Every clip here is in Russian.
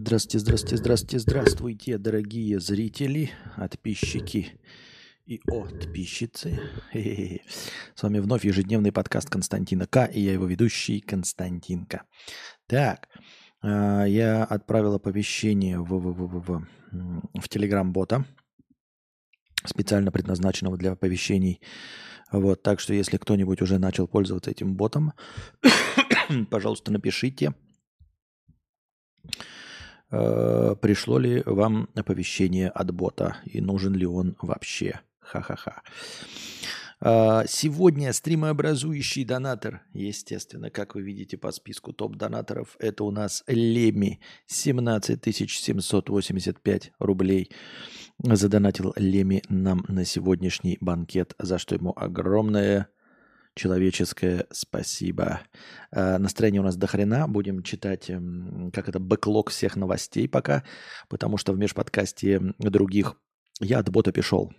Здравствуйте, здравствуйте, здравствуйте, здравствуйте, дорогие зрители, подписчики и подписчицы. Хе-хе-хе. С вами вновь ежедневный подкаст Константина К. И я его ведущий Константинка. Так, а, я отправил оповещение в, в, в, в, в, в Телеграм-бота, специально предназначенного для оповещений. Вот, так что если кто-нибудь уже начал пользоваться этим ботом, пожалуйста, напишите, э, пришло ли вам оповещение от бота и нужен ли он вообще. Ха-ха-ха. А, Сегодня стримообразующий донатор, естественно, как вы видите по списку топ-донаторов, это у нас Леми, 17 785 рублей. Задонатил Леми нам на сегодняшний банкет, за что ему огромное человеческое спасибо. А, Настроение у нас до хрена. Будем читать, м, как это, бэклог всех новостей пока, потому что в межподкасте других я от бота пішов.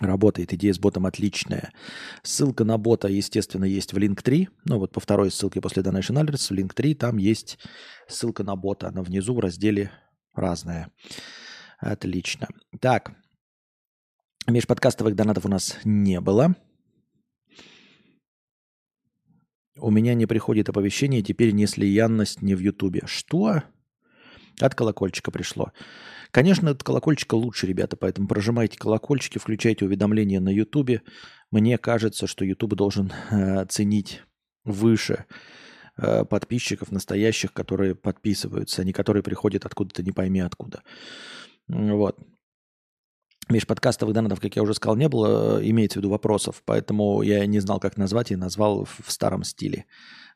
Работает, идея с ботом отличная. Ссылка на бота, естественно, есть в Link3. Ну вот по второй ссылке после Donation Alerts в Link3 там есть ссылка на бота. Она внизу в разделе «Разное». Отлично. Так, межподкастовых донатов у нас не было. У меня не приходит оповещение, теперь не слиянность не в Ютубе. Что? От колокольчика пришло. Конечно, от колокольчика лучше, ребята, поэтому прожимайте колокольчики, включайте уведомления на Ютубе. Мне кажется, что Ютуб должен э, ценить выше э, подписчиков настоящих, которые подписываются, а не которые приходят откуда-то не пойми откуда. Вот. Межподкастовых донатов, как я уже сказал, не было, э, имеется в виду вопросов, поэтому я не знал, как назвать, и назвал в старом стиле.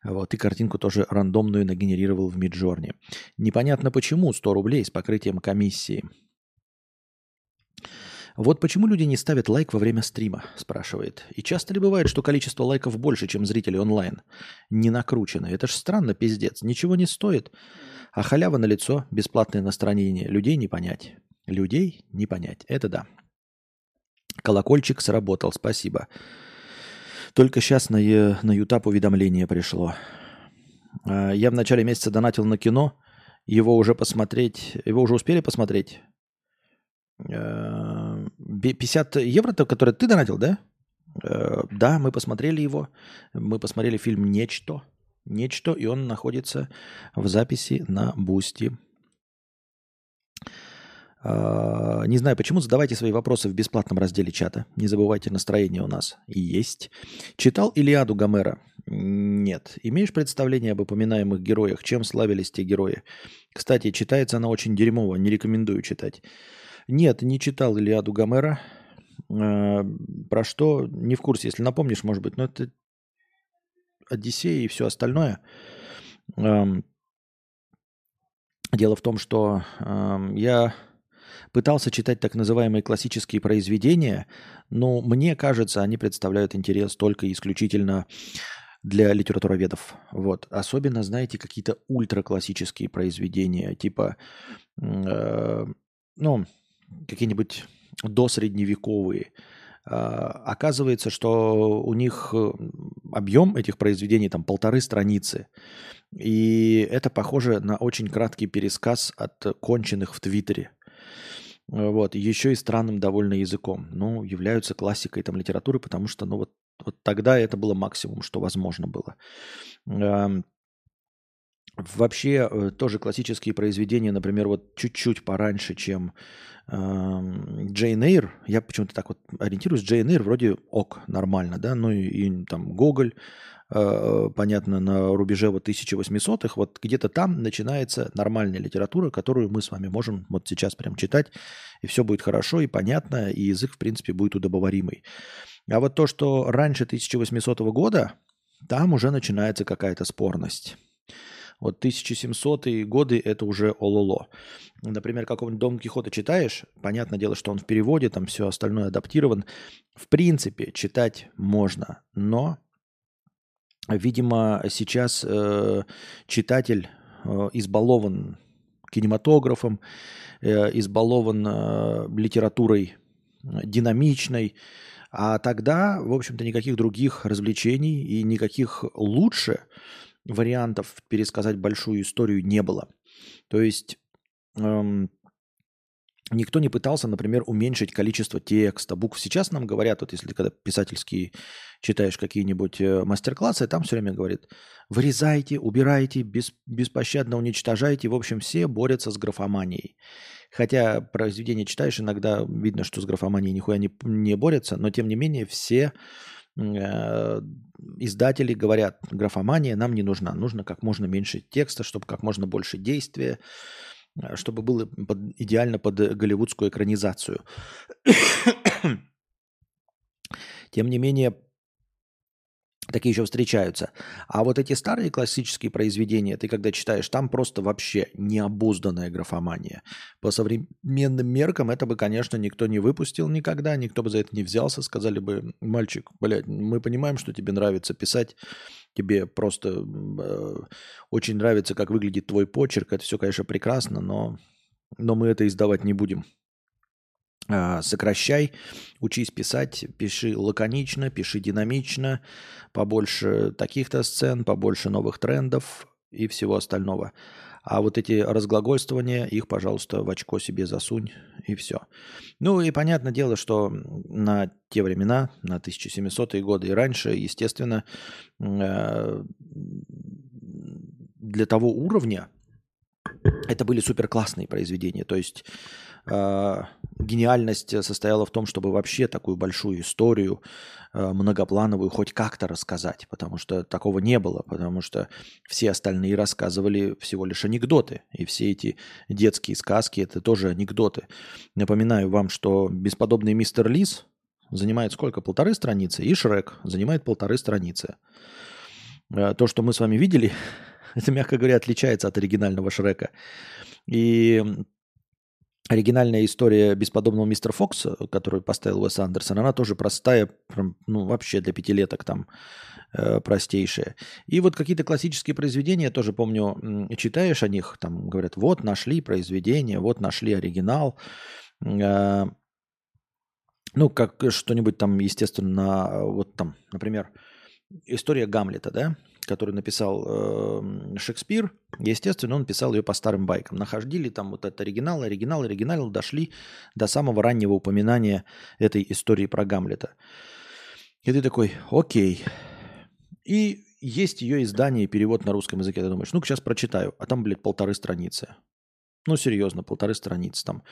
Вот, и картинку тоже рандомную нагенерировал в Миджорне. Непонятно почему 100 рублей с покрытием комиссии. Вот почему люди не ставят лайк во время стрима, спрашивает. И часто ли бывает, что количество лайков больше, чем зрителей онлайн? Не накручено. Это ж странно, пиздец. Ничего не стоит. А халява на лицо, бесплатное настроение. Людей не понять. Людей не понять. Это да. Колокольчик сработал, спасибо. Только сейчас на, на Ютап уведомление пришло. А, Я в начале месяца донатил на кино. Его уже посмотреть... Его уже успели посмотреть? Э, бе- 50 евро, то, который ты донатил, да? Э, Да, мы посмотрели его. Мы посмотрели фильм «Нечто». «Нечто», и он находится в записи на Boosty. А, Не знаю почему, задавайте свои вопросы в бесплатном разделе чата. Не забывайте, настроение у нас есть. Читал Илиаду Гомера? Нет. Имеешь представление об упоминаемых героях? Чем славились те герои? Кстати, читается она очень дерьмово, не рекомендую читать. Нет, не читал Илиаду Гомера. А, Про что? Не в курсе, если напомнишь, может быть. Но это Одиссея и все остальное. Дело в том, что я пытался читать так называемые классические произведения, но мне кажется, они представляют интерес только исключительно для литературоведов. Вот. Особенно, знаете, какие-то ультраклассические произведения, типа, э, ну, какие-нибудь досредневековые. А, Оказывается, что у них э, объем этих произведений там полторы страницы. И это похоже на очень краткий пересказ от конченых в Твиттере. Вот, еще и странным довольно языком. Ну, являются классикой там литературы, потому что, ну, вот, вот тогда это было максимум, что возможно было. Эм, Вообще, э, тоже классические произведения, например, вот чуть-чуть пораньше, чем эм, Джейн Эйр. Я почему-то так вот ориентируюсь. Джейн Эйр вроде ок, нормально, да, ну и, и там Гоголь, э, понятно, на рубеже вот 1800-х, вот где-то там начинается нормальная литература, которую мы с вами можем вот сейчас прям читать, и все будет хорошо и понятно, и язык, в принципе, будет удобоваримый. А вот то, что раньше 1800 года, там уже начинается какая-то спорность. Вот 1700-е годы это уже ололо. Например, какого-нибудь Дон Кихота читаешь, понятное дело, что он в переводе, там все остальное адаптирован. В принципе, читать можно, но, видимо, сейчас э, читатель э, избалован кинематографом, э, избалован э, литературой э, динамичной, а тогда, в общем-то, никаких других развлечений и никаких лучше вариантов пересказать большую историю не было. То есть эм, никто не пытался, например, уменьшить количество текста, букв. Сейчас нам говорят, вот если ты когда писательские читаешь какие-нибудь э, мастер-классы, там все время говорит, вырезайте, убирайте, без, беспощадно уничтожайте. В общем, все борются с графоманией. Хотя произведение читаешь, иногда видно, что с графоманией нихуя не, не борются, но тем не менее все э, издатели говорят, графомания нам не нужна, нужно как можно меньше текста, чтобы как можно больше действия, чтобы было под, идеально под голливудскую экранизацию. Тем не менее, такие еще встречаются. А вот эти старые классические произведения, ты когда читаешь, там просто вообще необузданная графомания. По современным меркам это бы, конечно, никто не выпустил никогда, никто бы за это не взялся. Сказали бы, мальчик, блядь, мы понимаем, что тебе нравится писать тебе просто э, очень нравится, как выглядит твой почерк, это все, конечно, прекрасно, но, но мы это издавать не будем. Э, сокращай, учись писать, пиши лаконично, пиши динамично, побольше таких-то сцен, побольше новых трендов и всего остального. А вот эти разглагольствования, их, пожалуйста, в очко себе засунь, и все. Ну и понятное дело, что на те времена, на 1700-е годы и раньше, естественно, э, для того уровня это были супер классные произведения. То есть э, гениальность состояла в том, чтобы вообще такую большую историю э, многоплановую хоть как-то рассказать, потому что такого не было, потому что все остальные рассказывали всего лишь анекдоты, и все эти детские сказки это тоже анекдоты. Напоминаю вам, что бесподобный мистер Лис занимает сколько? Полторы страницы, и Шрек занимает полторы страницы. Э, то, что мы с вами видели, это, мягко говоря, отличается от оригинального Шрека. И оригинальная история бесподобного мистера Фокса, которую поставил Уэс Андерсон, она тоже простая, ну, вообще для пятилеток там э, простейшая. И вот какие-то классические произведения, тоже помню, читаешь о них, там говорят, вот нашли произведение, вот нашли оригинал. Э, ну, как что-нибудь там, естественно, вот там, например, история Гамлета, да, которую написал э, Шекспир, естественно, он писал ее по старым байкам. Находили там вот этот оригинал, оригинал, оригинал, дошли до самого раннего упоминания этой истории про Гамлета. И ты такой, окей. И есть ее издание и перевод на русском языке. Ты думаешь, ну-ка сейчас прочитаю. А там, блядь, полторы страницы. Ну, серьезно, полторы страницы. Там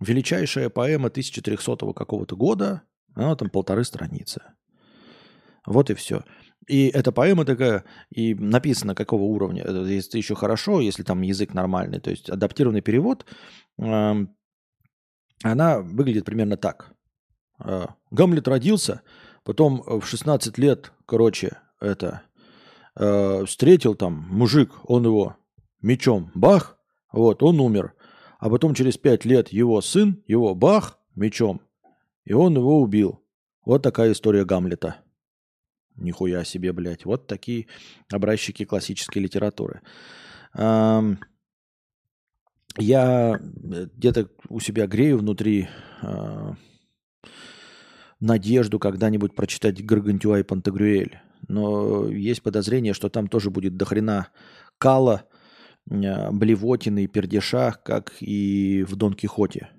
величайшая поэма 1300 какого-то года, она там полторы страницы. Вот и все. И эта поэма такая, и написано какого уровня. Если еще хорошо, если там язык нормальный, то есть адаптированный перевод, она выглядит примерно так. А, Гамлет родился, потом в 16 лет, короче, это, а, встретил там мужик, он его мечом бах, вот, он умер. А потом через 5 лет его сын, его бах, мечом, и он его убил. Вот такая история Гамлета. Нихуя себе, блядь. Вот такие образчики классической литературы. Я э, где-то у себя грею внутри а, надежду когда-нибудь прочитать Гаргантюа и Пантагрюэль. Но есть подозрение, что там тоже будет дохрена кала, а, блевотины и пердеша, как и в Дон Кихоте.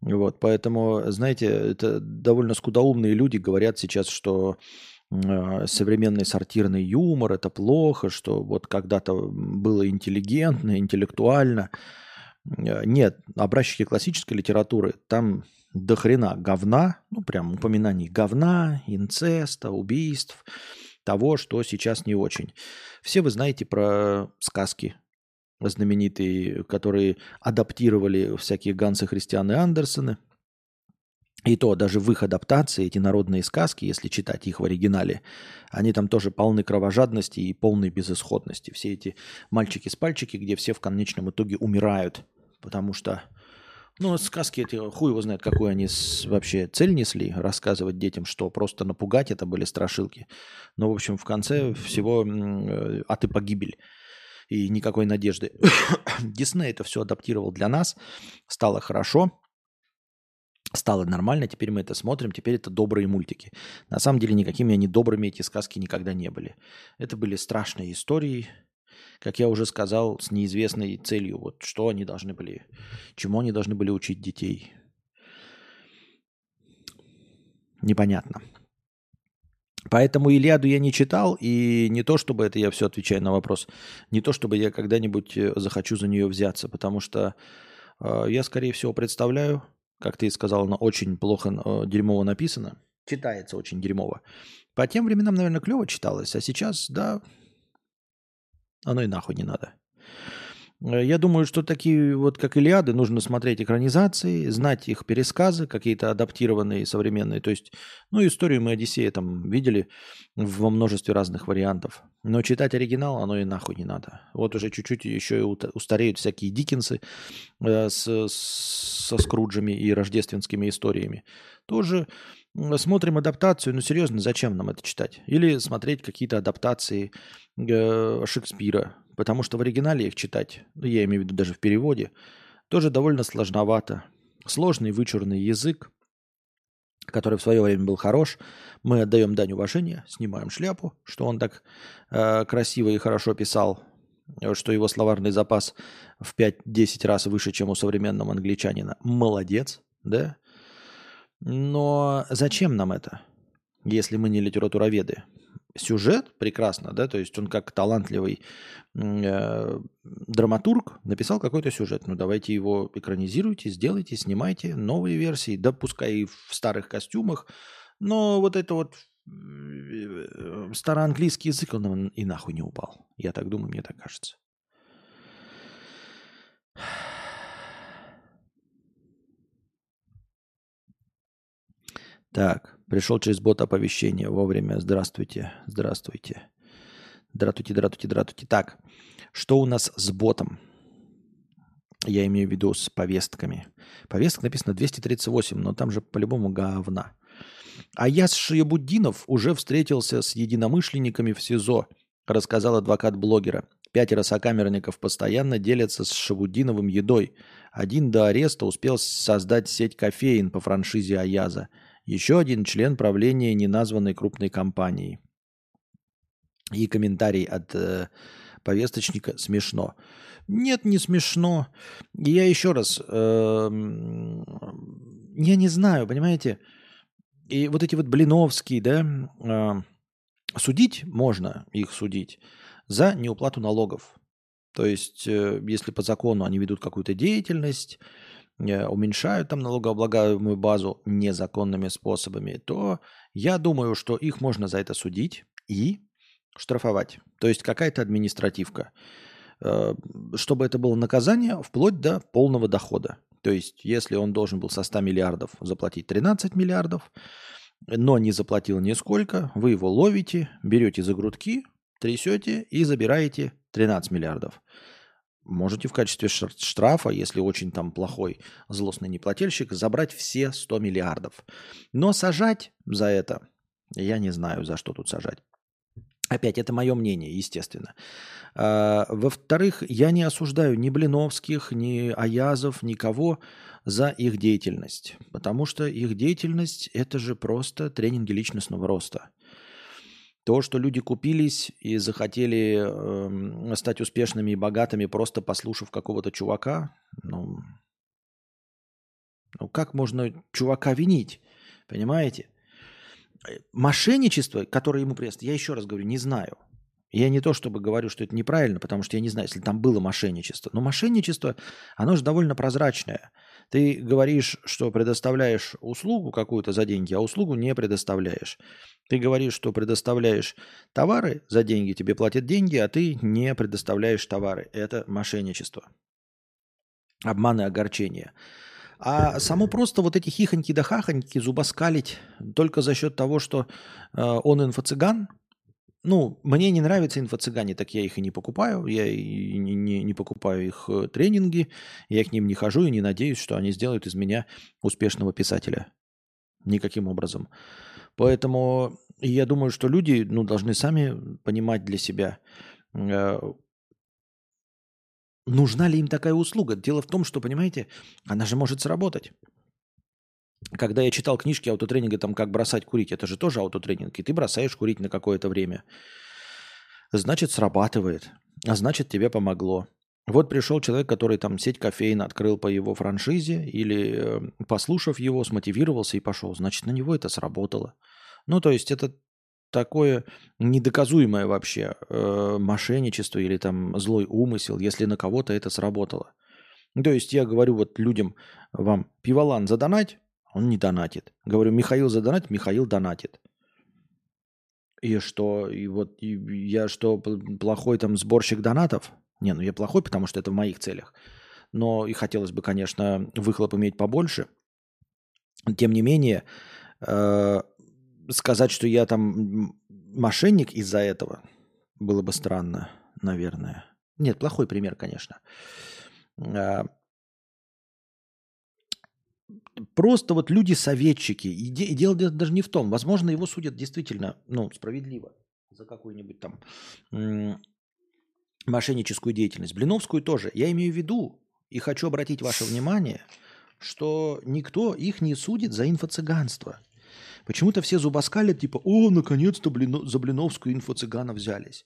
Вот, поэтому, знаете, это довольно скудоумные люди говорят сейчас, что современный сортирный юмор, это плохо, что вот когда-то было интеллигентно, интеллектуально. А, нет, образчики классической литературы, там до хрена говна, ну прям упоминаний говна, инцеста, убийств, того, что сейчас не очень. Все вы знаете про сказки знаменитые, которые адаптировали всякие Гансы Христианы Андерсоны – и то, даже в их адаптации, эти народные сказки, если читать их в оригинале, они там тоже полны кровожадности и полной безысходности. Все эти мальчики с пальчики, где все в конечном итоге умирают, потому что, ну, сказки эти, хуй его знает, какую они вообще цель несли, рассказывать детям, что просто напугать это были страшилки. Но, в общем, в конце всего э, ад и погибель и никакой надежды. Дисней это все адаптировал для нас, стало хорошо – стало нормально, теперь мы это смотрим, теперь это добрые мультики. На самом деле никакими они добрыми эти сказки никогда не были. Это были страшные истории, как я уже сказал, с неизвестной целью. Вот что они должны были, чему они должны были учить детей. Непонятно. Поэтому Илиаду я не читал, и не то, чтобы это я все отвечаю на вопрос, не то, чтобы я когда-нибудь э, захочу за нее взяться, потому что э, я, скорее всего, представляю, как ты сказал, она очень плохо, э, дерьмово написана, читается очень дерьмово. По тем временам, наверное, клево читалось, а сейчас, да, оно и нахуй не надо. Э, я думаю, что такие вот, как Илиады, нужно смотреть экранизации, знать их пересказы, какие-то адаптированные, современные. То есть, ну, историю мы Одиссея там видели во множестве разных вариантов. Но читать оригинал, оно и нахуй не надо. Вот уже чуть-чуть еще и устареют всякие Диккенсы э, с, со Скруджами и рождественскими историями. Тоже смотрим адаптацию, ну серьезно, зачем нам это читать? Или смотреть какие-то адаптации э, Шекспира, потому что в оригинале их читать, ну я имею в виду даже в переводе, тоже довольно сложновато. Сложный вычурный язык, который в свое время был хорош. Мы отдаем дань уважения, снимаем шляпу, что он так э, красиво и хорошо писал, что его словарный запас в 5-10 раз выше, чем у современного англичанина. Молодец, да? Но зачем нам это, если мы не литературоведы? Сюжет прекрасно, да, то есть он как талантливый э, драматург написал какой-то сюжет. Ну давайте его экранизируйте, сделайте, снимайте новые версии, да пускай и в старых костюмах, но вот это вот э, староанглийский язык, он и нахуй не упал. Я так думаю, мне так кажется. Так, пришел через бот оповещение вовремя. Здравствуйте, здравствуйте. Здравствуйте, здравствуйте, здравствуйте. Так, что у нас с ботом? Я имею в виду с повестками. Повесток написано 238, но там же по-любому говна. А я с Шиебуддинов уже встретился с единомышленниками в СИЗО, рассказал адвокат блогера. Пятеро сокамерников постоянно делятся с Шабудиновым едой. Один до ареста успел создать сеть кофеин по франшизе Аяза – еще один член правления неназванной крупной компании. И комментарий от э, повесточника смешно. Нет, не смешно. Я еще раз, э, я не знаю, понимаете, и вот эти вот Блиновские, да, э, судить можно их судить за неуплату налогов. То есть, э, если по закону они ведут какую-то деятельность, уменьшают там налогооблагаемую базу незаконными способами, то я думаю, что их можно за это судить и штрафовать. То есть какая-то административка. Э, чтобы это было наказание вплоть до полного дохода. То есть если он должен был со 100 миллиардов заплатить 13 миллиардов, но не заплатил нисколько, вы его ловите, берете за грудки, трясете и забираете 13 миллиардов. Можете в качестве штрафа, если очень там плохой злостный неплательщик, забрать все 100 миллиардов. Но сажать за это, я не знаю, за что тут сажать. Опять, это мое мнение, естественно. А, во-вторых, я не осуждаю ни Блиновских, ни Аязов, никого за их деятельность. Потому что их деятельность – это же просто тренинги личностного роста – то, что люди купились и захотели э, стать успешными и богатыми, просто послушав какого-то чувака, ну, ну как можно чувака винить? Понимаете? Мошенничество, которое ему прест, я еще раз говорю, не знаю. Я не то чтобы говорю, что это неправильно, потому что я не знаю, если там было мошенничество. Но мошенничество, оно же довольно прозрачное. Ты говоришь, что предоставляешь услугу какую-то за деньги, а услугу не предоставляешь. Ты говоришь, что предоставляешь товары за деньги, тебе платят деньги, а ты не предоставляешь товары. Это мошенничество. Обман и огорчение. А само просто вот эти хихоньки да хахоньки зубоскалить только за счет того, что э, он инфо-цыган – ну, мне не нравятся инфо-цыгане, так я их и не покупаю. Я и не, не, не покупаю их э, тренинги, я к ним не хожу и не надеюсь, что они сделают из меня успешного писателя. Никаким образом. Поэтому я думаю, что люди ну, должны сами понимать для себя, э, нужна ли им такая услуга. Дело в том, что, понимаете, она же может сработать когда я читал книжки аутотренинга, там как бросать курить, это же тоже аутотренинг, и ты бросаешь курить на какое-то время. Значит, срабатывает. а значит тебе помогло. Вот пришел человек, который там сеть кофеин открыл по его франшизе или, э, послушав его, смотивировался и пошел. Значит, на него это сработало. Ну, то есть это такое недоказуемое вообще э, мошенничество или там злой умысел, если на кого-то это сработало. То есть я говорю вот людям, вам, пиволан задонать, он не донатит. Говорю, Михаил задонать, Михаил донатит. И что, и вот и я что, плохой там сборщик донатов? Не, ну я плохой, потому что это в моих целях. Но и хотелось бы, конечно, выхлоп иметь побольше. Тем не менее, э, сказать, что я там мошенник из-за этого, было бы странно, наверное. Нет, плохой пример, конечно. А, просто вот люди-советчики. И, дело даже не в том. Возможно, его судят действительно ну, справедливо за какую-нибудь там мошенническую деятельность. Блиновскую тоже. Я имею в виду и хочу обратить ваше внимание, что никто их не судит за инфо-цыганство – Почему-то все зубоскалят, типа, о, наконец-то Блино... за Блиновскую инфо-цыгана взялись.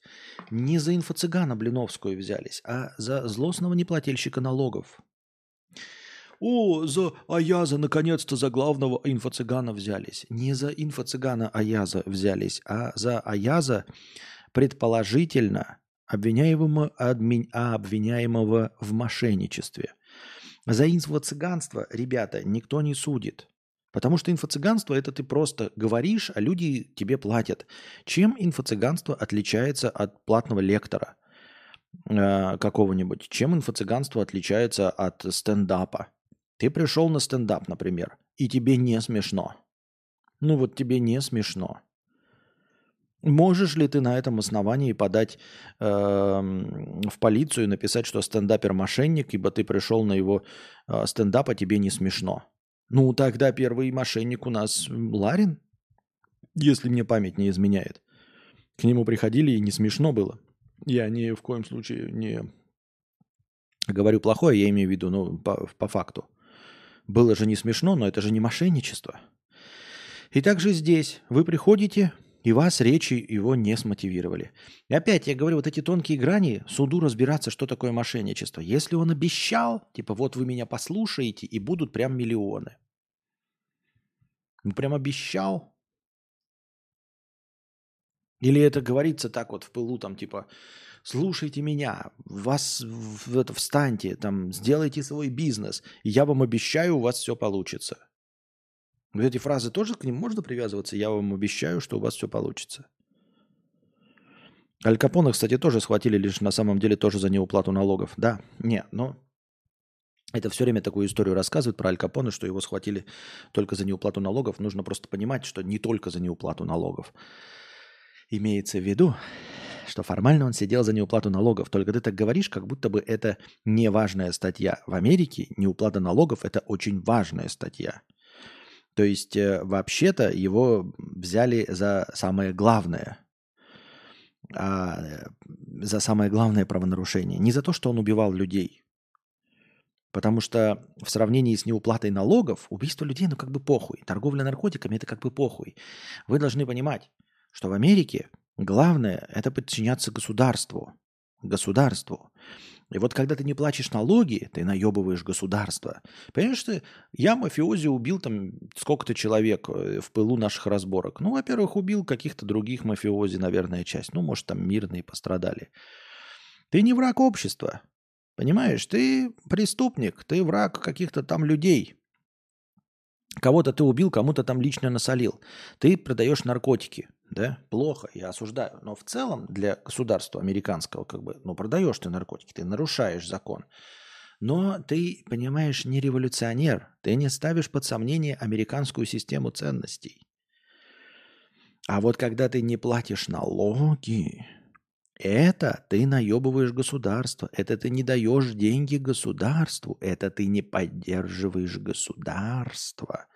Не за инфо-цыгана Блиновскую взялись, а за злостного неплательщика налогов. О, за Аяза наконец-то за главного инфо-цыгана взялись. Не за инфо-цыгана Аяза взялись, а за Аяза предположительно обвиняемого, адми, а обвиняемого в мошенничестве. За инфо-цыганство, ребята, никто не судит. Потому что инфо-цыганство – это ты просто говоришь, а люди тебе платят. Чем инфо-цыганство отличается от платного лектора э, какого-нибудь? Чем инфо-цыганство отличается от стендапа? Ты пришел на стендап, например, и тебе не смешно. Ну вот тебе не смешно. Можешь ли ты на этом основании подать э, в полицию и написать, что стендапер мошенник, ибо ты пришел на его э, стендап, а тебе не смешно? Ну, тогда первый мошенник у нас Ларин, если мне память не изменяет. К нему приходили, и не смешно было. Я ни в коем случае не говорю плохое, я имею в виду, ну, по, по факту. Было же не смешно, но это же не мошенничество. И также здесь вы приходите, и вас речи его не смотивировали. И опять я говорю, вот эти тонкие грани, суду разбираться, что такое мошенничество. Если он обещал, типа вот вы меня послушаете, и будут прям миллионы. Он прям обещал. Или это говорится так вот в пылу, там типа, слушайте меня, вас в это встаньте, там, сделайте свой бизнес, и я вам обещаю, у вас все получится. Вот эти фразы тоже к ним можно привязываться? Я вам обещаю, что у вас все получится. Аль Капона, кстати, тоже схватили лишь на самом деле тоже за неуплату налогов. Да, не, но это все время такую историю рассказывает про Аль Капона, что его схватили только за неуплату налогов. Нужно просто понимать, что не только за неуплату налогов. Имеется в виду, что формально он сидел за неуплату налогов. Только ты так говоришь, как будто бы это не важная статья. В Америке неуплата налогов – это очень важная статья. То есть э, вообще-то его взяли за самое главное, а, э, за самое главное правонарушение. Не за то, что он убивал людей. Потому что в сравнении с неуплатой налогов убийство людей, ну как бы похуй. Торговля наркотиками – это как бы похуй. Вы должны понимать, что в Америке главное – это подчиняться государству. Государству. И вот когда ты не платишь налоги, ты наебываешь государство. Понимаешь, что я мафиози убил там сколько-то человек э, в пылу наших разборок. Ну, во-первых, убил каких-то других мафиози, наверное, часть. Ну, может, там мирные пострадали. Ты не враг общества. Понимаешь, ты преступник, ты враг каких-то там людей. Кого-то ты убил, кому-то там лично насолил. Ты продаешь наркотики да, плохо, я осуждаю. Но в целом для государства американского, как бы, ну, продаешь ты наркотики, ты нарушаешь закон. Но ты, понимаешь, не революционер, ты не ставишь под сомнение американскую систему ценностей. А вот когда ты не платишь налоги, это ты наебываешь государство, это ты не даешь деньги государству, это ты не поддерживаешь государство.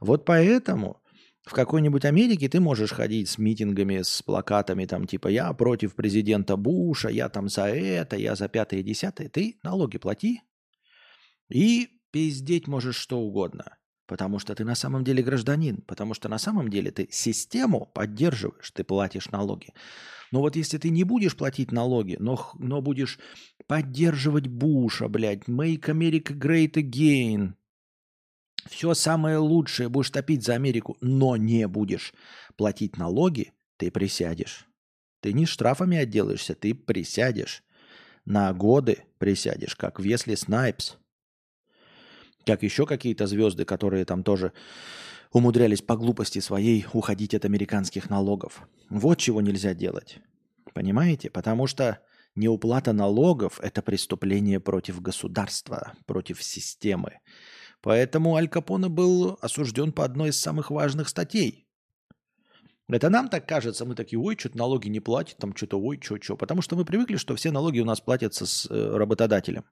Вот поэтому в какой-нибудь Америке ты можешь ходить с митингами, с плакатами, там типа «я против президента Буша», «я там за это», «я за пятое и десятое». Ты налоги плати и пиздеть можешь что угодно. Потому что ты на самом деле гражданин, потому что на самом деле ты систему поддерживаешь, ты платишь налоги. Но вот если ты не будешь платить налоги, но, но будешь поддерживать Буша, блядь, make America great again, все самое лучшее будешь топить за Америку, но не будешь платить налоги, ты присядешь. Ты не штрафами отделаешься, ты присядешь. На годы присядешь, как Весли Снайпс. Как еще какие-то звезды, которые там тоже умудрялись по глупости своей уходить от американских налогов. Вот чего нельзя делать. Понимаете? Потому что неуплата налогов – это преступление против государства, против системы. Поэтому Аль Капоне был осужден по одной из самых важных статей. Это нам так кажется, мы такие, ой, что-то налоги не платят, там что-то, ой, что-что. Потому что мы привыкли, что все налоги у нас платятся с э, работодателем.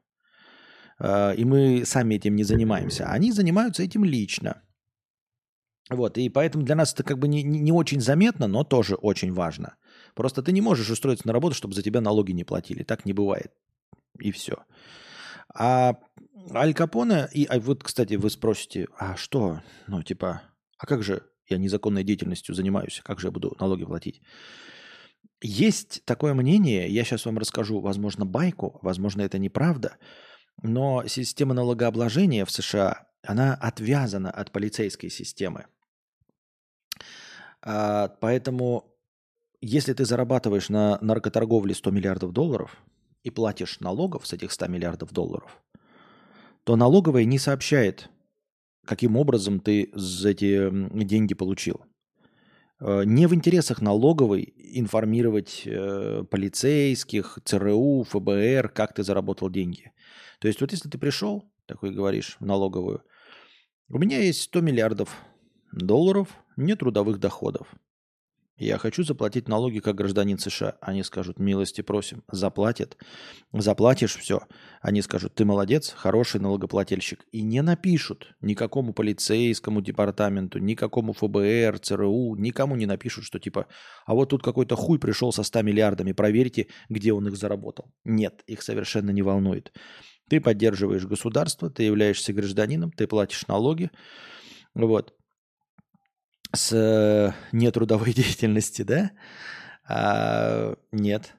Э, и мы сами этим не занимаемся. Они занимаются этим лично. Вот, и поэтому для нас это как бы не, не очень заметно, но тоже очень важно. Просто ты не можешь устроиться на работу, чтобы за тебя налоги не платили. Так не бывает. И все. А Аль Капоне, и а вот, кстати, вы спросите, а что? Ну, типа, а как же я незаконной деятельностью занимаюсь, как же я буду налоги платить? Есть такое мнение, я сейчас вам расскажу, возможно, байку, возможно, это неправда, но система налогообложения в США, она отвязана от полицейской системы. А, поэтому, если ты зарабатываешь на наркоторговле 100 миллиардов долларов и платишь налогов с этих 100 миллиардов долларов, то налоговая не сообщает, каким образом ты эти деньги получил. Э, не в интересах налоговой информировать э, полицейских, ЦРУ, ФБР, как ты заработал деньги. То есть вот если ты пришел, такой говоришь, в налоговую, у меня есть 100 миллиардов долларов нетрудовых доходов. Я хочу заплатить налоги как гражданин США. Они скажут, милости просим. Заплатят. Заплатишь все. Они скажут, ты молодец, хороший налогоплательщик. И не напишут никакому полицейскому департаменту, никакому ФБР, ЦРУ, никому не напишут, что типа, а вот тут какой-то хуй пришел со 100 миллиардами, проверьте, где он их заработал. Нет, их совершенно не волнует. Ты поддерживаешь государство, ты являешься гражданином, ты платишь налоги. Вот с э, нетрудовой деятельности, да? А, нет.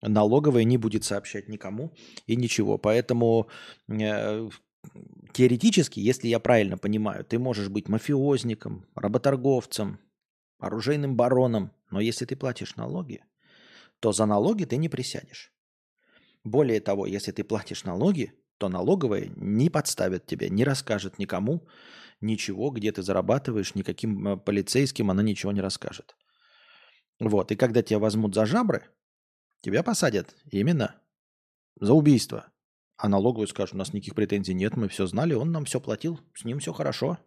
Налоговая не будет сообщать никому и ничего. Поэтому э, теоретически, если я правильно понимаю, ты можешь быть мафиозником, работорговцем, оружейным бароном, но если ты платишь налоги, то за налоги ты не присядешь. Более того, если ты платишь налоги, то налоговая не подставит тебя, не расскажет никому, ничего, где ты зарабатываешь, никаким э, полицейским она ничего не расскажет. Вот, и когда тебя возьмут за жабры, тебя посадят именно за убийство. А налоговую скажут, у нас никаких претензий нет, мы все знали, он нам все платил, с ним все хорошо.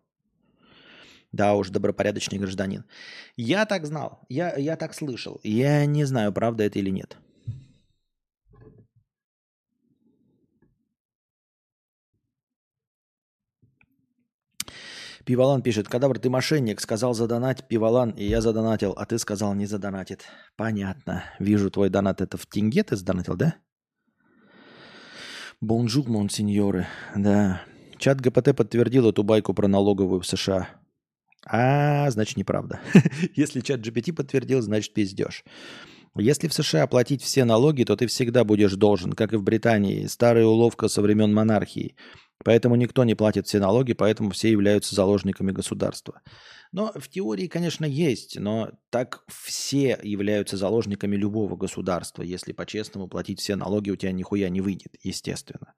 Да уж, добропорядочный гражданин. Я так знал, я, я так слышал. Я не знаю, правда это или нет. Пивалан пишет, Кадавр, ты мошенник, сказал задонать, Пивалан, и я задонатил, а ты сказал не задонатил. Понятно. Вижу, твой донат это в тенге ты задонатил, да? Бонжур, монсеньоры. Да. ChatGPT подтвердил эту байку про налоговую в США. А, значит, неправда. Если чат GPT подтвердил, значит, пиздешь. Если в США платить все налоги, то ты всегда будешь должен, как и в Британии. Старая уловка со времен монархии. Поэтому никто не платит все налоги, поэтому все являются заложниками государства. Но в теории, конечно, есть, но так все являются заложниками любого государства. Если по-честному платить все налоги, у тебя нихуя не выйдет, естественно.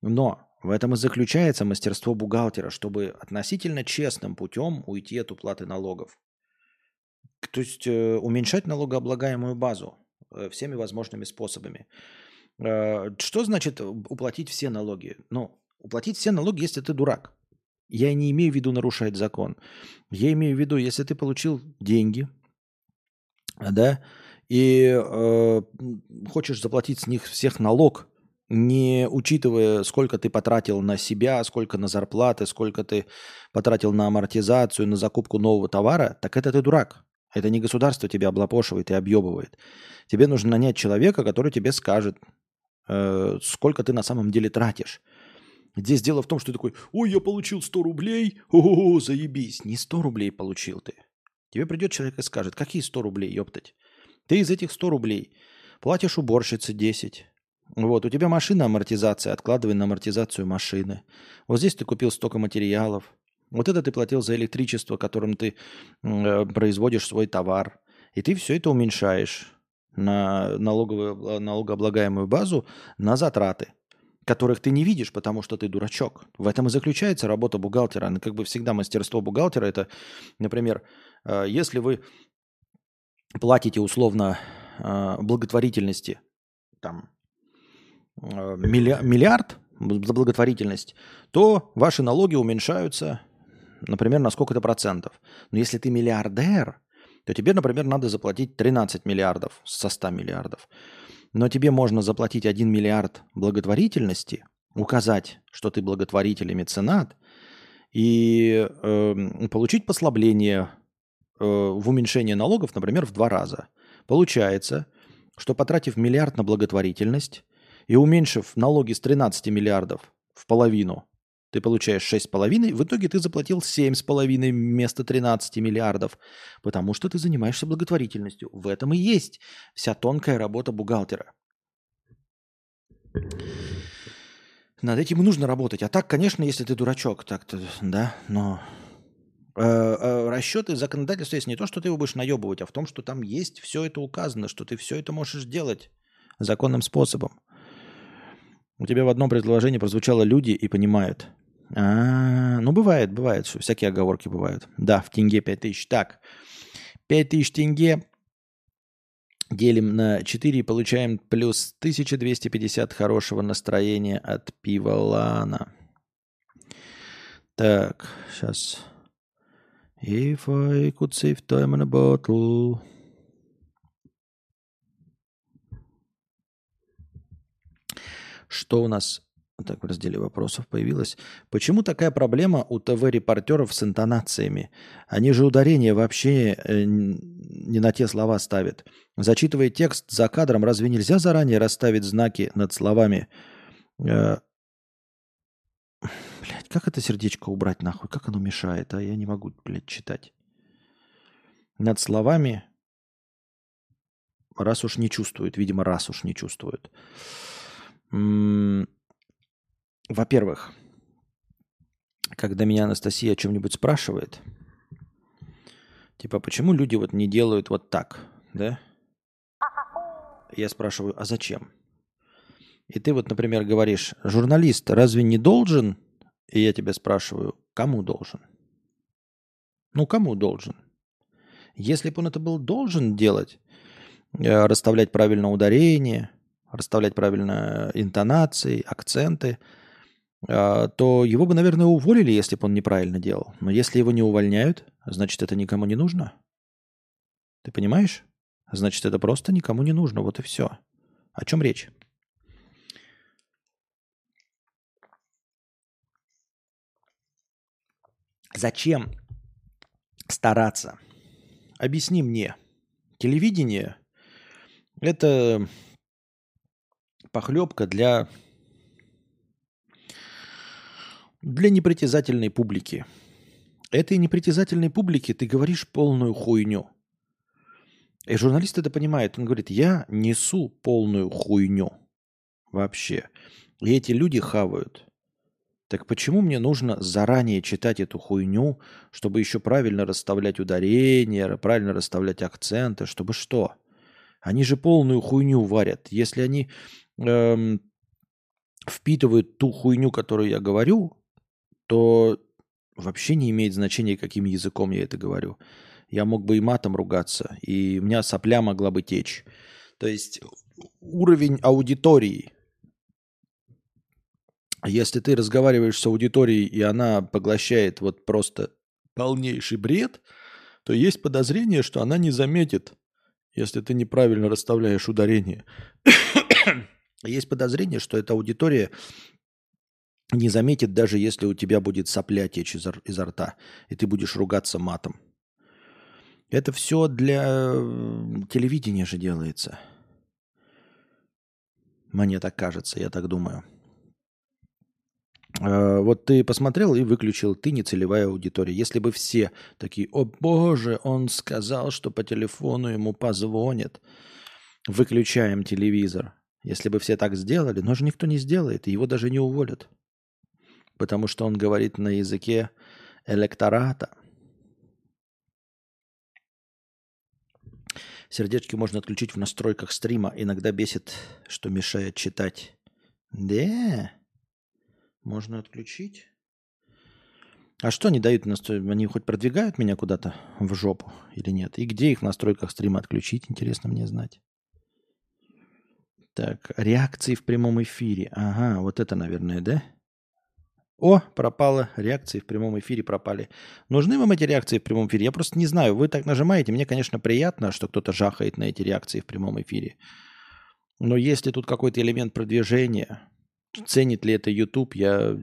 Но в этом и заключается мастерство бухгалтера, чтобы относительно честным путем уйти от уплаты налогов. То есть э, уменьшать налогооблагаемую базу э, всеми возможными способами. Э, что значит уплатить все налоги? Ну, Уплатить все налоги, если ты дурак. Я не имею в виду нарушать закон. Я имею в виду, если ты получил деньги, да, и э, хочешь заплатить с них всех налог, не учитывая, сколько ты потратил на себя, сколько на зарплаты, сколько ты потратил на амортизацию, на закупку нового товара, так это ты дурак. Это не государство тебя облапошивает и объебывает. Тебе нужно нанять человека, который тебе скажет, э, сколько ты на самом деле тратишь. Здесь дело в том, что ты такой, ой, я получил 100 рублей, о, заебись. Не 100 рублей получил ты. Тебе придет человек и скажет, какие 100 рублей, ёптать? Ты из этих 100 рублей платишь уборщице 10. Вот, у тебя машина амортизация, откладывай на амортизацию машины. Вот здесь ты купил столько материалов. Вот это ты платил за электричество, которым ты э, производишь свой товар. И ты все это уменьшаешь на налоговую, налогооблагаемую базу на затраты, которых ты не видишь, потому что ты дурачок. В этом и заключается работа бухгалтера. Ну, как бы всегда мастерство бухгалтера – это, например, э, если вы платите условно э, благотворительности там э, миллиард за благотворительность, то ваши налоги уменьшаются, например, на сколько-то процентов. Но если ты миллиардер, то тебе, например, надо заплатить 13 миллиардов со 100 миллиардов. Но тебе можно заплатить 1 миллиард благотворительности, указать, что ты благотворитель и меценат, и э, получить послабление э, в уменьшение налогов, например, в два раза. Получается, что потратив миллиард на благотворительность и уменьшив налоги с 13 миллиардов в половину, ты получаешь 6,5, в итоге ты заплатил 7,5 вместо 13 миллиардов, потому что ты занимаешься благотворительностью. В этом и есть вся тонкая работа бухгалтера. Над этим и нужно работать. А так, конечно, если ты дурачок, так-то, да, но э, э, расчеты законодательства есть не то, что ты его будешь наебывать, а в том, что там есть все это указано, что ты все это можешь делать законным способом. У тебя в одном предложении прозвучало «люди» и «понимают». А, ну, бывает, бывает, всякие оговорки бывают. Да, в тенге 5000. Так, 5000 тенге делим на 4 и получаем плюс 1250 хорошего настроения от пива Лана. Так, сейчас. If I could save time in a bottle. Что у нас так в разделе вопросов появилось. Почему такая проблема у ТВ-репортеров с интонациями? Они же ударение вообще э, не на те слова ставят. Зачитывая текст за кадром, разве нельзя заранее расставить знаки над словами? Э, блядь, как это сердечко убрать нахуй? Как оно мешает? А я не могу, блядь, читать. Над словами, раз уж не чувствует, видимо, раз уж не чувствует. Во-первых, когда меня Анастасия о чем-нибудь спрашивает, типа, почему люди вот не делают вот так, да? Я спрашиваю, а зачем? И ты вот, например, говоришь, журналист разве не должен? И я тебя спрашиваю, кому должен? Ну, кому должен? Если бы он это был должен делать, э, расставлять правильно ударение, расставлять правильно интонации, акценты – то его бы, наверное, уволили, если бы он неправильно делал. Но если его не увольняют, значит, это никому не нужно. Ты понимаешь? Значит, это просто никому не нужно. Вот и все. О чем речь? Зачем стараться? Объясни мне. Телевидение – это похлебка для для непритязательной публики. Этой непритязательной публике ты говоришь полную хуйню. И журналист это понимает. Он говорит, я несу полную хуйню вообще. И эти люди хавают. Так почему мне нужно заранее читать эту хуйню, чтобы еще правильно расставлять ударения, правильно расставлять акценты, чтобы что? Они же полную хуйню варят. Если они эм, впитывают ту хуйню, которую я говорю, то вообще не имеет значения, каким языком я это говорю. Я мог бы и матом ругаться, и у меня сопля могла бы течь. То есть уровень аудитории. Если ты разговариваешь с аудиторией, и она поглощает вот просто полнейший бред, то есть подозрение, что она не заметит, если ты неправильно расставляешь ударение. есть подозрение, что эта аудитория не заметит, даже если у тебя будет сопля течь изо, изо рта, и ты будешь ругаться матом. Это все для телевидения же делается. Мне так кажется, я так думаю. Э, вот ты посмотрел и выключил, ты не целевая аудитория. Если бы все такие, о боже, он сказал, что по телефону ему позвонят, выключаем телевизор. Если бы все так сделали, но же никто не сделает, и его даже не уволят. Потому что он говорит на языке электората. Сердечки можно отключить в настройках стрима. Иногда бесит, что мешает читать. Да, можно отключить. А что они дают настройки? Они хоть продвигают меня куда-то в жопу или нет? И где их в настройках стрима отключить? Интересно мне знать. Так, реакции в прямом эфире. Ага, вот это, наверное, да? О, пропало. Реакции в прямом эфире пропали. Нужны вам эти реакции в прямом эфире? Я просто не знаю. Вы так нажимаете. Мне, конечно, приятно, что кто-то жахает на эти реакции в прямом эфире. Но если тут какой-то элемент продвижения, ценит ли это YouTube, я,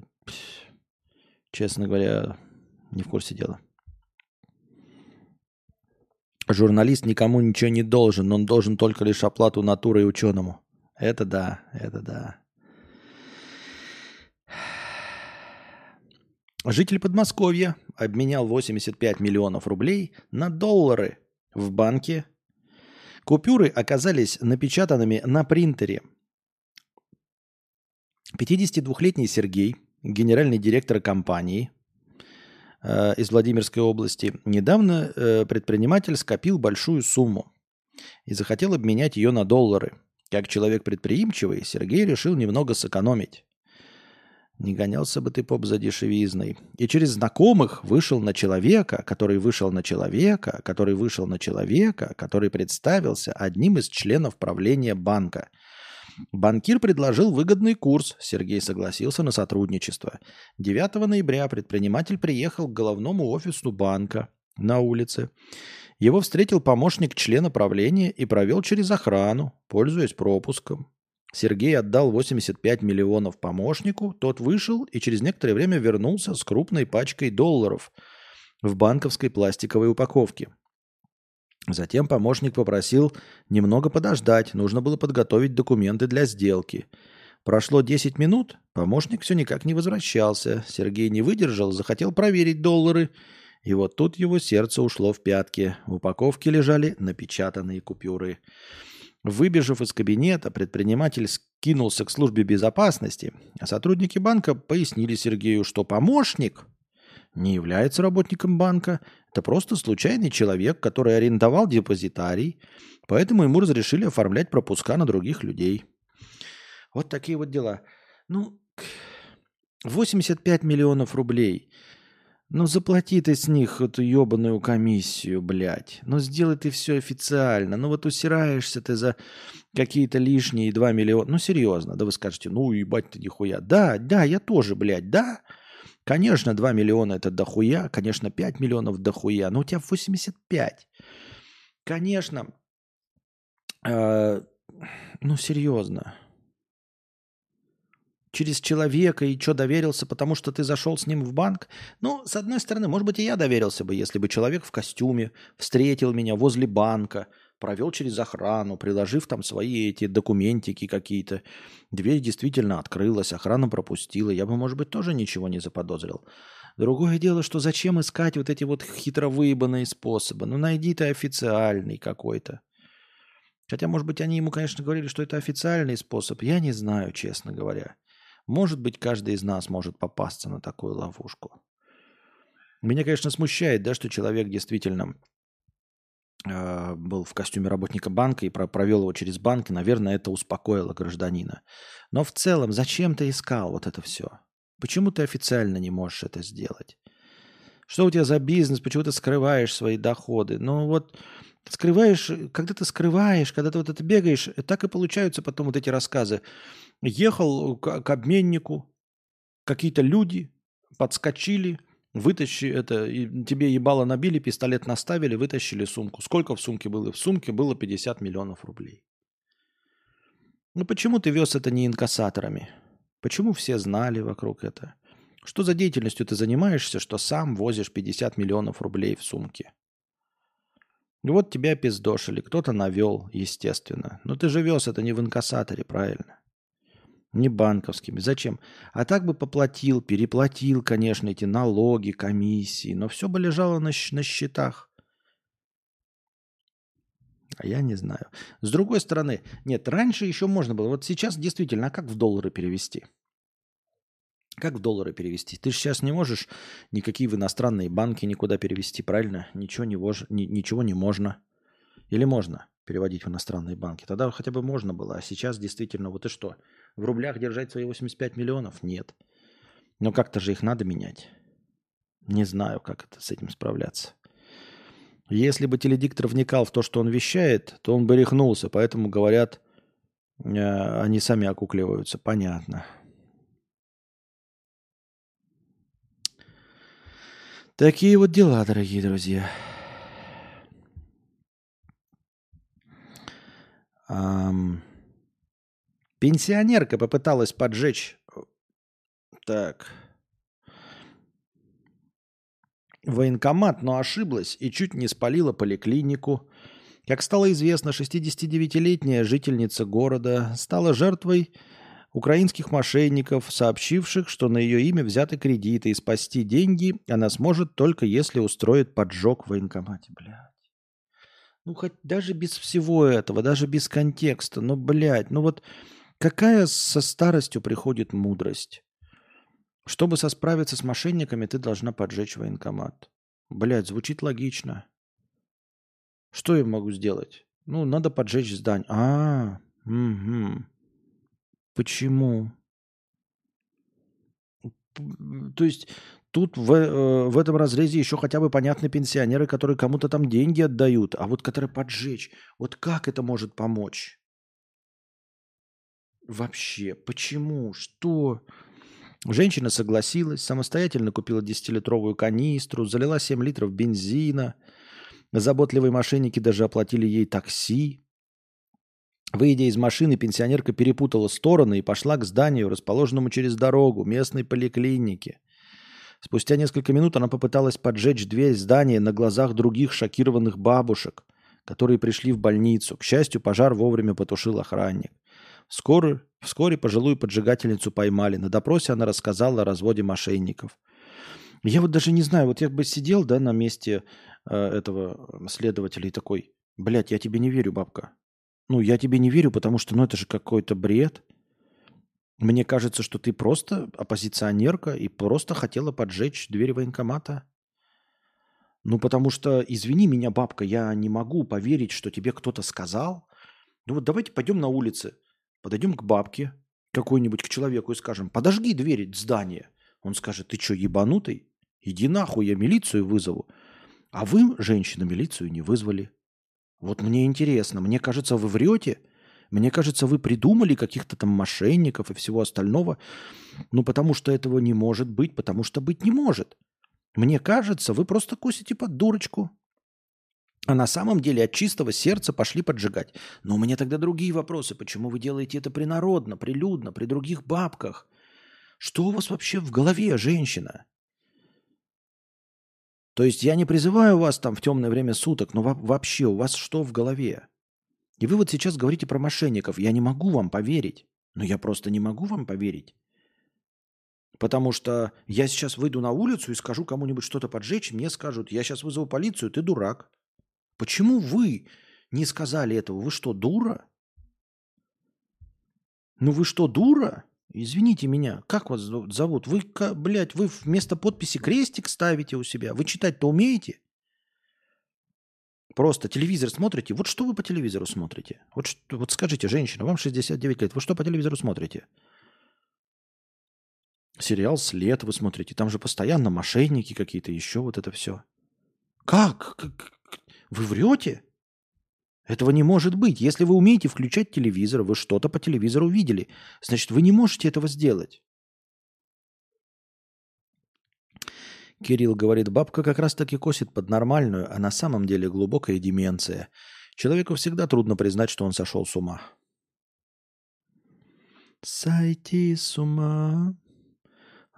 честно говоря, не в курсе дела. Журналист никому ничего не должен, он должен только лишь оплату натуры и ученому. Это да, это да. Житель Подмосковья обменял 85 миллионов рублей на доллары в банке. Купюры оказались напечатанными на принтере. 52-летний Сергей, генеральный директор компании э, из Владимирской области, недавно э, предприниматель скопил большую сумму и захотел обменять ее на доллары. Как человек предприимчивый, Сергей решил немного сэкономить. Не гонялся бы ты, поп, за дешевизной. И через знакомых вышел на человека, который вышел на человека, который вышел на человека, который представился одним из членов правления банка. Банкир предложил выгодный курс, Сергей согласился на сотрудничество. 9 ноября предприниматель приехал к головному офису банка на улице. Его встретил помощник члена правления и провел через охрану, пользуясь пропуском. Сергей отдал 85 миллионов помощнику, тот вышел и через некоторое время вернулся с крупной пачкой долларов в банковской пластиковой упаковке. Затем помощник попросил немного подождать, нужно было подготовить документы для сделки. Прошло 10 минут, помощник все никак не возвращался. Сергей не выдержал, захотел проверить доллары. И вот тут его сердце ушло в пятки. В упаковке лежали напечатанные купюры. Выбежав из кабинета, предприниматель скинулся к службе безопасности, а сотрудники банка пояснили Сергею, что помощник не является работником банка, это просто случайный человек, который арендовал депозитарий, поэтому ему разрешили оформлять пропуска на других людей. Вот такие вот дела. Ну, 85 миллионов рублей – ну заплати ты с них эту ебаную комиссию, блядь. Ну сделай ты все официально. Ну вот усираешься ты за какие-то лишние 2 миллиона. Ну серьезно, да вы скажете, ну ебать ты нихуя. Да, да, я тоже, блядь, да. Конечно, 2 миллиона это дохуя, конечно, 5 миллионов дохуя, но у тебя 85. Конечно, э, ну серьезно через человека и что доверился, потому что ты зашел с ним в банк. Ну, с одной стороны, может быть, и я доверился бы, если бы человек в костюме встретил меня возле банка, провел через охрану, приложив там свои эти документики какие-то. Дверь действительно открылась, охрана пропустила. Я бы, может быть, тоже ничего не заподозрил. Другое дело, что зачем искать вот эти вот хитро выебанные способы? Ну, найди ты официальный какой-то. Хотя, может быть, они ему, конечно, говорили, что это официальный способ. Я не знаю, честно говоря. Может быть, каждый из нас может попасться на такую ловушку. Меня, конечно, смущает, да, что человек действительно э, был в костюме работника банка и про провел его через банк, и, наверное, это успокоило гражданина. Но в целом, зачем ты искал вот это все? Почему ты официально не можешь это сделать? Что у тебя за бизнес? Почему ты скрываешь свои доходы? Ну вот скрываешь, когда ты скрываешь, когда ты вот это бегаешь, так и получаются потом вот эти рассказы. Ехал к, к обменнику, какие-то люди подскочили, вытащи это, и тебе ебало набили, пистолет наставили, вытащили сумку. Сколько в сумке было? В сумке было 50 миллионов рублей. Ну почему ты вез это не инкассаторами? Почему все знали вокруг это? Что за деятельностью ты занимаешься, что сам возишь 50 миллионов рублей в сумке? И вот тебя пиздошили, кто-то навел, естественно. Но ты же вез это не в инкассаторе, правильно? Не банковскими. Зачем? А так бы поплатил, переплатил, конечно, эти налоги, комиссии, но все бы лежало на, на счетах. А я не знаю. С другой стороны, нет, раньше еще можно было. Вот сейчас действительно, а как в доллары перевести? Как в доллары перевести? Ты же сейчас не можешь никакие в иностранные банки никуда перевести, правильно? Ничего не, вож... ни, ничего не можно. Или можно переводить в иностранные банки? Тогда хотя бы можно было. А сейчас действительно, вот и что? В рублях держать свои 85 миллионов? Нет. Но как-то же их надо менять. Не знаю, как это с этим справляться. Если бы теледиктор вникал в то, что он вещает, то он бы рехнулся. Поэтому, говорят, э, они сами окукливаются. Понятно. Такие вот дела, дорогие друзья. Ам... Пенсионерка попыталась поджечь... Так. Военкомат, но ошиблась и чуть не спалила поликлинику. Как стало известно, 69-летняя жительница города стала жертвой украинских мошенников, сообщивших, что на ее имя взяты кредиты и спасти деньги она сможет только если устроит поджог в военкомате. Блядь. Ну, хоть даже без всего этого, даже без контекста, ну, блядь, ну вот какая со старостью приходит мудрость? Чтобы сосправиться с мошенниками, ты должна поджечь военкомат. Блядь, звучит логично. Что я могу сделать? Ну, надо поджечь здание. А, угу. Почему? То есть тут в, э, в этом разрезе еще хотя бы понятны пенсионеры, которые кому-то там деньги отдают, а вот которые поджечь, вот как это может помочь? Вообще, почему? Что? Женщина согласилась, самостоятельно купила 10-литровую канистру, залила 7 литров бензина. Заботливые мошенники даже оплатили ей такси. Выйдя из машины, пенсионерка перепутала стороны и пошла к зданию, расположенному через дорогу, местной поликлиники. Спустя несколько минут она попыталась поджечь дверь здания на глазах других шокированных бабушек, которые пришли в больницу. К счастью, пожар вовремя потушил охранник. Вскоре, вскоре пожилую поджигательницу поймали. На допросе она рассказала о разводе мошенников. Я вот даже не знаю, вот я бы сидел да, на месте э, этого следователя и такой, блядь, я тебе не верю, бабка. Ну, я тебе не верю, потому что, ну, это же какой-то бред. Мне кажется, что ты просто оппозиционерка и просто хотела поджечь дверь военкомата. Ну, потому что, извини меня, бабка, я не могу поверить, что тебе кто-то сказал. Ну вот давайте пойдем на улице, подойдем к бабке какой-нибудь, к человеку и скажем, подожги дверь здания. Он скажет, ты что, ебанутый? Иди нахуй, я милицию вызову. А вы, женщина, милицию не вызвали. Вот мне интересно, мне кажется, вы врете. Мне кажется, вы придумали каких-то там мошенников и всего остального. Ну, потому что этого не может быть, потому что быть не может. Мне кажется, вы просто косите под дурочку. А на самом деле от чистого сердца пошли поджигать. Но у меня тогда другие вопросы. Почему вы делаете это принародно, прилюдно, при других бабках? Что у вас вообще в голове, женщина? То есть я не призываю вас там в темное время суток, но вообще у вас что в голове? И вы вот сейчас говорите про мошенников. Я не могу вам поверить. Но я просто не могу вам поверить. Потому что я сейчас выйду на улицу и скажу кому-нибудь что-то поджечь, мне скажут, я сейчас вызову полицию, ты дурак. Почему вы не сказали этого? Вы что, дура? Ну вы что, дура? Извините меня, как вас зовут? Вы, блядь, вы вместо подписи крестик ставите у себя? Вы читать-то умеете? Просто телевизор смотрите? Вот что вы по телевизору смотрите? Вот, что, вот скажите, женщина, вам 69 лет, вы что по телевизору смотрите? Сериал «След» вы смотрите. Там же постоянно мошенники какие-то, еще вот это все. Как? Вы врете? Этого не может быть. Если вы умеете включать телевизор, вы что-то по телевизору видели. Значит, вы не можете этого сделать. Кирилл говорит, бабка как раз таки косит под нормальную, а на самом деле глубокая деменция. Человеку всегда трудно признать, что он сошел с ума. Сойти с ума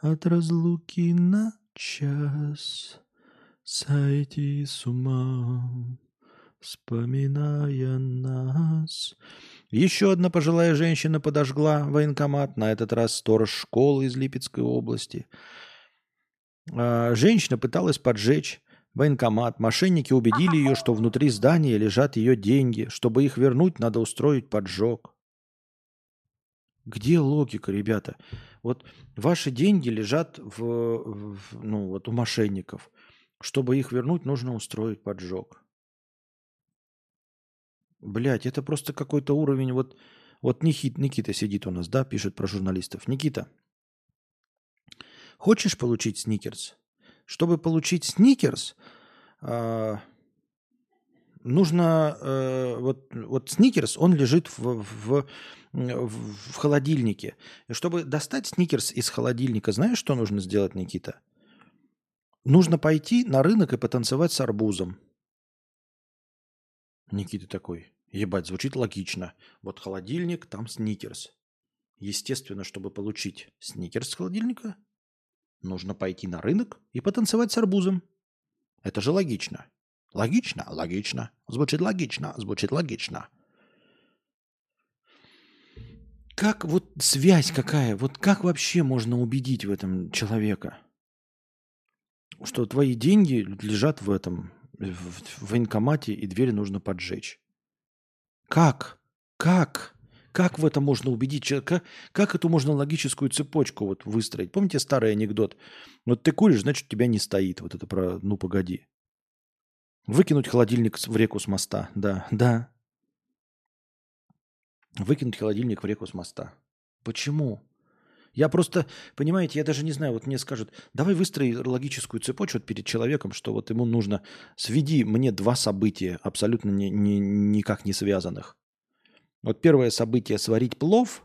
от разлуки на час, сойти с ума вспоминая нас. Еще одна пожилая женщина подожгла военкомат, на этот раз сторож школы из Липецкой области. А, женщина пыталась поджечь военкомат. Мошенники убедили ее, что внутри здания лежат ее деньги. Чтобы их вернуть, надо устроить поджог. Где логика, ребята? Вот ваши деньги лежат в, в, ну, вот у мошенников. Чтобы их вернуть, нужно устроить поджог. Блять, это просто какой-то уровень. Вот, вот Никит, Никита сидит у нас, да, пишет про журналистов. Никита, хочешь получить сникерс? Чтобы получить сникерс, э, нужно э, вот, вот сникерс, он лежит в, в, в, в холодильнике. И чтобы достать сникерс из холодильника, знаешь, что нужно сделать, Никита? Нужно пойти на рынок и потанцевать с арбузом. Никита такой, ебать, звучит логично. Вот холодильник, там сникерс. Естественно, чтобы получить сникерс с холодильника, Нужно пойти на рынок и потанцевать с арбузом. Это же логично. Логично? Логично. Звучит логично. Звучит логично. Как вот связь какая? Вот как вообще можно убедить в этом человека? Что твои деньги лежат в этом, в военкомате, и дверь нужно поджечь. Как? Как? Как в это можно убедить человека? Как эту можно логическую цепочку вот выстроить? Помните старый анекдот? Вот ты куришь, значит, у тебя не стоит. Вот это про «ну, погоди». Выкинуть холодильник в реку с моста. Да, да. Выкинуть холодильник в реку с моста. Почему? Я просто, понимаете, я даже не знаю, вот мне скажут, давай выстрои логическую цепочку перед человеком, что вот ему нужно, сведи мне два события, абсолютно ни, ни, никак не связанных. Вот первое событие сварить плов,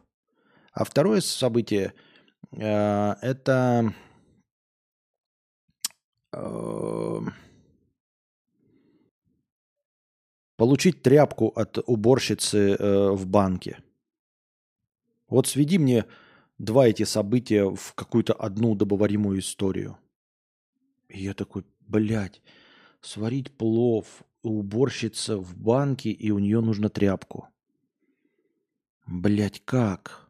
а второе событие э, это э, получить тряпку от уборщицы э, в банке. Вот сведи мне два эти события в какую-то одну добоваримую историю. И я такой, блядь, сварить плов, уборщица в банке, и у нее нужна тряпку. Блять, как?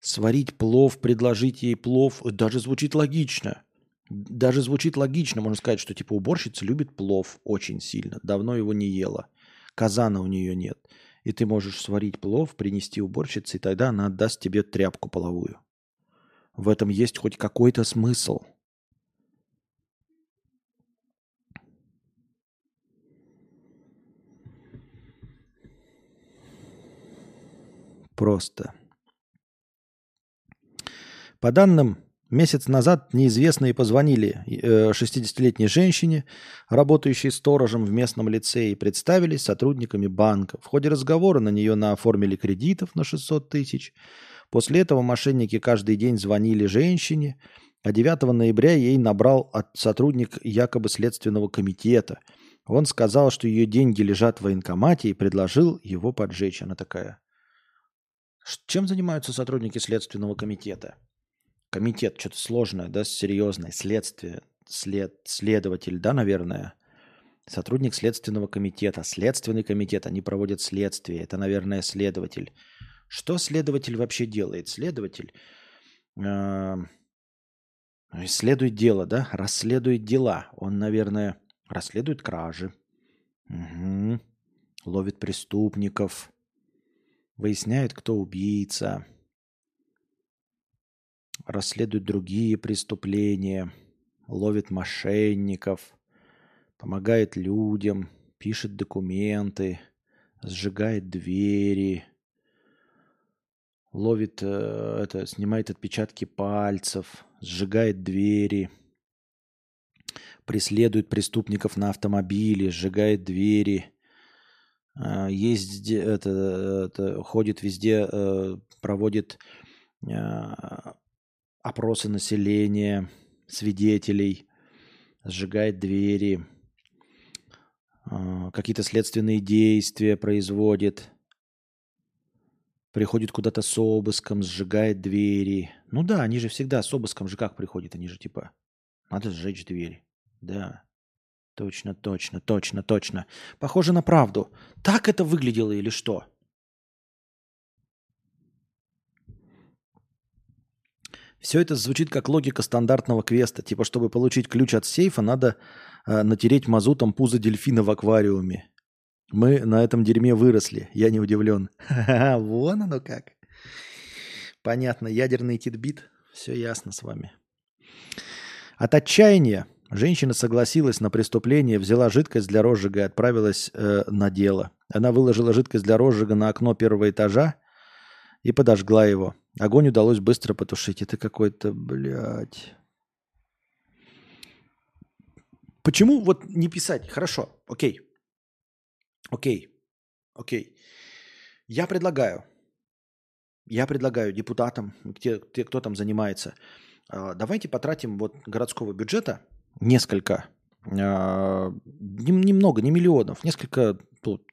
Сварить плов, предложить ей плов, даже звучит логично. Даже звучит логично, можно сказать, что типа уборщица любит плов очень сильно, давно его не ела. Казана у нее нет. И ты можешь сварить плов, принести уборщице, и тогда она отдаст тебе тряпку половую. В этом есть хоть какой-то смысл – просто. По данным, месяц назад неизвестные позвонили 60-летней э, женщине, работающей сторожем в местном лицее, и представились сотрудниками банка. В ходе разговора на нее наоформили кредитов на 600 тысяч. После этого мошенники каждый день звонили женщине, а 9 ноября ей набрал от сотрудник якобы Следственного комитета. Он сказал, что ее деньги лежат в военкомате и предложил его поджечь. Она такая, чем занимаются сотрудники Следственного комитета? Комитет, что-то сложное, да, серьезное. Следствие, след, следователь, да, наверное. Сотрудник Следственного комитета. Следственный комитет, они проводят следствие. Это, наверное, следователь. Что следователь вообще делает? Следователь э, исследует дело, да, расследует дела. Он, наверное, расследует кражи. Угу. Ловит преступников выясняет, кто убийца, расследует другие преступления, ловит мошенников, помогает людям, пишет документы, сжигает двери, ловит э, это, снимает отпечатки пальцев, сжигает двери, преследует преступников на автомобиле, сжигает двери, а, есть это, это ходит везде, э, проводит опросы населения, свидетелей, сжигает двери, а, какие-то следственные действия производит, приходит куда-то с обыском, сжигает двери. Ну да, они же всегда с обыском же как приходят, они же типа, надо сжечь дверь. Да. Точно, точно, точно, точно. Похоже на правду. Так это выглядело или что? Все это звучит как логика стандартного квеста. Типа, чтобы получить ключ от сейфа, надо э, натереть мазутом пузо дельфина в аквариуме. Мы на этом дерьме выросли. Я не удивлен. Вон оно как. Понятно. Ядерный титбит. Все ясно с вами. От отчаяния женщина согласилась на преступление, взяла жидкость для розжига и отправилась э, на дело. Она выложила жидкость для розжига на окно первого этажа и подожгла его. Огонь удалось быстро потушить. Это какой-то, блядь... Почему вот не писать? Хорошо, окей. Окей, окей. Я предлагаю, я предлагаю депутатам, те, те кто там занимается, а, давайте потратим вот городского бюджета несколько, немного, не миллионов, несколько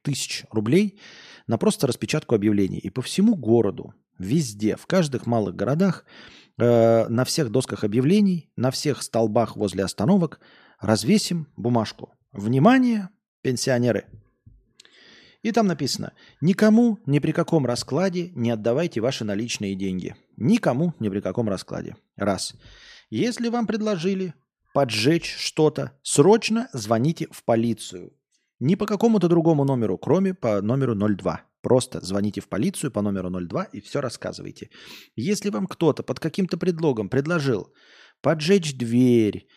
тысяч рублей на просто распечатку объявлений. И по всему городу, везде, в каждых малых городах, а, на всех досках объявлений, на всех столбах возле остановок развесим бумажку. Внимание, пенсионеры! И там написано, никому ни при каком раскладе не отдавайте ваши наличные деньги. Никому ни при каком раскладе. Раз. Если вам предложили поджечь что-то, срочно звоните в полицию. Не по какому-то другому номеру, кроме по номеру 02. Просто звоните в полицию по номеру 02 и все рассказывайте. Если вам кто-то под каким-то предлогом предложил поджечь дверь,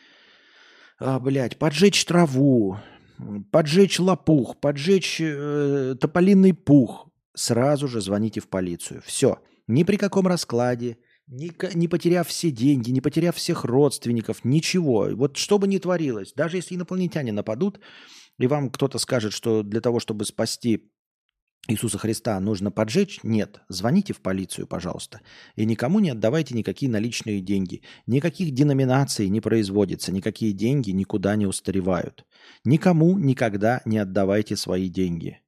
а, блядь, поджечь траву, поджечь лопух, поджечь э, тополиный пух, сразу же звоните в полицию. Все. Ни при каком раскладе, не, не потеряв все деньги, не потеряв всех родственников, ничего. Вот что бы ни творилось, даже если инопланетяне нападут, и вам кто-то скажет, что для того, чтобы спасти Иисуса Христа нужно поджечь? Нет. Звоните в полицию, пожалуйста. И никому не отдавайте никакие наличные деньги. Никаких деноминаций не производится, никакие деньги никуда не устаревают. Никому никогда не отдавайте свои деньги.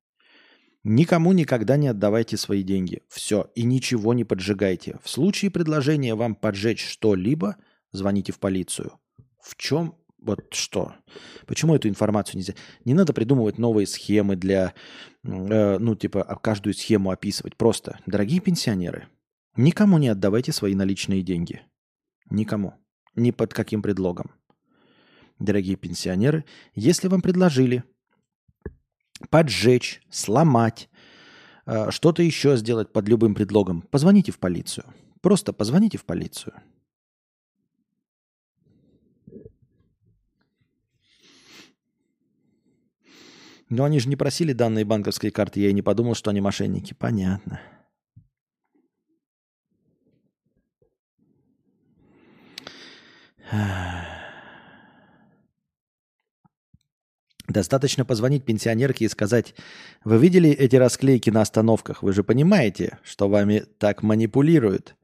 Никому никогда не отдавайте свои деньги. Все. И ничего не поджигайте. В случае предложения вам поджечь что-либо, звоните в полицию. В чем вот что? Почему эту информацию нельзя? Не надо придумывать новые схемы для, э, ну, типа, а каждую схему описывать. Просто, дорогие пенсионеры, никому не отдавайте свои наличные деньги. Никому. Ни под каким предлогом. Дорогие пенсионеры, если вам предложили поджечь, сломать, э, что-то еще сделать под любым предлогом, позвоните в полицию. Просто позвоните в полицию. Но они же не просили данные банковской карты, я и не подумал, что они мошенники. Понятно. Достаточно позвонить пенсионерке и сказать, вы видели эти расклейки на остановках? Вы же понимаете, что вами так манипулируют.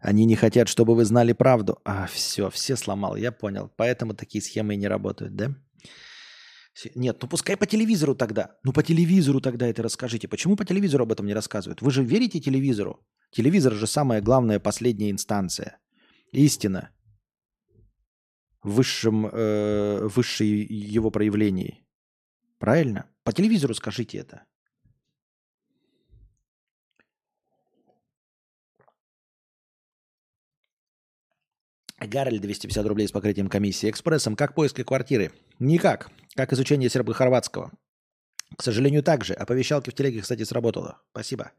Они не хотят, чтобы вы знали правду. А, все, все сломал, я понял. Поэтому такие схемы и не работают, да? Нет, ну пускай по телевизору тогда. Ну по телевизору тогда это расскажите. Почему по телевизору об этом не рассказывают? Вы же верите телевизору? Телевизор же самая главная последняя инстанция. Истина. В высшем, э, высшей его проявлении. Правильно? По телевизору скажите это. Гаррель 250 рублей с покрытием комиссии. Экспрессом. Как поиск квартиры? Никак. Как изучение сербо-хорватского. К сожалению, так же. Оповещалки в телеге, кстати, сработало. Спасибо.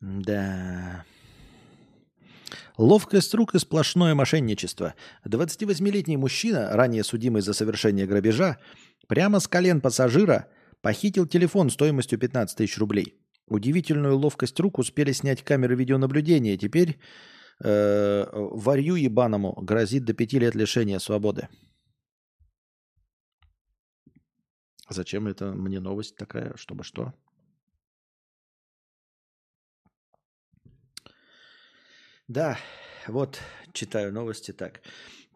Да. Ловкость рук и сплошное мошенничество. 28-летний мужчина, ранее судимый за совершение грабежа, прямо с колен пассажира – Похитил телефон стоимостью 15 тысяч рублей. Удивительную ловкость рук успели снять камеры видеонаблюдения. Теперь э, варью ебаному грозит до пяти лет лишения свободы. Зачем это мне новость такая, чтобы что? Да, вот читаю новости так.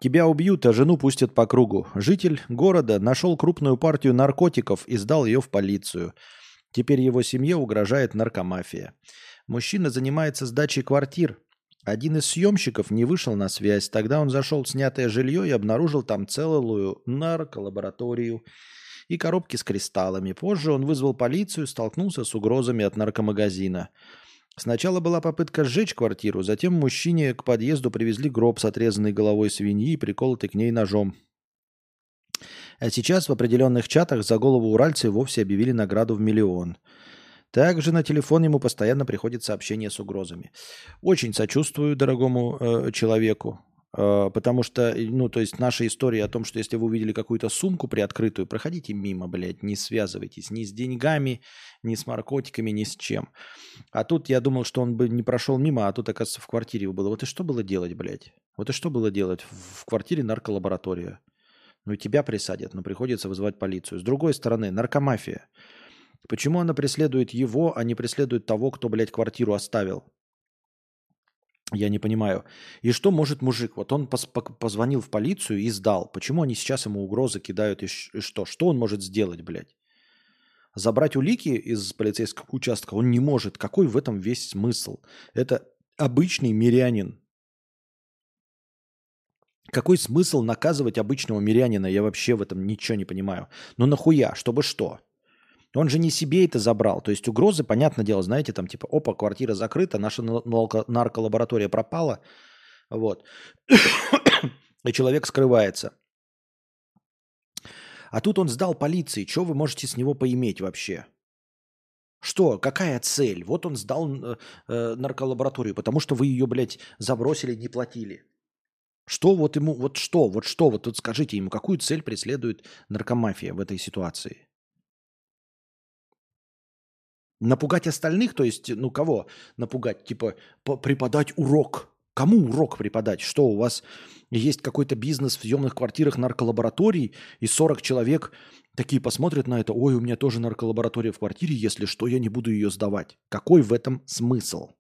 Тебя убьют, а жену пустят по кругу. Житель города нашел крупную партию наркотиков и сдал ее в полицию. Теперь его семье угрожает наркомафия. Мужчина занимается сдачей квартир. Один из съемщиков не вышел на связь. Тогда он зашел в снятое жилье и обнаружил там целую нарколабораторию. и коробки с кристаллами. Позже он вызвал полицию, столкнулся с угрозами от наркомагазина. Сначала была попытка сжечь квартиру, затем мужчине к подъезду привезли гроб с отрезанной головой свиньи и приколотый к ней ножом. А сейчас в определенных чатах за голову уральца вовсе объявили награду в миллион. Также на телефон ему постоянно приходят сообщения с угрозами. Очень сочувствую дорогому э, человеку. Э, потому что, ну, то есть наша история о том, что если вы увидели какую-то сумку приоткрытую, проходите мимо, блядь, не связывайтесь ни с деньгами, ни с наркотиками, ни с чем. А тут я думал, что он бы не прошел мимо, а тут, оказывается, в квартире было. Вот и что было делать, блядь? Вот и что было делать? В квартире нарколаборатория. Ну и тебя присадят, но приходится вызывать полицию. С другой стороны, наркомафия. Почему она преследует его, а не преследует того, кто, блядь, квартиру оставил? Я не понимаю. И что может мужик? Вот он позвонил в полицию и сдал. Почему они сейчас ему угрозы кидают и, и что? Что он может сделать, блядь? Забрать улики из полицейского участка он не может. Какой в этом весь смысл? Это обычный мирянин. Какой смысл наказывать обычного мирянина? Я вообще в этом ничего не понимаю. Ну нахуя? Чтобы что? Он же не себе это забрал. То есть угрозы, понятное дело, знаете, там типа, опа, квартира закрыта, наша нарколаборатория пропала. Вот. И человек скрывается. А тут он сдал полиции. Что вы можете с него поиметь вообще? Что? Какая цель? Вот он сдал э, нарколабораторию, потому что вы ее, блядь, забросили, не платили. Что вот ему, вот что, вот что, вот тут скажите ему, какую цель преследует наркомафия в этой ситуации? Напугать остальных, то есть, ну кого напугать? Типа преподать урок. Кому урок преподать? Что, у вас есть какой-то бизнес в съемных квартирах нарколабораторий, и 40 человек такие посмотрят на это, ой, у меня тоже нарколаборатория в квартире, если что, я не буду ее сдавать. Какой в этом смысл?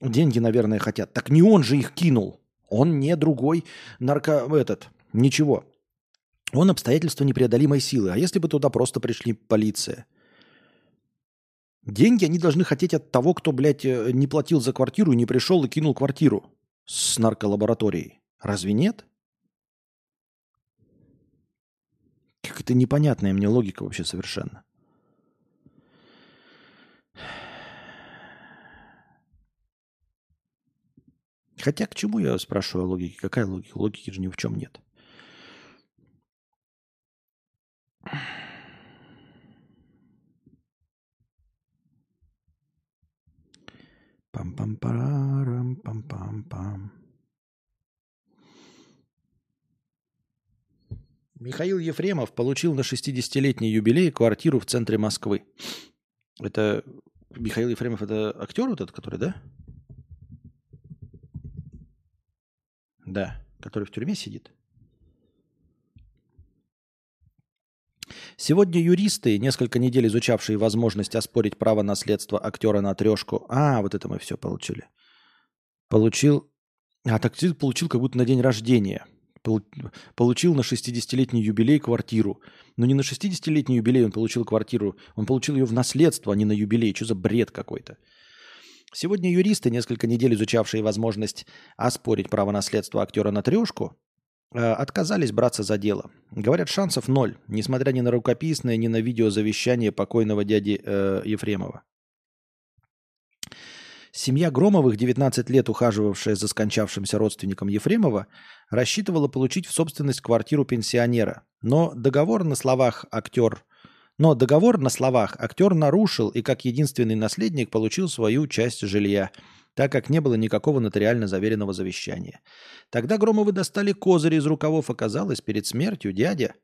Деньги, наверное, хотят. Так не он же их кинул. Он не другой нарко... этот. Ничего. Он обстоятельства непреодолимой силы. А если бы туда просто пришли полиция? Деньги они должны хотеть от того, кто, блядь, э, не платил за квартиру, не пришел и кинул квартиру с нарколабораторией. Разве нет? Как это непонятная мне логика вообще совершенно. Хотя к чему я спрашиваю о логике? Какая логика? Логики же ни в чем нет. Пам-пам-парам, пам-пам-пам. Михаил Ефремов получил на 60-летний юбилей квартиру в центре Москвы. Это Михаил Ефремов, это актер вот этот, который, да? Да, который в тюрьме сидит. Сегодня юристы, несколько недель изучавшие возможность оспорить право наследства актера на трешку. А, вот это мы все получили. Получил... А, так получил как будто на день рождения. Получил на 60-летний юбилей квартиру. Но не на 60-летний юбилей он получил квартиру. Он получил ее в наследство, а не на юбилей. Что за бред какой-то? Сегодня юристы, несколько недель изучавшие возможность оспорить право наследства актера на трешку, отказались браться за дело. Говорят, шансов ноль, несмотря ни на рукописное, ни на видеозавещание покойного дяди э, Ефремова. Семья Громовых, 19 лет ухаживавшая за скончавшимся родственником Ефремова, рассчитывала получить в собственность квартиру пенсионера. Но договор на словах актер но договор на словах актер нарушил и как единственный наследник получил свою часть жилья – так как не было никакого нотариально заверенного завещания. Тогда Громовы достали козырь из рукавов. Оказалось, перед смертью дядя,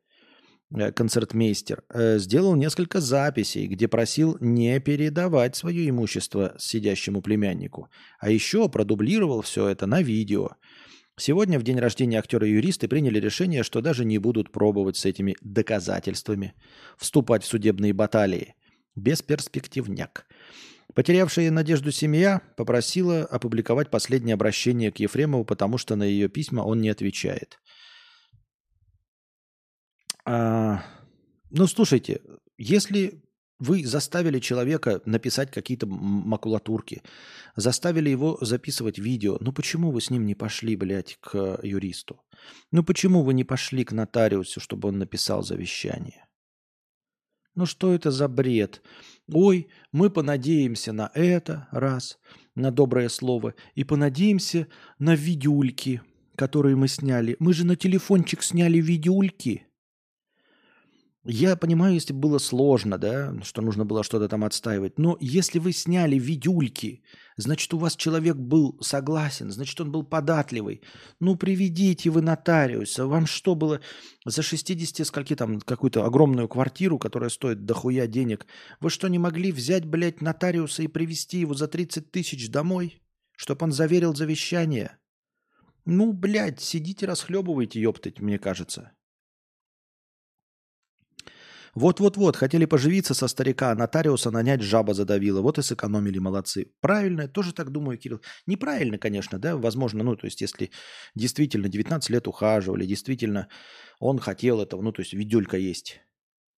э, концертмейстер, э, сделал несколько записей, где просил не передавать свое имущество сидящему племяннику. А еще продублировал все это на видео. Сегодня, в день рождения актера юристы приняли решение, что даже не будут пробовать с этими доказательствами вступать в судебные баталии. Бесперспективняк. Потерявшая надежду семья попросила опубликовать последнее обращение к Ефремову, потому что на ее письма он не отвечает. А, ну, слушайте, если Вы заставили человека написать какие-то макулатурки, заставили его записывать видео. Ну почему вы с ним не пошли, блядь, к юристу? Ну почему вы не пошли к нотариусу, чтобы он написал завещание? Ну что это за бред? Ой, мы понадеемся на это, раз, на доброе слово, и понадеемся на видюльки, которые мы сняли. Мы же на телефончик сняли видюльки. Я понимаю, если было сложно, да, что нужно было что-то там отстаивать, но если вы сняли видюльки, значит, у вас человек был согласен, значит, он был податливый. Ну, приведите вы нотариуса. Вам что было за 60 скольки там какую-то огромную квартиру, которая стоит дохуя денег? Вы что, не могли взять, блядь, нотариуса и привести его за 30 тысяч домой, чтобы он заверил завещание? Ну, блядь, сидите, расхлебывайте, ёптать, мне кажется. Вот-вот-вот, хотели поживиться со старика, нотариуса нанять жаба задавила. Вот и сэкономили, молодцы. Правильно, тоже так думаю, Кирилл. Неправильно, конечно, да, возможно, ну, то есть, если действительно 19 лет ухаживали, действительно он хотел этого, ну, то есть, видюлька есть.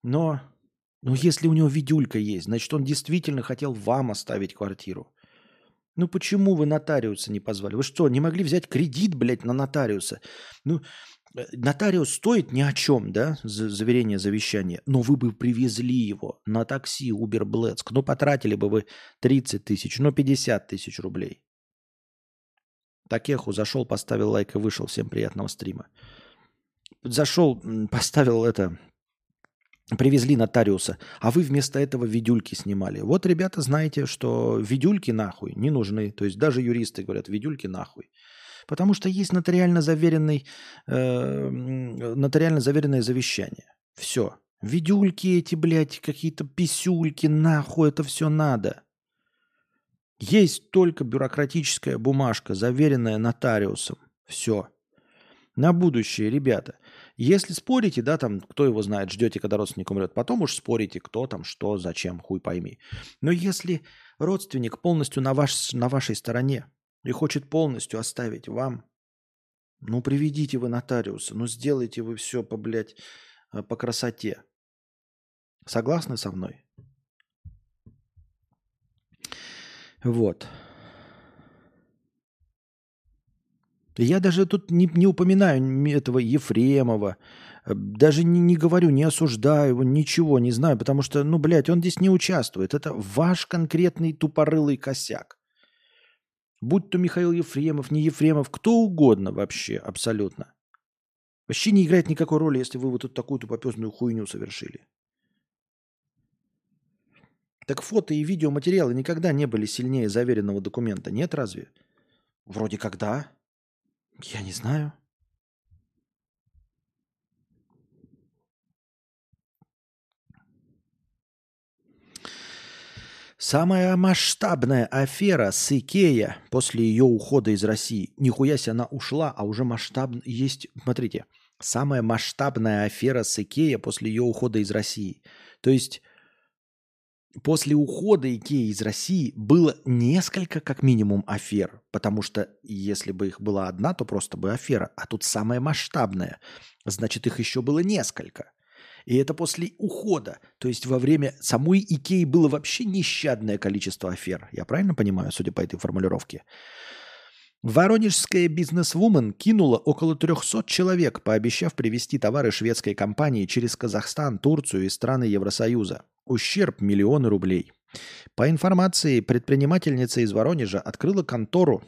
Но, но если у него видюлька есть, значит, он действительно хотел вам оставить квартиру. Ну почему вы нотариуса не позвали? Вы что, не могли взять кредит, блядь, на нотариуса? Ну, нотариус стоит ни о чем, да, заверение завещания, но вы бы привезли его на такси Uber Блэцк, ну потратили бы вы 30 тысяч, ну 50 тысяч рублей. Такеху зашел, поставил лайк и вышел. Всем приятного стрима. Зашел, поставил это, привезли нотариуса, а вы вместо этого видюльки снимали. Вот, ребята, знаете, что видюльки нахуй не нужны. То есть даже юристы говорят, видюльки нахуй. Потому что есть нотариально, заверенный, э, нотариально заверенное завещание. Все. Видюльки эти, блядь, какие-то писюльки, нахуй это все надо. Есть только бюрократическая бумажка, заверенная нотариусом. Все. На будущее, ребята. Если спорите, да, там, кто его знает, ждете, когда родственник умрет, потом уж спорите, кто там, что, зачем, хуй пойми. Но если родственник полностью на, ваш, на вашей стороне, и хочет полностью оставить вам, ну, приведите вы нотариуса, ну, сделайте вы все по, блядь, э, по красоте. Согласны со мной? Вот. Я даже тут не, не упоминаю этого Ефремова, э, даже не, не говорю, не осуждаю его, ничего не знаю, потому что, ну, блядь, он здесь не участвует. Это ваш конкретный тупорылый косяк. Будь то Михаил Ефремов, не Ефремов, кто угодно вообще, абсолютно. Вообще не играет никакой роли, если вы вот тут такую-то попезную хуйню совершили. Так фото и видеоматериалы никогда не были сильнее заверенного документа, нет разве? Вроде когда. Я не знаю. Самая масштабная афера с Икея после ее ухода из России. Нихуя себе она ушла, а уже масштаб есть. Смотрите, самая масштабная афера с Икея после ее ухода из России. То есть после ухода Икеи из России было несколько, как минимум, афер. Потому что если бы их была одна, то просто бы афера. А тут самая масштабная. Значит, их еще было несколько. И это после ухода. То есть во время самой Икеи было вообще нещадное количество афер. Я правильно понимаю, судя по этой формулировке? Воронежская бизнесвумен кинула около 300 человек, пообещав привезти товары шведской компании через Казахстан, Турцию и страны Евросоюза. Ущерб – миллионы рублей. По информации, предпринимательница из Воронежа открыла контору.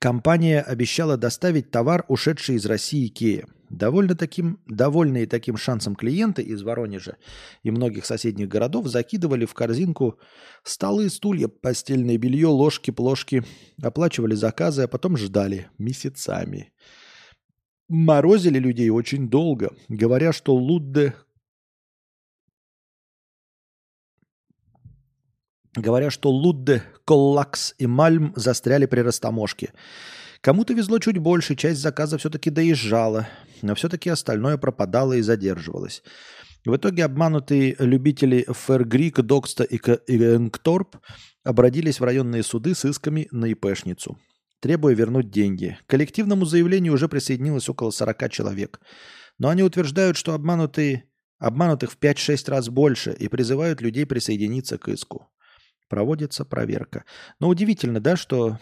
Компания обещала доставить товар, ушедший из России Икея. Довольно таким, довольные таким шансом клиенты из Воронежа и многих соседних городов закидывали в корзинку столы, стулья, постельное белье, ложки, плошки, оплачивали заказы, а потом ждали месяцами. Морозили людей очень долго, говоря, что Лудде Говоря, что Лудде, Коллакс и Мальм застряли при растаможке. Кому-то везло чуть больше, часть заказа все-таки доезжала, но все-таки остальное пропадало и задерживалось. В итоге обманутые любители Фергрик, Докста и Энкторп обратились в районные суды с исками на ИПшницу, требуя вернуть деньги. К коллективному заявлению уже присоединилось около 40 человек. Но они утверждают, что обманутые обманутых в 5-6 раз больше и призывают людей присоединиться к иску. Проводится проверка. Но удивительно, да, что...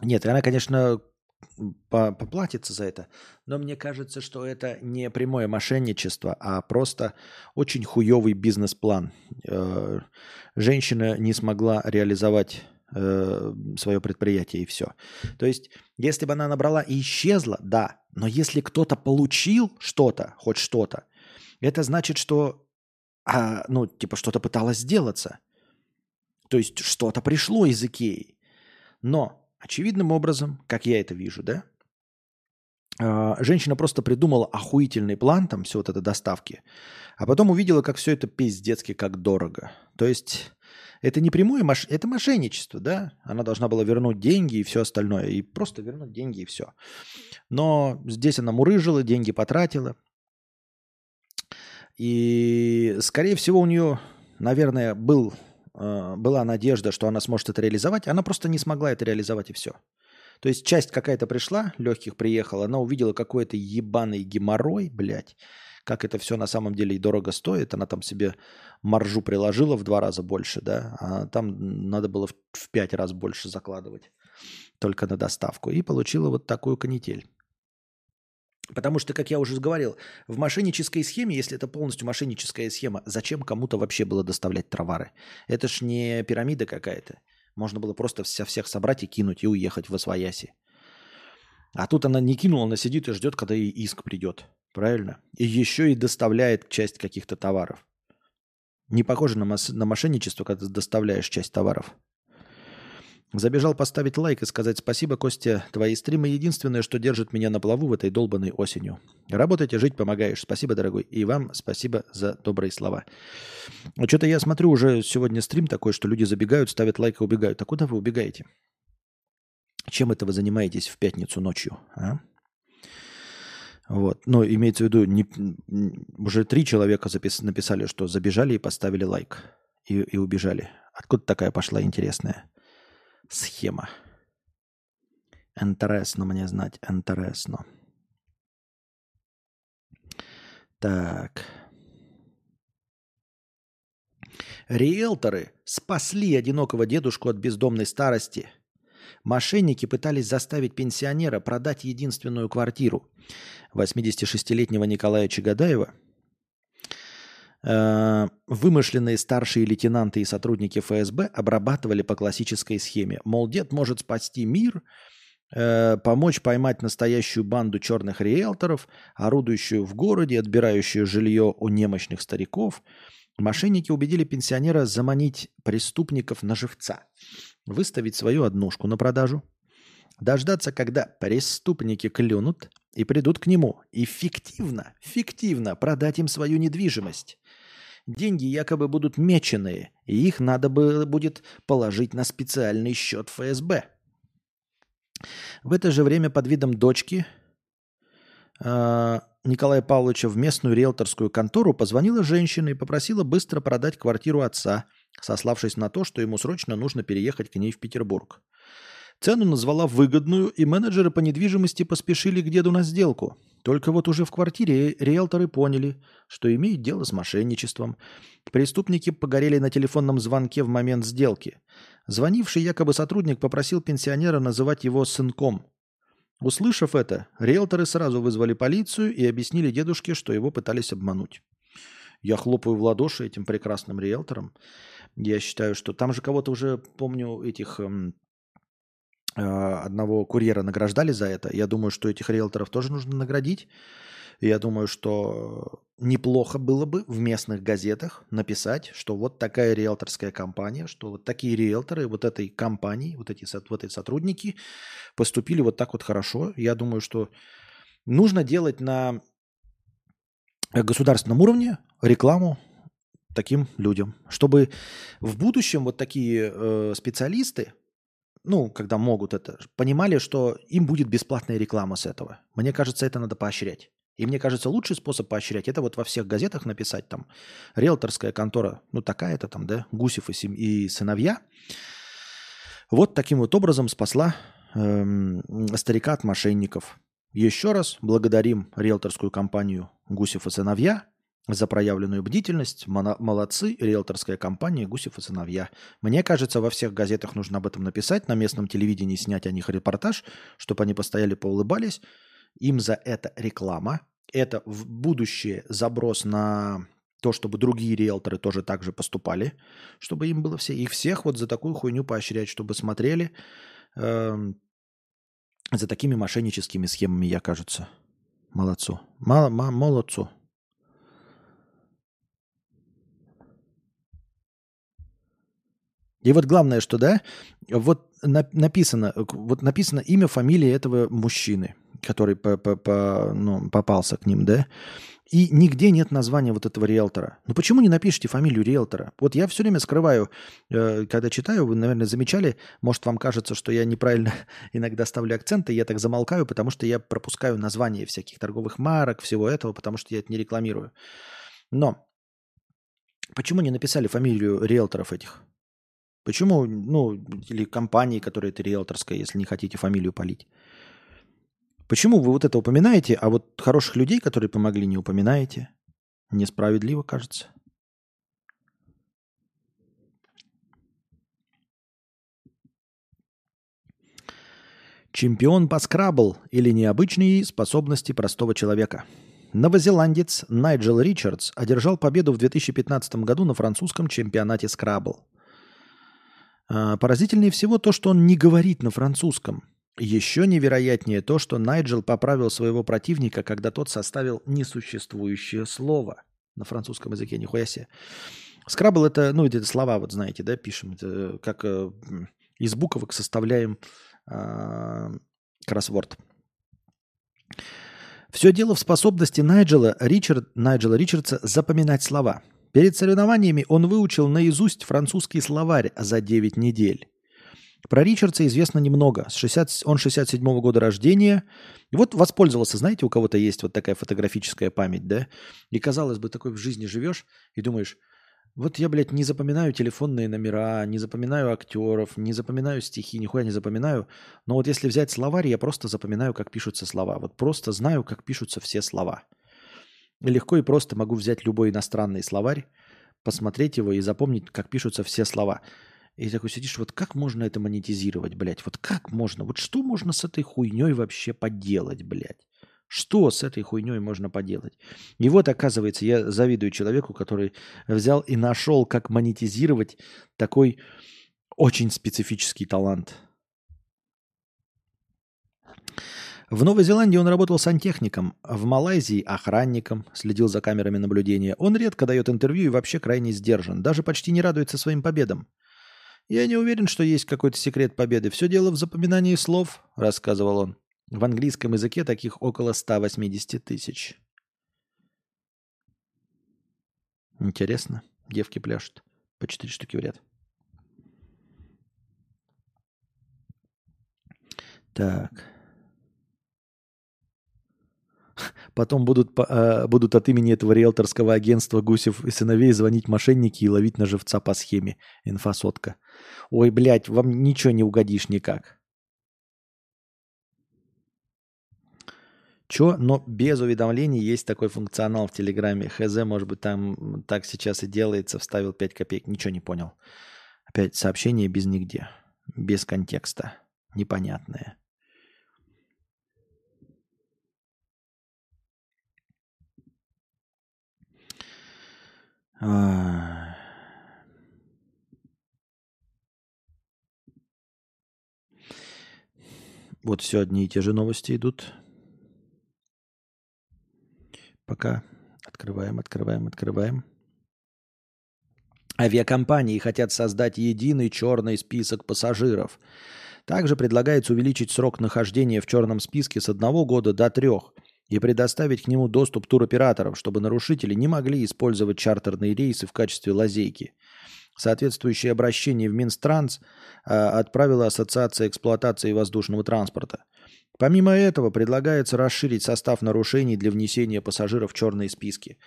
Нет, она, конечно, поплатится за это, но мне кажется, что это не прямое мошенничество, а просто очень хуевый бизнес-план. Э, женщина не смогла реализовать э, свое предприятие и все. То есть, если бы она набрала и исчезла, да, но если кто-то получил что-то, хоть что-то, это значит, что, а, ну, типа, что-то пыталось сделаться. То есть, что-то пришло из Икеи. Но очевидным образом, как я это вижу, да, а, женщина просто придумала охуительный план, там, все вот это доставки, а потом увидела, как все это пиздецки, как дорого. То есть это не прямое, мош... это мошенничество, да? Она должна была вернуть деньги и все остальное, и просто вернуть деньги и все. Но здесь она мурыжила, деньги потратила. И, скорее всего, у нее, наверное, был была надежда, что она сможет это реализовать, она просто не смогла это реализовать и все. То есть часть какая-то пришла, легких приехала, она увидела какой-то ебаный геморрой, блядь, как это все на самом деле и дорого стоит. Она там себе маржу приложила в два раза больше, да, а там надо было в, в пять раз больше закладывать только на доставку. И получила вот такую канитель. Потому что, как я уже говорил, в мошеннической схеме, если это полностью мошенническая схема, зачем кому-то вообще было доставлять товары? Это ж не пирамида какая-то. Можно было просто вся всех собрать и кинуть, и уехать в Освояси. А тут она не кинула, она сидит и ждет, когда ей иск придет. Правильно? И еще и доставляет часть каких-то товаров. Не похоже на, мос- на мошенничество, когда ты доставляешь часть товаров. Забежал поставить лайк и сказать спасибо, Костя. Твои стримы единственное, что держит меня на плаву в этой долбанной осенью. Работать жить помогаешь. Спасибо, дорогой. И вам спасибо за добрые слова. А что-то я смотрю уже сегодня стрим такой, что люди забегают, ставят лайк и убегают. А куда вы убегаете? Чем это вы занимаетесь в пятницу ночью? А? Вот. Но имеется в виду, не, уже три человека запис, написали, что забежали и поставили лайк. И, и убежали. Откуда такая пошла интересная? Схема. Интересно мне знать, интересно. Так. Риэлторы спасли одинокого дедушку от бездомной старости. Мошенники пытались заставить пенсионера продать единственную квартиру. 86-летнего Николая Чагадаева – вымышленные старшие лейтенанты и сотрудники ФСБ обрабатывали по классической схеме. Мол, дед может спасти мир, э, помочь поймать настоящую банду черных риэлторов, орудующую в городе, отбирающую жилье у немощных стариков. Мошенники убедили пенсионера заманить преступников на живца, выставить свою однушку на продажу, дождаться, когда преступники клюнут и придут к нему, и фиктивно, фиктивно продать им свою недвижимость. Деньги якобы будут меченые, и их надо было будет положить на специальный счет ФСБ. В это же время под видом дочки э, Николая Павловича в местную риэлторскую контору позвонила женщина и попросила быстро продать квартиру отца, сославшись на то, что ему срочно нужно переехать к ней в Петербург. Цену назвала выгодную, и менеджеры по недвижимости поспешили к деду на сделку. Только вот уже в квартире риэлторы поняли, что имеют дело с мошенничеством. Преступники погорели на телефонном звонке в момент сделки. Звонивший якобы сотрудник попросил пенсионера называть его сынком. Услышав это, риэлторы сразу вызвали полицию и объяснили дедушке, что его пытались обмануть. Я хлопаю в ладоши этим прекрасным риэлторам. Я считаю, что там же кого-то уже, помню, этих эм, одного курьера награждали за это. Я думаю, что этих риэлторов тоже нужно наградить. Я думаю, что неплохо было бы в местных газетах написать, что вот такая риэлторская компания, что вот такие риэлторы вот этой компании, вот эти, вот эти сотрудники поступили вот так вот хорошо. Я думаю, что нужно делать на государственном уровне рекламу таким людям, чтобы в будущем вот такие э, специалисты, ну, когда могут это, понимали, что им будет бесплатная реклама с этого. Мне кажется, это надо поощрять. И мне кажется, лучший способ поощрять это вот во всех газетах написать там риэлторская контора, ну такая-то там, да, Гусев и, сем... и сыновья. Вот таким вот образом спасла эм, старика от мошенников. Еще раз благодарим риэлторскую компанию Гусев и сыновья за проявленную бдительность. Молодцы, риэлторская компания «Гусев и сыновья». Мне кажется, во всех газетах нужно об этом написать, на местном телевидении снять о них репортаж, чтобы они постояли, поулыбались. Им за это реклама. Это в будущее заброс на то, чтобы другие риэлторы тоже так же поступали, чтобы им было все. Их всех вот за такую хуйню поощрять, чтобы смотрели э, за такими мошенническими схемами, я кажется. Молодцу. Мало, молодцу. И вот главное, что да, вот на, написано, вот написано имя, фамилия этого мужчины, который по, по, по, ну, попался к ним, да, и нигде нет названия вот этого риэлтора. Ну почему не напишите фамилию риэлтора? Вот я все время скрываю, э, когда читаю, вы, наверное, замечали, может, вам кажется, что я неправильно иногда ставлю акценты, я так замолкаю, потому что я пропускаю названия всяких торговых марок, всего этого, потому что я это не рекламирую. Но почему не написали фамилию риэлторов этих? Почему, ну, или компании, которые это риэлторская, если не хотите фамилию полить? Почему вы вот это упоминаете, а вот хороших людей, которые помогли, не упоминаете? Несправедливо, кажется. Чемпион по скрабл или необычные способности простого человека. Новозеландец Найджел Ричардс одержал победу в 2015 году на французском чемпионате скрабл – поразительнее всего то, что он не говорит на французском. Еще невероятнее то, что Найджел поправил своего противника, когда тот составил несуществующее слово на французском языке. Нихуя себе. Скрабл это, ну, это слова, вот знаете, да, пишем. Это как э, из буквок составляем э, кроссворд. Все дело в способности Найджела, Ричард, Найджела Ричардса запоминать слова – Перед соревнованиями он выучил наизусть французский словарь за 9 недель. Про Ричардса известно немного. 60, он 67 -го года рождения. И вот воспользовался, знаете, у кого-то есть вот такая фотографическая память, да? И казалось бы, такой в жизни живешь и думаешь, вот я, блядь, не запоминаю телефонные номера, не запоминаю актеров, не запоминаю стихи, нихуя не запоминаю. Но вот если взять словарь, я просто запоминаю, как пишутся слова. Вот просто знаю, как пишутся все слова. Легко и просто могу взять любой иностранный словарь, посмотреть его и запомнить, как пишутся все слова. И такой сидишь, вот как можно это монетизировать, блядь? Вот как можно? Вот что можно с этой хуйней вообще поделать, блядь? Что с этой хуйней можно поделать? И вот, оказывается, я завидую человеку, который взял и нашел, как монетизировать такой очень специфический талант – В Новой Зеландии он работал сантехником, в Малайзии – охранником, следил за камерами наблюдения. Он редко дает интервью и вообще крайне сдержан, даже почти не радуется своим победам. «Я не уверен, что есть какой-то секрет победы. Все дело в запоминании слов», – рассказывал он. В английском языке таких около 180 тысяч. Интересно. Девки пляшут. По 4 штуки в ряд. Так. Потом будут, э, будут от имени этого риэлторского агентства Гусев и сыновей звонить мошенники и ловить на живца по схеме. Инфосотка. Ой, блядь, вам ничего не угодишь никак. Чё? Но без уведомлений есть такой функционал в Телеграме. ХЗ, может быть, там так сейчас и делается. Вставил 5 копеек. Ничего не понял. Опять сообщение без нигде. Без контекста. Непонятное. А. Вот все одни и те же новости идут. Пока. Открываем, открываем, открываем. Авиакомпании хотят создать единый черный список пассажиров. Также предлагается увеличить срок нахождения в черном списке с одного года до трех – и предоставить к нему доступ туроператоров, чтобы нарушители не могли использовать чартерные рейсы в качестве лазейки. Соответствующее обращение в Минстранс э, отправила Ассоциация эксплуатации воздушного транспорта. Помимо этого, предлагается расширить состав нарушений для внесения пассажиров в черные списки,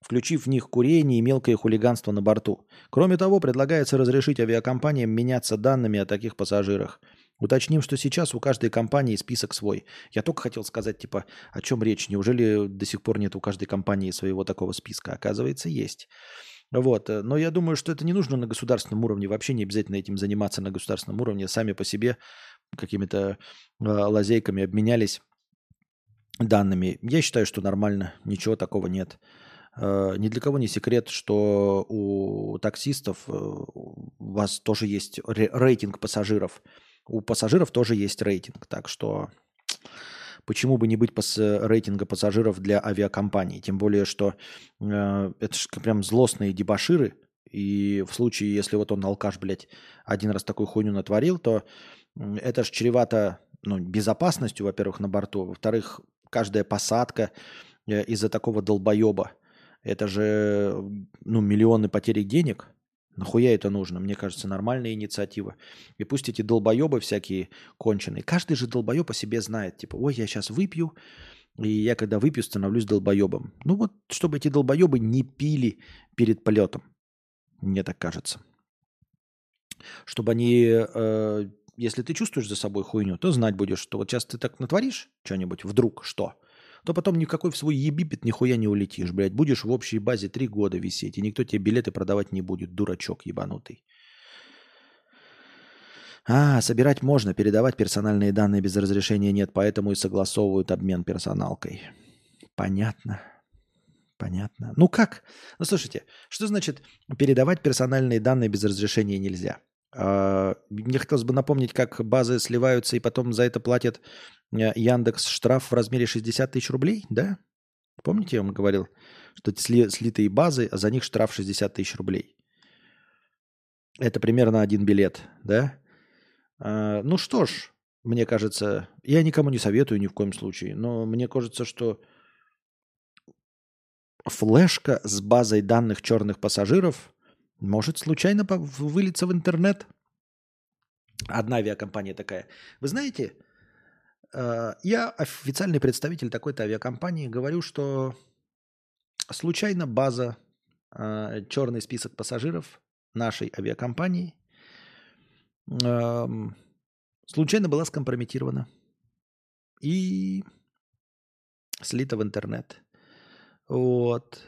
включив в них курение и мелкое хулиганство на борту. Кроме того, предлагается разрешить авиакомпаниям меняться данными о таких пассажирах – Уточним, что сейчас у каждой компании список свой. Я только хотел сказать, типа, о чем речь. Неужели до сих пор нет у каждой компании своего такого списка? Оказывается, есть. Вот. Э, но я думаю, что это не нужно на государственном уровне. Вообще не обязательно этим заниматься на государственном уровне. Сами по себе какими-то э, лазейками обменялись данными. Я считаю, что нормально. Ничего такого нет. Э, ни для кого не секрет, что у таксистов э, у вас тоже есть рейтинг пассажиров. У пассажиров тоже есть рейтинг. Так что почему бы не быть пас рейтинга пассажиров для авиакомпаний? Тем более, что э, это же прям злостные дебаширы. И в случае, если вот он алкаш, блядь, один раз такую хуйню натворил, то это же чревато ну, безопасностью, во-первых, на борту. Во-вторых, каждая посадка из-за такого долбоеба – это же ну, миллионы потерь денег. Нахуя это нужно? Мне кажется, нормальная инициатива. И пусть эти долбоебы всякие конченые. Каждый же долбоеб по себе знает. Типа, ой, я сейчас выпью, и я когда выпью, становлюсь долбоебом. Ну вот, чтобы эти долбоебы не пили перед полетом. Мне так кажется. Чтобы они, э, если ты чувствуешь за собой хуйню, то знать будешь, что вот сейчас ты так натворишь что-нибудь, вдруг что – то потом никакой в свой ебипет нихуя не улетишь, блядь. Будешь в общей базе три года висеть, и никто тебе билеты продавать не будет, дурачок ебанутый. А, собирать можно, передавать персональные данные без разрешения нет, поэтому и согласовывают обмен персоналкой. Понятно. Понятно. Ну как? Ну слушайте, что значит передавать персональные данные без разрешения нельзя? А, мне хотелось бы напомнить, как базы сливаются и потом за это платят э, Яндекс штраф в размере 60 тысяч рублей, да? Помните, я вам говорил, что сли, слитые базы, а за них штраф 60 тысяч рублей. Это примерно один билет, да? А, ну что ж, мне кажется, я никому не советую ни в коем случае, но мне кажется, что флешка с базой данных черных пассажиров – может случайно вылиться в интернет. Одна авиакомпания такая. Вы знаете, э, я официальный представитель такой-то авиакомпании, говорю, что случайно база, э, черный список пассажиров нашей авиакомпании эм, случайно была скомпрометирована и слита в интернет. Вот.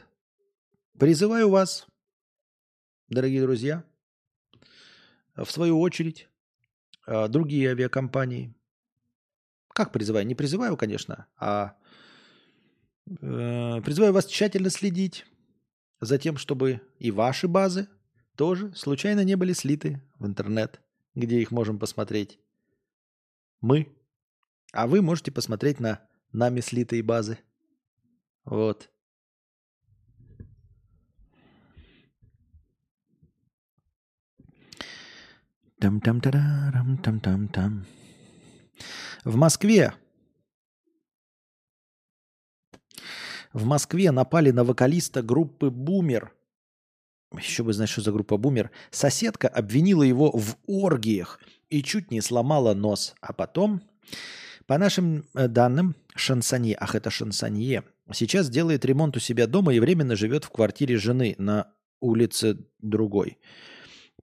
Призываю вас дорогие друзья, в свою очередь, а, другие авиакомпании, как призываю? Не призываю, конечно, а э, призываю вас тщательно следить за тем, чтобы и ваши базы тоже случайно не были слиты в интернет, где их можем посмотреть мы. А вы можете посмотреть на нами слитые базы. Вот. Там там тарарам там там там В Москве в Москве напали на вокалиста группы «Бумер». Еще бы знать, что за группа «Бумер». Соседка обвинила его в оргиях и чуть не сломала нос. А потом, по нашим э, данным, шансонье, ах, это шансонье, сейчас делает ремонт у себя дома и временно живет в квартире жены на улице другой.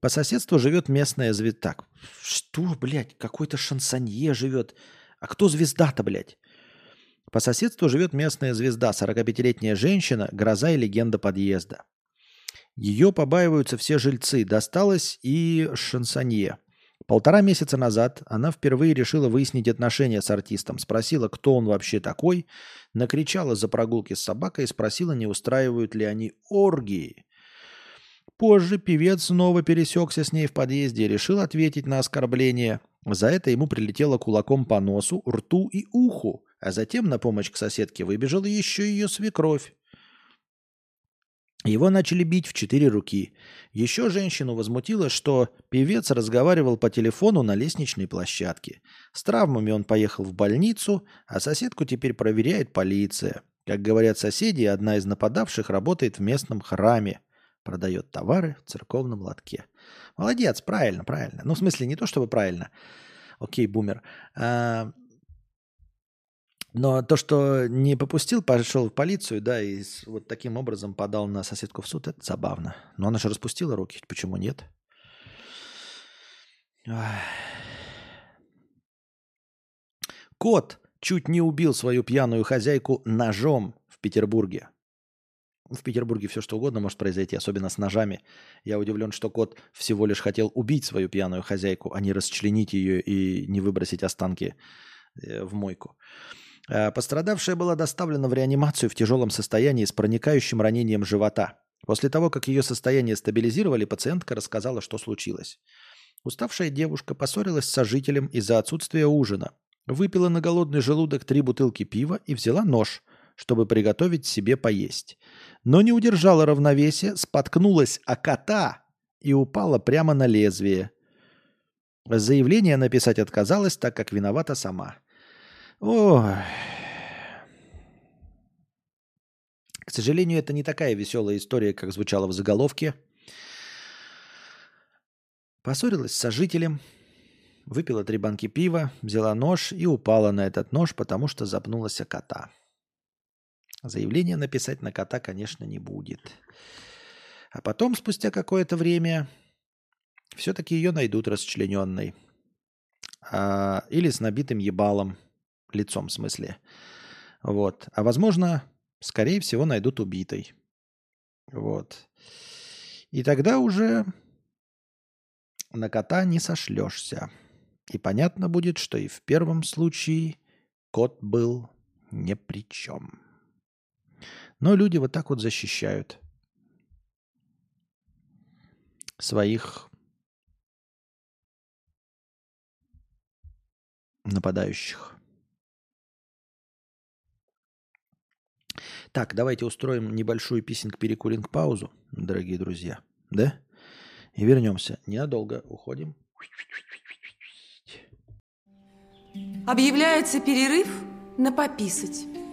По соседству живет местная звезда. Так, что, блядь, какой-то шансонье живет. А кто звезда-то, блядь? По соседству живет местная звезда, 45-летняя женщина, гроза и легенда подъезда. Ее побаиваются все жильцы. Досталось и шансонье. Полтора месяца назад она впервые решила выяснить отношения с артистом. Спросила, кто он вообще такой. Накричала за прогулки с собакой и спросила, не устраивают ли они оргии. Позже певец снова пересекся с ней в подъезде и решил ответить на оскорбление. За это ему прилетело кулаком по носу, рту и уху, а затем на помощь к соседке выбежала еще ее свекровь. Его начали бить в четыре руки. Еще женщину возмутило, что певец разговаривал по телефону на лестничной площадке. С травмами он поехал в больницу, а соседку теперь проверяет полиция. Как говорят соседи, одна из нападавших работает в местном храме – продает товары в церковном лотке. Молодец, правильно, правильно. Ну, в смысле, не то чтобы правильно. Окей, бумер. А, но то, что не попустил, пошел в полицию, да, и вот таким образом подал на соседку в суд, это забавно. Но она же распустила руки, почему нет? Кот чуть не убил свою пьяную хозяйку ножом в Петербурге. В Петербурге все что угодно может произойти, особенно с ножами. Я удивлен, что кот всего лишь хотел убить свою пьяную хозяйку, а не расчленить ее и не выбросить останки э, в мойку. А, пострадавшая была доставлена в реанимацию в тяжелом состоянии с проникающим ранением живота. После того, как ее состояние стабилизировали, пациентка рассказала, что случилось. Уставшая девушка поссорилась с сожителем из-за отсутствия ужина, выпила на голодный желудок три бутылки пива и взяла нож – чтобы приготовить себе поесть. Но не удержала равновесия, споткнулась о кота и упала прямо на лезвие. Заявление написать отказалась, так как виновата сама. Ой. К сожалению, это не такая веселая история, как звучала в заголовке. Поссорилась с сожителем, выпила три банки пива, взяла нож и упала на этот нож, потому что запнулась о кота. Заявление написать на кота, конечно, не будет. А потом, спустя какое-то время, все-таки ее найдут расчлененной. А, или с набитым ебалом, лицом в смысле. Вот. А возможно, скорее всего, найдут убитой. Вот. И тогда уже на кота не сошлешься. И понятно будет, что и в первом случае кот был ни при чем. Но люди вот так вот защищают своих нападающих. Так, давайте устроим небольшую писинг-перекуринг паузу, дорогие друзья. Да? И вернемся. Ненадолго уходим. Объявляется перерыв на пописать.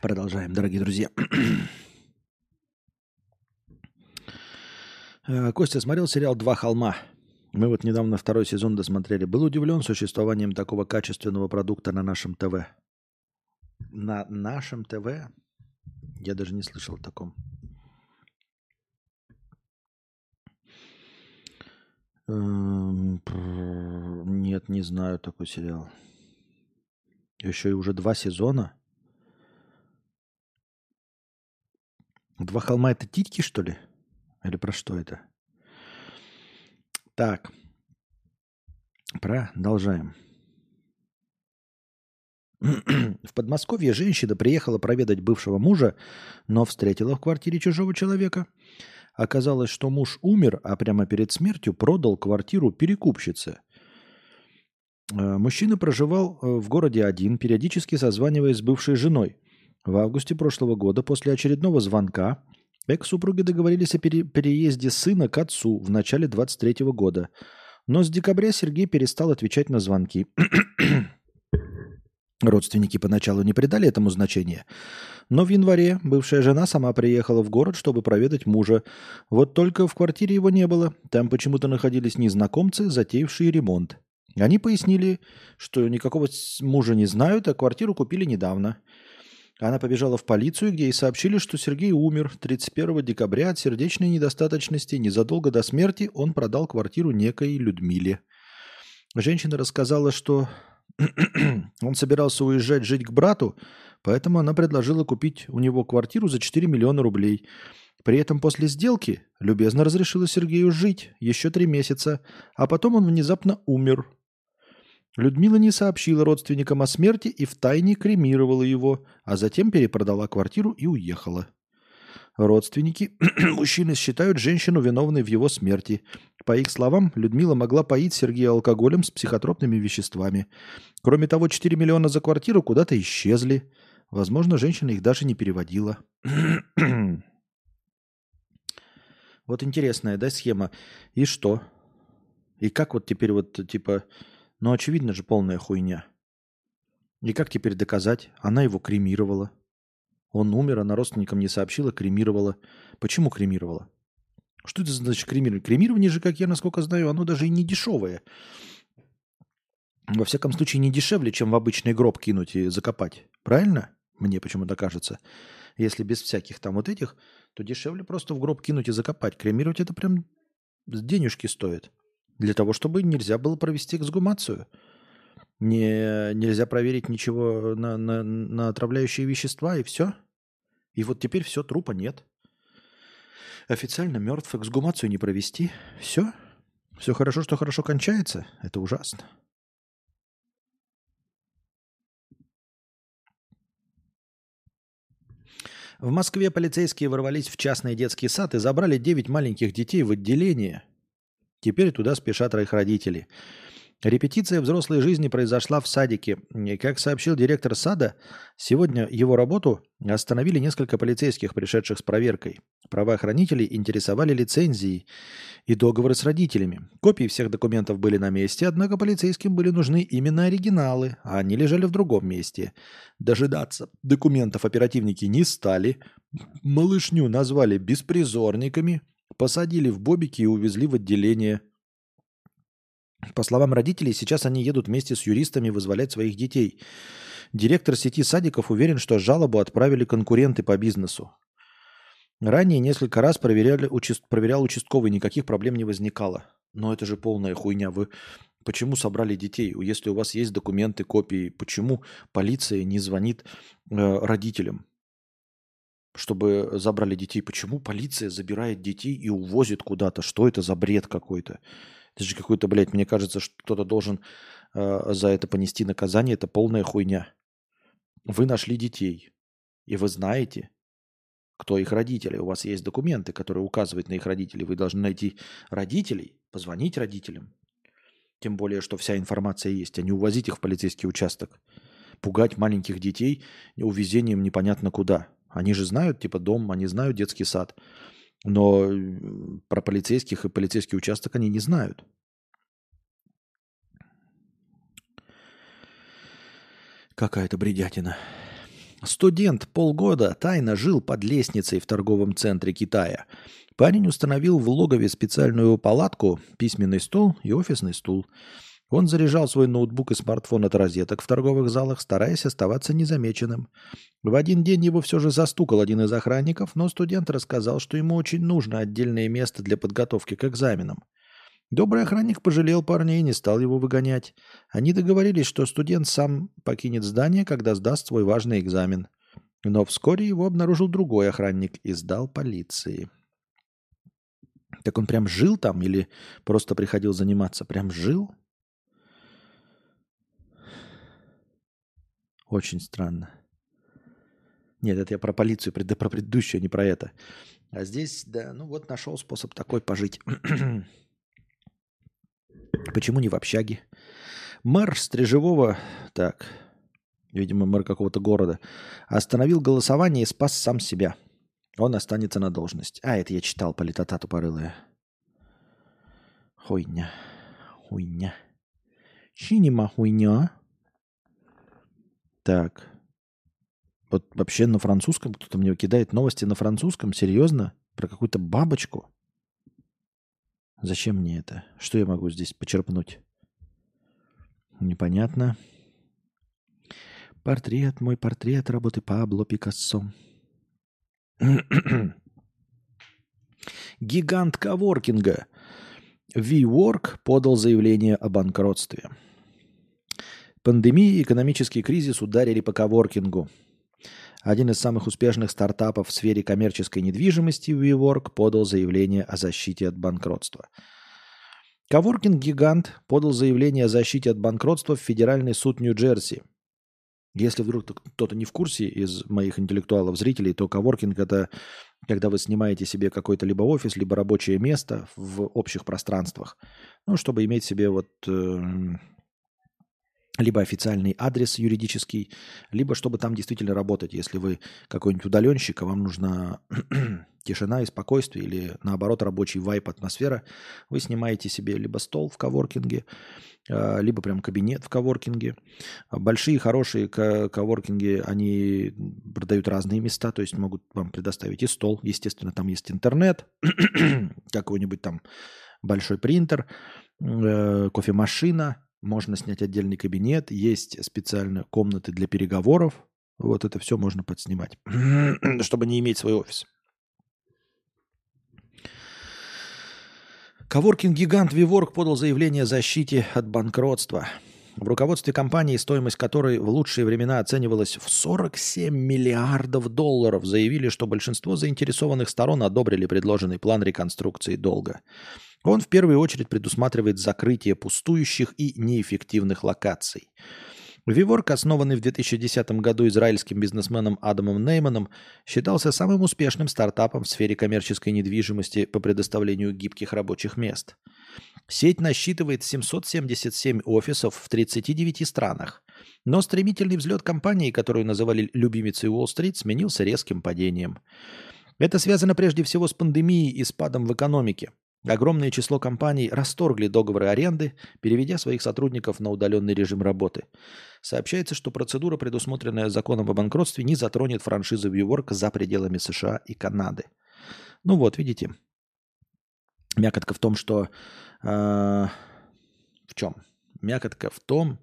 Продолжаем, дорогие друзья. Э, Костя смотрел сериал «Два холма». Мы вот недавно второй сезон досмотрели. Был удивлен существованием такого качественного продукта на нашем ТВ. На нашем ТВ? Я даже не слышал о таком. Эм, нет, не знаю такой сериал. Еще и уже два сезона. Два холма это титьки, что ли? Или про что это? Так. Продолжаем. В Подмосковье женщина приехала проведать бывшего мужа, но встретила в квартире чужого человека. Оказалось, что муж умер, а прямо перед смертью продал квартиру перекупщице. Э, мужчина проживал э, в городе один, периодически созваниваясь с бывшей женой – в августе прошлого года после очередного звонка экс-супруги договорились о пере- переезде сына к отцу в начале 23 года. Но с декабря Сергей перестал отвечать на звонки. Родственники поначалу не придали этому значения. Но в январе бывшая жена сама приехала в город, чтобы проведать мужа. Вот только в квартире его не было. Там почему-то находились незнакомцы, затеявшие ремонт. Они пояснили, что никакого мужа не знают, а квартиру купили недавно. Она побежала в полицию, где ей сообщили, что Сергей умер 31 декабря от сердечной недостаточности. Незадолго до смерти он продал квартиру некой Людмиле. Женщина рассказала, что он собирался уезжать жить к брату, поэтому она предложила купить у него квартиру за 4 миллиона рублей. При этом после сделки любезно разрешила Сергею жить еще три месяца, а потом он внезапно умер – Людмила не сообщила родственникам о смерти и втайне кремировала его, а затем перепродала квартиру и уехала. Родственники мужчины считают женщину виновной в его смерти. По их словам, Людмила могла поить Сергея алкоголем с психотропными веществами. Кроме того, 4 миллиона за квартиру куда-то исчезли. Возможно, женщина их даже не переводила. вот интересная, да, схема. И что? И как вот теперь вот, типа, но очевидно же полная хуйня. И как теперь доказать? Она его кремировала. Он умер, она родственникам не сообщила, кремировала. Почему кремировала? Что это значит кремирование? Кремирование же, как я насколько знаю, оно даже и не дешевое. во всяком случае, не дешевле, чем в обычный гроб кинуть и закопать. Правильно? Мне почему-то кажется. Если без всяких там вот этих, то дешевле просто в гроб кинуть и закопать. Кремировать это прям денежки стоит. Для того, чтобы нельзя было провести эксгумацию. Не, нельзя проверить ничего на, на, на отравляющие вещества, и все. И вот теперь все, трупа нет. Официально мертв, эксгумацию не провести. Все. Все хорошо, что хорошо кончается. Это ужасно. В Москве полицейские ворвались в частный детский сад и забрали 9 маленьких детей в отделение. Теперь туда спешат их родители. Репетиция взрослой жизни произошла в садике. И, как сообщил директор сада, сегодня его работу остановили несколько полицейских, пришедших с проверкой. Правоохранители интересовали лицензии и договоры с родителями. Копии всех документов были на месте, однако полицейским были нужны именно оригиналы, а они лежали в другом месте. Дожидаться документов оперативники не стали. Малышню назвали беспризорниками, посадили в бобики и увезли в отделение по словам родителей, сейчас они едут вместе с юристами вызволять своих детей. Директор сети садиков уверен, что жалобу отправили конкуренты по бизнесу. Ранее несколько раз проверяли, участ... проверял участковый, никаких проблем не возникало. Но это же полная хуйня. Вы почему собрали детей? Если у вас есть документы, копии, почему полиция не звонит э, родителям, чтобы забрали детей? Почему полиция забирает детей и увозит куда-то? Что это за бред какой-то? Это же какой-то, блядь, мне кажется, что кто-то должен э, за это понести наказание. Это полная хуйня. Вы нашли детей, и вы знаете, кто их родители. У вас есть документы, которые указывают на их родителей. Вы должны найти родителей, позвонить родителям. Тем более, что вся информация есть, а не увозить их в полицейский участок. Пугать маленьких детей увезением непонятно куда. Они же знают, типа, дом, они знают детский сад. Но про полицейских и полицейский участок они не знают. Какая-то бредятина. Студент полгода тайно жил под лестницей в торговом центре Китая. Парень установил в логове специальную палатку, письменный стол и офисный стул. Он заряжал свой ноутбук и смартфон от розеток в торговых залах, стараясь оставаться незамеченным. В один день его все же застукал один из охранников, но студент рассказал, что ему очень нужно отдельное место для подготовки к экзаменам. Добрый охранник пожалел парня и не стал его выгонять. Они договорились, что студент сам покинет здание, когда сдаст свой важный экзамен. Но вскоре его обнаружил другой охранник и сдал полиции. Так он прям жил там или просто приходил заниматься? Прям жил? Очень странно. Нет, это я про полицию, про предыдущую, а не про это. А здесь, да, ну вот нашел способ такой пожить. Почему не в общаге? Мэр Стрижевого, так, видимо, мэр какого-то города, остановил голосование и спас сам себя. Он останется на должность. А, это я читал, политота тупорылая. Хуйня. Хуйня. Чинима хуйня. Так. Вот вообще на французском кто-то мне кидает новости на французском. Серьезно? Про какую-то бабочку? Зачем мне это? Что я могу здесь почерпнуть? Непонятно. Портрет, мой портрет работы Пабло Пикассо. Гигант коворкинга WeWork подал заявление о банкротстве. Пандемия и экономический кризис ударили по коворкингу. Один из самых успешных стартапов в сфере коммерческой недвижимости WeWork подал заявление о защите от банкротства. Коворкинг-гигант подал заявление о защите от банкротства в Федеральный суд Нью-Джерси. Если вдруг кто-то не в курсе из моих интеллектуалов, зрителей, то коворкинг – это когда вы снимаете себе какой-то либо офис, либо рабочее место в общих пространствах, ну, чтобы иметь себе вот э, либо официальный адрес юридический, либо чтобы там действительно работать. Если вы какой-нибудь удаленщик, а вам нужна тишина и спокойствие, или наоборот рабочий вайп, атмосфера, вы снимаете себе либо стол в коворкинге, а, либо прям кабинет в коворкинге. Большие, хорошие коворкинги, они продают разные места, то есть могут вам предоставить и стол, естественно, там есть интернет, какой-нибудь там большой принтер, э, кофемашина, можно снять отдельный кабинет, есть специально комнаты для переговоров. Вот это все можно подснимать, чтобы не иметь свой офис. Коворкинг-гигант Виворк подал заявление о защите от банкротства. В руководстве компании, стоимость которой в лучшие времена оценивалась в 47 миллиардов долларов, заявили, что большинство заинтересованных сторон одобрили предложенный план реконструкции долга. Он в первую очередь предусматривает закрытие пустующих и неэффективных локаций – Виворк, основанный в 2010 году израильским бизнесменом Адамом Нейманом, считался самым успешным стартапом в сфере коммерческой недвижимости по предоставлению гибких рабочих мест. Сеть насчитывает 777 офисов в 39 странах. Но стремительный взлет компании, которую называли любимицей Уолл-стрит, сменился резким падением. Это связано прежде всего с пандемией и спадом в экономике. Огромное число компаний расторгли договоры аренды, переведя своих сотрудников на удаленный режим работы. Сообщается, что процедура, предусмотренная законом о банкротстве, не затронет франшизы WeWork за пределами США и Канады. Ну вот, видите, мякотка в том, что... Э, в чем? Мякотка в том,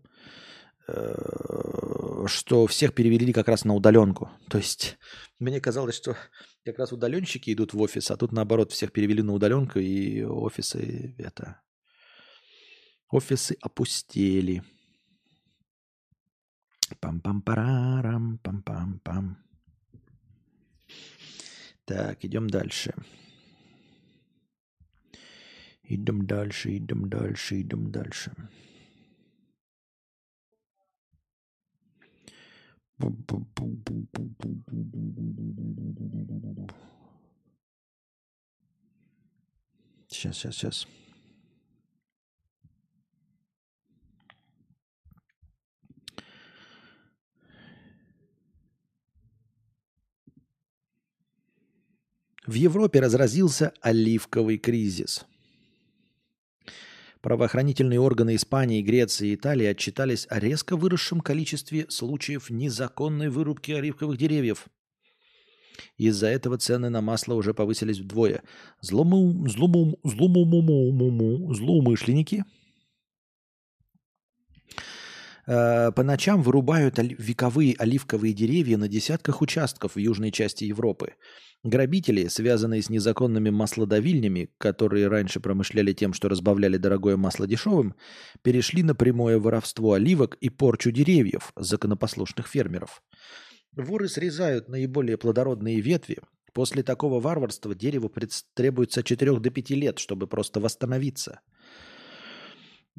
что всех перевели как раз на удаленку. То есть мне казалось, что как раз удаленщики идут в офис, а тут наоборот всех перевели на удаленку, и офисы это... Офисы опустели. Пам-пам-парарам, пам-пам-пам. Так, идем дальше. Идем дальше, идем дальше, идем дальше. Сейчас, сейчас, сейчас. В Европе разразился оливковый кризис. Правоохранительные органы Испании, Греции и Италии отчитались о резко выросшем количестве случаев незаконной вырубки оливковых деревьев. Из-за этого цены на масло уже повысились вдвое. Злому, злоумышленники э, по ночам вырубают вековые оливковые деревья на десятках участков в южной части Европы. Грабители, связанные с незаконными маслодавильнями, которые раньше промышляли тем, что разбавляли дорогое масло дешевым, перешли на прямое воровство оливок и порчу деревьев законопослушных фермеров. Воры срезают наиболее плодородные ветви. После такого варварства дереву требуется 4 до 5 лет, чтобы просто восстановиться.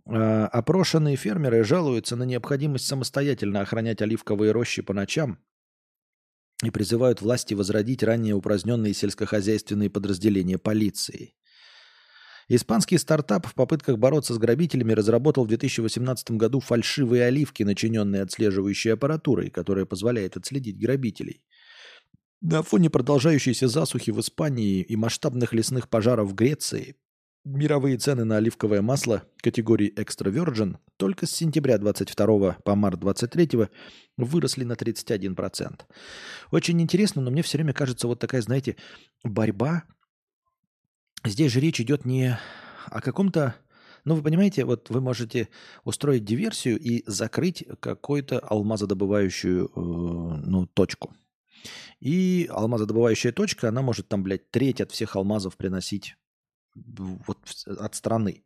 А, опрошенные фермеры жалуются на необходимость самостоятельно охранять оливковые рощи по ночам и призывают власти возродить ранее упраздненные сельскохозяйственные подразделения полиции. Испанский стартап в попытках бороться с грабителями разработал в 2018 году фальшивые оливки, начиненные отслеживающей аппаратурой, которая позволяет отследить грабителей. На фоне продолжающейся засухи в Испании и масштабных лесных пожаров в Греции Мировые цены на оливковое масло категории Extra Virgin только с сентября 22 по март 23 выросли на 31%. Очень интересно, но мне все время кажется вот такая, знаете, борьба. Здесь же речь идет не о каком-то... Ну, вы понимаете, вот вы можете устроить диверсию и закрыть какую-то алмазодобывающую э, ну, точку. И алмазодобывающая точка, она может там, блядь, треть от всех алмазов приносить вот от страны.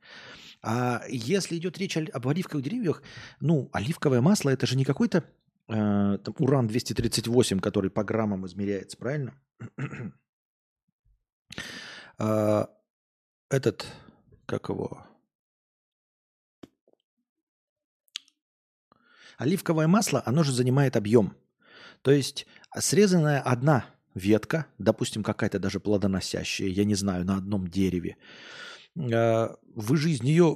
А если идет речь об оливковых деревьях, ну, оливковое масло это же не какой-то э, уран-238, который по граммам измеряется, правильно? а, этот, как его? Оливковое масло, оно же занимает объем. То есть срезанная одна ветка, допустим, какая-то даже плодоносящая, я не знаю, на одном дереве, а, вы же из нее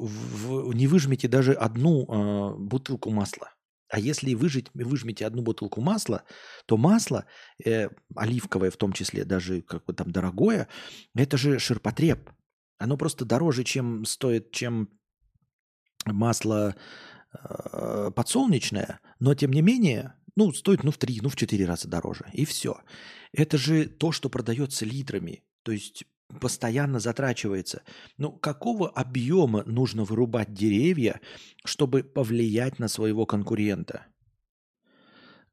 не выжмете даже одну а, бутылку масла. А если выжить, выжмете одну бутылку масла, то масло, э, оливковое в том числе, даже как бы там дорогое, это же ширпотреб. Оно просто дороже, чем стоит, чем масло э, подсолнечное, но тем не менее ну, стоит ну в три, ну в четыре раза дороже. И все. Это же то, что продается литрами. То есть постоянно затрачивается. Ну, какого объема нужно вырубать деревья, чтобы повлиять на своего конкурента?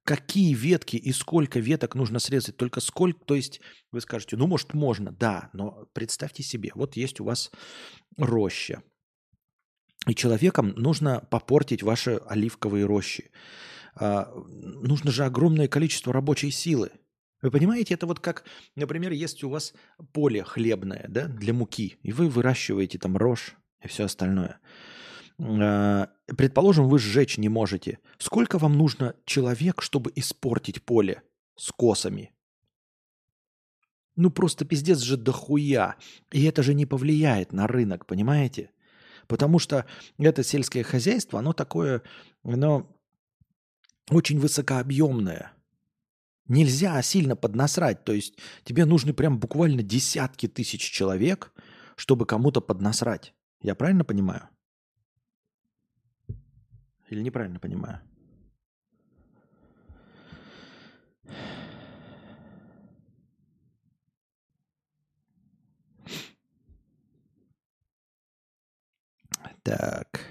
Какие ветки и сколько веток нужно срезать? Только сколько? То есть вы скажете, ну, может, можно. Да, но представьте себе, вот есть у вас роща. И человекам нужно попортить ваши оливковые рощи. А, нужно же огромное количество рабочей силы – вы понимаете, это вот как, например, есть у вас поле хлебное да, для муки, и вы выращиваете там рожь и все остальное. А, предположим, вы сжечь не можете. Сколько вам нужно человек, чтобы испортить поле с косами? Ну просто пиздец же дохуя. И это же не повлияет на рынок, понимаете? Потому что это сельское хозяйство, оно такое, оно очень высокообъемное. Нельзя сильно поднасрать. То есть тебе нужны прям буквально десятки тысяч человек, чтобы кому-то поднасрать. Я правильно понимаю? Или неправильно понимаю? Так.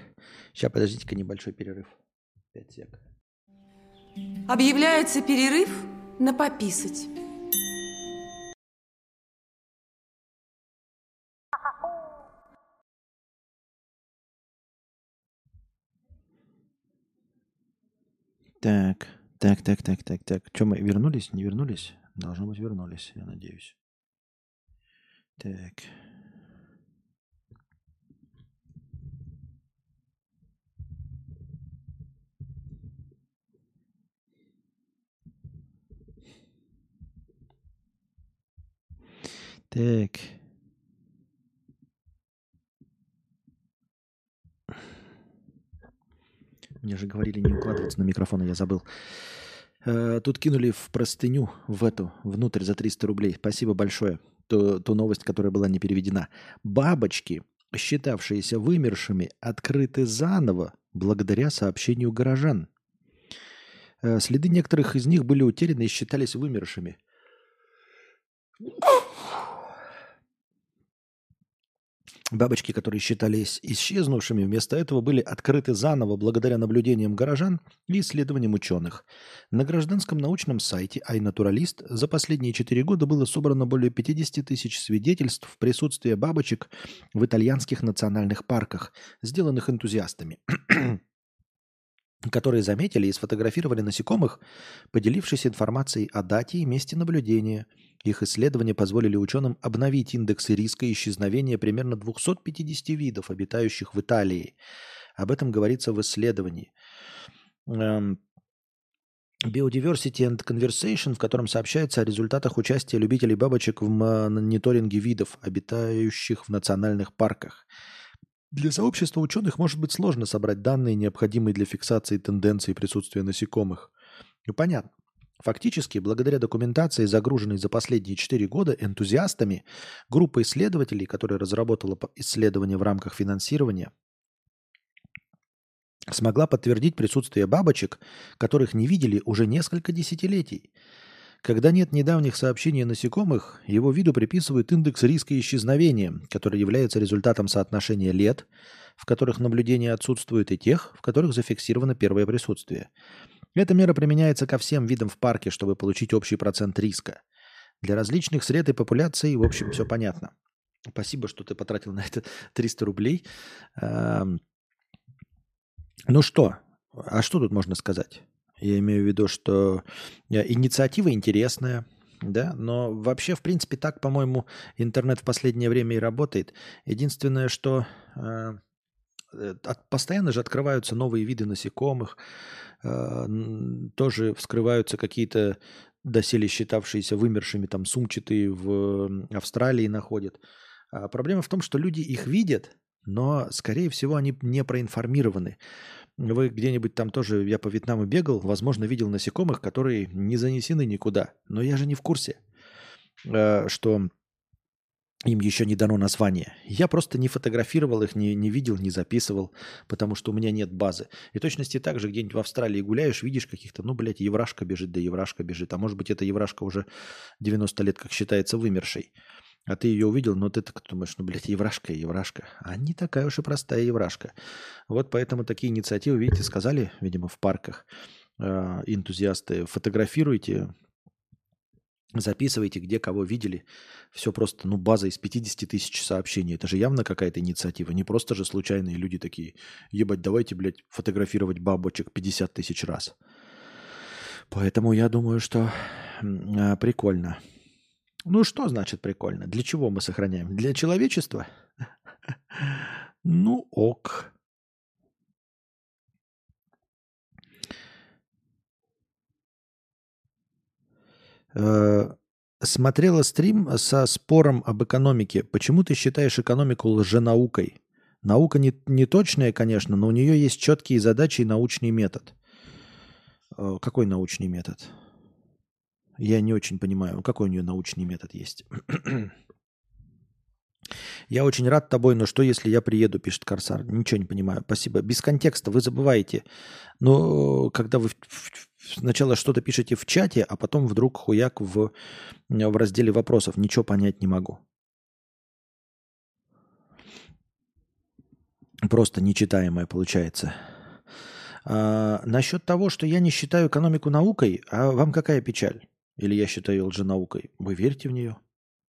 Сейчас, подождите-ка, небольшой перерыв. Пять сек. Объявляется перерыв на пописать. Так, так, так, так, так, так. Что мы вернулись? Не вернулись? Должно быть вернулись, я надеюсь. Так. Так. Мне же говорили не укладываться на микрофон, я забыл. Э, тут кинули в простыню, в эту, внутрь за 300 рублей. Спасибо большое. Ту, ту новость, которая была не переведена. Бабочки, считавшиеся вымершими, открыты заново благодаря сообщению горожан. Э, следы некоторых из них были утеряны и считались вымершими. Бабочки, которые считались исчезнувшими, вместо этого были открыты заново благодаря наблюдениям горожан и исследованиям ученых. На гражданском научном сайте iNaturalist за последние четыре года было собрано более 50 тысяч свидетельств присутствия бабочек в итальянских национальных парках, сделанных энтузиастами которые заметили и сфотографировали насекомых, поделившись информацией о дате и месте наблюдения. Их исследования позволили ученым обновить индексы риска исчезновения примерно 250 видов, обитающих в Италии. Об этом говорится в исследовании. Biodiversity and Conversation, в котором сообщается о результатах участия любителей бабочек в мониторинге видов, обитающих в национальных парках – для сообщества ученых может быть сложно собрать данные, необходимые для фиксации тенденций присутствия насекомых. Ну, понятно. Фактически, благодаря документации, загруженной за последние 4 года энтузиастами, группа исследователей, которая разработала исследования в рамках финансирования, смогла подтвердить присутствие бабочек, которых не видели уже несколько десятилетий. Когда нет недавних сообщений о насекомых, его виду приписывают индекс риска исчезновения, который является результатом соотношения лет, в которых наблюдение отсутствует, и тех, в которых зафиксировано первое присутствие. Эта мера применяется ко всем видам в парке, чтобы получить общий процент риска. Для различных сред и популяций, в общем, все понятно. Спасибо, что ты потратил на это 300 рублей. Ну что, а что тут можно сказать? Я имею в виду, что э, инициатива интересная, да, но вообще, в принципе, так, по-моему, интернет в последнее время и работает. Единственное, что э, э постоянно же открываются новые виды насекомых, э, тоже вскрываются какие-то доселе считавшиеся вымершими, там, сумчатые в Австралии находят. А проблема в том, что люди их видят, но, скорее всего, они не проинформированы. Вы где-нибудь там тоже, я по Вьетнаму бегал, возможно, видел насекомых, которые не занесены никуда. Но я же не в курсе, э, что им еще не дано название. Я просто не фотографировал их, не, не видел, не записывал, потому что у меня нет базы. И точности так же где-нибудь в Австралии гуляешь, видишь каких-то, ну, блядь, еврашка бежит, да еврашка бежит. А может быть, эта еврашка уже 90 лет, как считается, вымершей. А ты ее увидел, но ты так думаешь, ну, блядь, еврашка, еврашка. А не такая уж и простая еврашка. Вот поэтому такие инициативы, видите, сказали, видимо, в парках э, энтузиасты, фотографируйте, записывайте, где кого видели. Все просто, ну, база из 50 тысяч сообщений. Это же явно какая-то инициатива. Не просто же случайные люди такие, ебать, давайте, блядь, фотографировать бабочек 50 тысяч раз. Поэтому я думаю, что э, прикольно. Ну, что значит прикольно? Для чего мы сохраняем? Для человечества? Ну, ок. Э, смотрела стрим со спором об экономике. Почему ты считаешь экономику лженаукой? Наука не, не точная, конечно, но у нее есть четкие задачи и научный метод. Э, какой научный метод? Я не очень понимаю, какой у нее научный метод есть. Я очень рад тобой, но что, если я приеду, пишет Корсар. Ничего не понимаю. Спасибо. Без контекста вы забываете. Но когда вы сначала что-то пишете в чате, а потом вдруг хуяк в, в разделе вопросов, ничего понять не могу. Просто нечитаемое получается. А, насчет того, что я не считаю экономику наукой, а вам какая печаль? Или я считаю лженаукой? Вы верите в нее?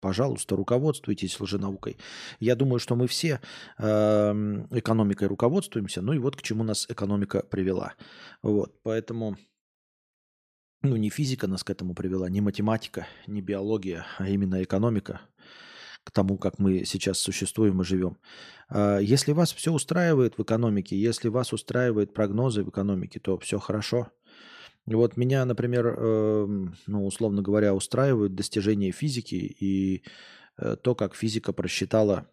Пожалуйста, руководствуйтесь лженаукой. Я думаю, что мы все э, экономикой руководствуемся, ну и вот к чему нас экономика привела. Вот, поэтому, ну не физика нас к этому привела, не математика, не биология, а именно экономика к тому, как мы сейчас существуем и живем. Э, если вас все устраивает в экономике, если вас устраивают прогнозы в экономике, то все хорошо – вот меня, например, э, ну, условно говоря, устраивают достижения физики и э, то, как физика просчитала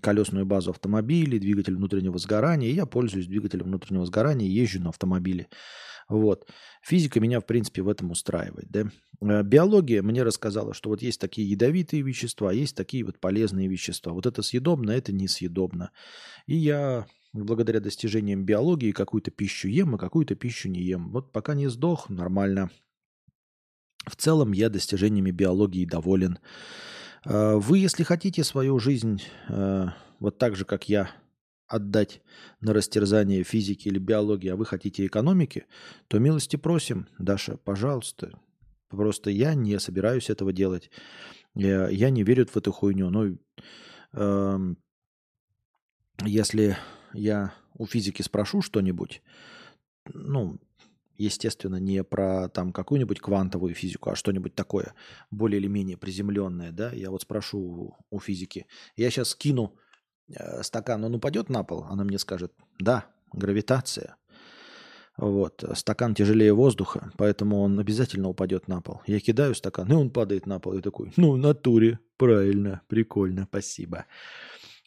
колесную базу автомобилей, двигатель внутреннего сгорания. Я пользуюсь двигателем внутреннего сгорания, езжу на автомобиле. Вот. Физика меня, в принципе, в этом устраивает. Да? Э, биология мне рассказала, что вот есть такие ядовитые вещества, есть такие вот полезные вещества. Вот это съедобно, это несъедобно. И я благодаря достижениям биологии какую-то пищу ем, а какую-то пищу не ем. Вот пока не сдох, нормально. В целом я достижениями биологии доволен. А, вы, если хотите свою жизнь а, вот так же, как я, отдать на растерзание физики или биологии, а вы хотите экономики, то милости просим, Даша, пожалуйста. Просто я не собираюсь этого делать. Я, я не верю в эту хуйню. Ну, э, если я у физики спрошу что-нибудь, ну, естественно, не про там какую-нибудь квантовую физику, а что-нибудь такое более или менее приземленное, да, я вот спрошу у физики, я сейчас скину э, стакан, он упадет на пол, она мне скажет, да, гравитация, вот, стакан тяжелее воздуха, поэтому он обязательно упадет на пол. Я кидаю стакан, и он падает на пол, и такой, ну, в натуре, правильно, прикольно, спасибо. А,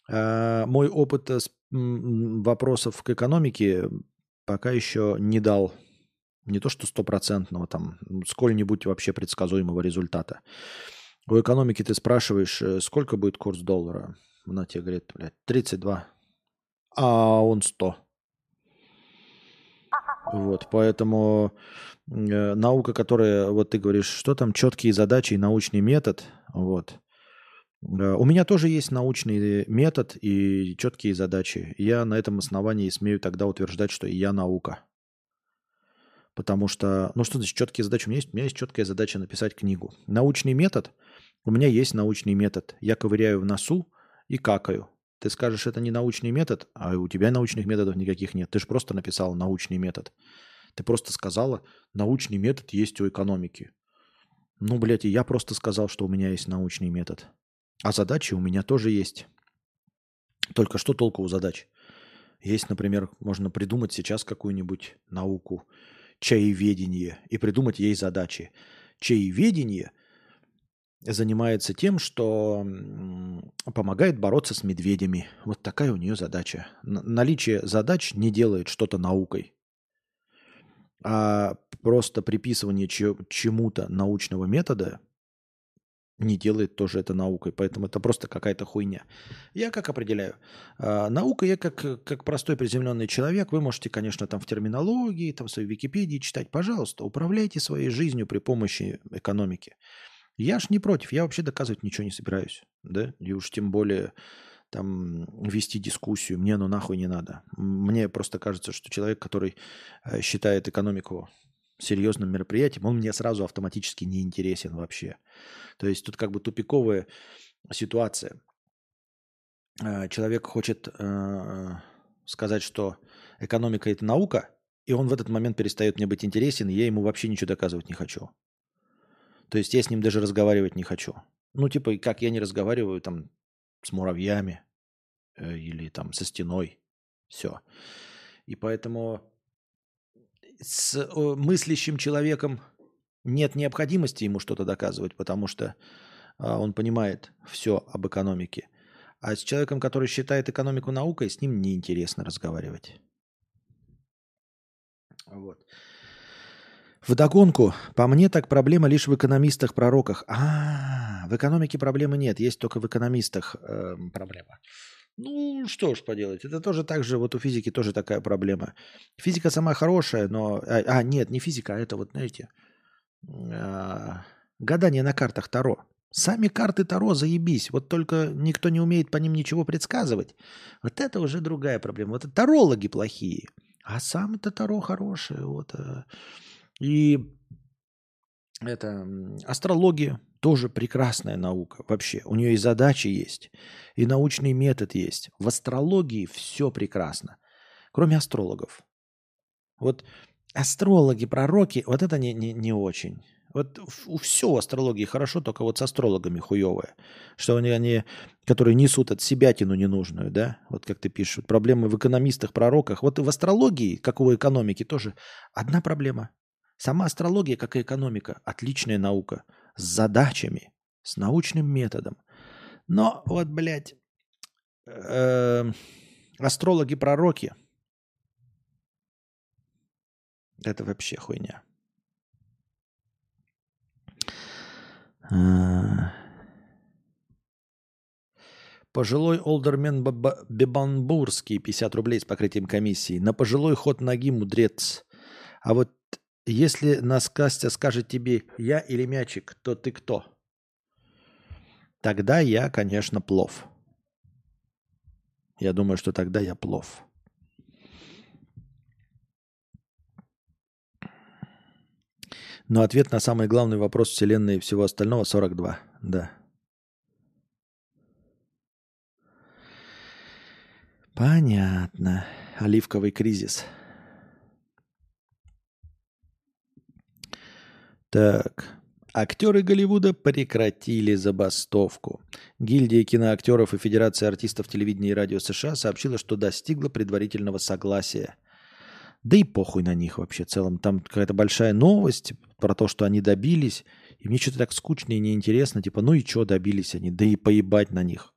мой опыт с вопросов к экономике пока еще не дал не то что стопроцентного, там, сколь-нибудь вообще предсказуемого результата. У экономики ты спрашиваешь, э, сколько будет курс доллара? Она тебе говорит, блядь, 32. А он 100. Вот, поэтому э, наука, которая, вот ты говоришь, что там, четкие задачи и научный метод, вот, у меня тоже есть научный метод и четкие задачи. Я на этом основании смею тогда утверждать, что я наука. Потому что, ну что значит четкие задачи? У меня есть, у меня есть четкая задача написать книгу. Научный метод, у меня есть научный метод. Я ковыряю в носу и какаю. Ты скажешь, это не научный метод, а у тебя научных методов никаких нет. Ты же просто написал научный метод. Ты просто сказала, научный метод есть у экономики. Ну, блядь, и я просто сказал, что у меня есть научный метод. А задачи у меня тоже есть. Только что толку у задач? Есть, например, можно придумать сейчас какую-нибудь науку, чаеведение, и придумать ей задачи. Чаеведение занимается тем, что помогает бороться с медведями. Вот такая у нее задача. Наличие задач не делает что-то наукой. А просто приписывание чему-то научного метода не делает тоже это наукой. Поэтому это просто какая-то хуйня. Я как определяю? А, наука, я как, как простой приземленный человек, вы можете, конечно, там в терминологии, там в своей Википедии читать. Пожалуйста, управляйте своей жизнью при помощи экономики. Я ж не против, я вообще доказывать ничего не собираюсь, да, и уж тем более там вести дискуссию, мне ну нахуй не надо. Мне просто кажется, что человек, который э, считает экономику серьезным мероприятием, он мне сразу автоматически не интересен вообще. То есть тут как бы тупиковая ситуация. Э, человек хочет э, сказать, что экономика это наука, и он в этот момент перестает мне быть интересен, и я ему вообще ничего доказывать не хочу. То есть я с ним даже разговаривать не хочу. Ну, типа, как я не разговариваю там с муравьями э, или там со стеной. Все. И поэтому с мыслящим человеком нет необходимости ему что-то доказывать, потому что э, он понимает все об экономике. А с человеком, который считает экономику наукой, с ним неинтересно разговаривать. Вот. Вдогонку, по мне так проблема лишь в экономистах-пророках. А, в экономике проблемы нет, есть только в экономистах э, проблема. Ну, что ж поделать, это тоже так же, вот у физики тоже такая проблема. Физика сама хорошая, но... А, а нет, не физика, а это вот, знаете, э, гадание на картах Таро. Сами карты Таро заебись, вот только никто не умеет по ним ничего предсказывать. Вот это уже другая проблема. Вот тарологи плохие, а сам это Таро хорошее. Вот, э, и это астрология тоже прекрасная наука вообще. У нее и задачи есть, и научный метод есть. В астрологии все прекрасно, кроме астрологов. Вот астрологи, пророки, вот это не, не, не очень. Вот у все в астрологии хорошо, только вот с астрологами хуевое. Что они, они, которые несут от себя тяну ненужную, да? Вот как ты пишешь, проблемы в экономистах, пророках. Вот в астрологии, как у экономики, тоже одна проблема. Сама астрология, как и экономика, отличная наука. С задачами, с научным методом. Но вот, блядь, э, астрологи-пророки – это вообще хуйня. А. Пожилой олдермен Бебанбурский, 50 рублей с покрытием комиссии. На пожилой ход ноги мудрец. А вот если нас Костя скажет тебе «я» или «мячик», то ты кто? Тогда я, конечно, плов. Я думаю, что тогда я плов. Но ответ на самый главный вопрос Вселенной и всего остального 42. Да. Понятно. Оливковый кризис. Так. Актеры Голливуда прекратили забастовку. Гильдия киноактеров и Федерация артистов телевидения и радио США сообщила, что достигла предварительного согласия. Да и похуй на них вообще в целом. Там какая-то большая новость про то, что они добились. И мне что-то так скучно и неинтересно. Типа, ну и что добились они? Да и поебать на них.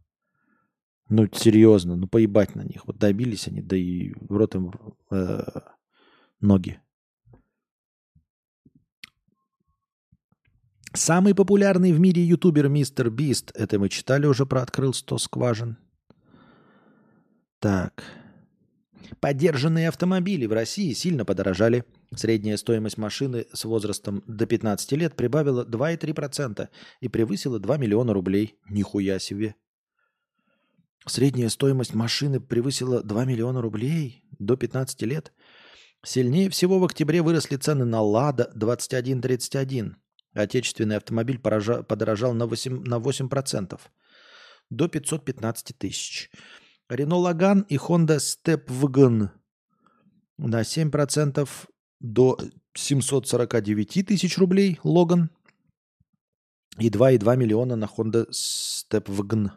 Ну, серьезно, ну поебать на них. Вот добились они, да и в рот им э, ноги. Самый популярный в мире ютубер Мистер Бист. Это мы читали уже про «Открыл 100 скважин». Так. Поддержанные автомобили в России сильно подорожали. Средняя стоимость машины с возрастом до 15 лет прибавила 2,3% и превысила 2 миллиона рублей. Нихуя себе. Средняя стоимость машины превысила 2 миллиона рублей до 15 лет. Сильнее всего в октябре выросли цены на «Лада» 2131 Отечественный автомобиль подорожал на 8%, на 8% до 515 тысяч. Рено Лаган и Honda Step Wagon на 7% до 749 тысяч рублей Логан и 2,2 миллиона на Honda Step Wagon.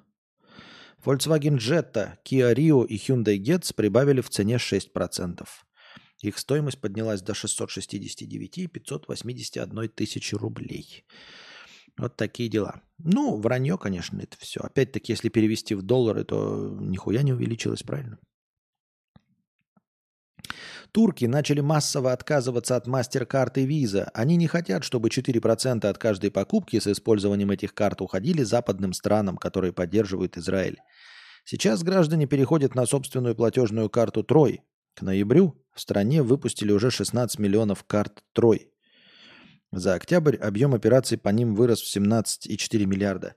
Volkswagen Jetta, Kia Rio и Hyundai Getz прибавили в цене 6%. Их стоимость поднялась до 669 и 581 тысячи рублей. Вот такие дела. Ну, вранье, конечно, это все. Опять-таки, если перевести в доллары, то нихуя не увеличилось, правильно? Турки начали массово отказываться от мастер-карт и виза. Они не хотят, чтобы 4% от каждой покупки с использованием этих карт уходили западным странам, которые поддерживают Израиль. Сейчас граждане переходят на собственную платежную карту Трой. К ноябрю в стране выпустили уже 16 миллионов карт Трой. За октябрь объем операций по ним вырос в 17,4 миллиарда.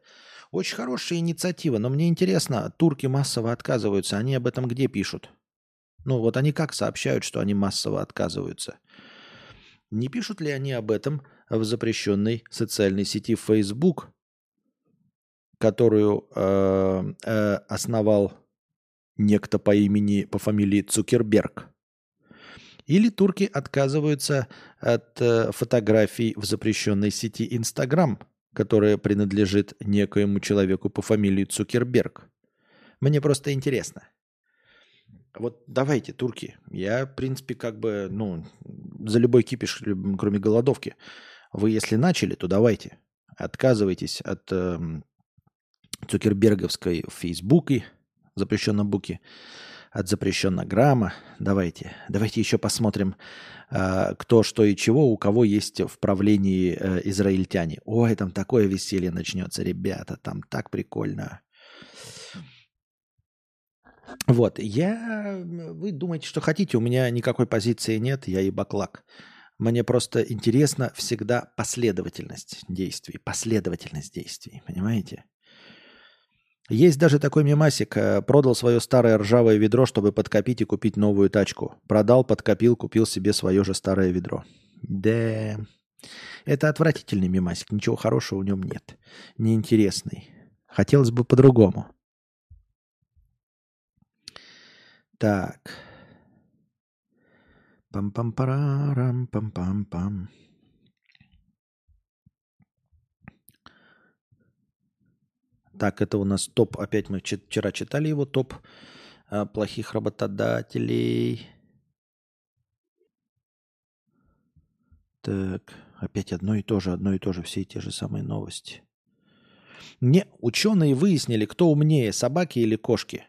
Очень хорошая инициатива, но мне интересно, турки массово отказываются, они об этом где пишут? Ну вот они как сообщают, что они массово отказываются? Не пишут ли они об этом в запрещенной социальной сети Facebook, которую э, э, основал некто по имени, по фамилии Цукерберг? Или турки отказываются от э, фотографий в запрещенной сети Инстаграм, которая принадлежит некоему человеку по фамилии Цукерберг. Мне просто интересно. Вот давайте, турки. Я, в принципе, как бы, ну, за любой кипиш, кроме голодовки. Вы, если начали, то давайте. Отказывайтесь от э, Цукерберговской Фейсбуки, запрещенной буки от запрещенного грамма. Давайте, давайте еще посмотрим, э, кто что и чего, у кого есть в правлении э, израильтяне. Ой, там такое веселье начнется, ребята, там так прикольно. Вот, я... Вы думаете, что хотите, у меня никакой позиции нет, я и. Мне просто интересна всегда последовательность действий, последовательность действий, понимаете? Есть даже такой мемасик. Э, продал свое старое ржавое ведро, чтобы подкопить и купить новую тачку. Продал, подкопил, купил себе свое же старое ведро. Да, это отвратительный мемасик. Ничего хорошего в нем нет. Неинтересный. Хотелось бы по-другому. Так. Пам-пам-парам, пам-пам-пам. Так, это у нас топ. Опять мы вчера читали его топ а, плохих работодателей. Так, опять одно и то же, одно и то же, все те же самые новости. Не, ученые выяснили, кто умнее, собаки или кошки.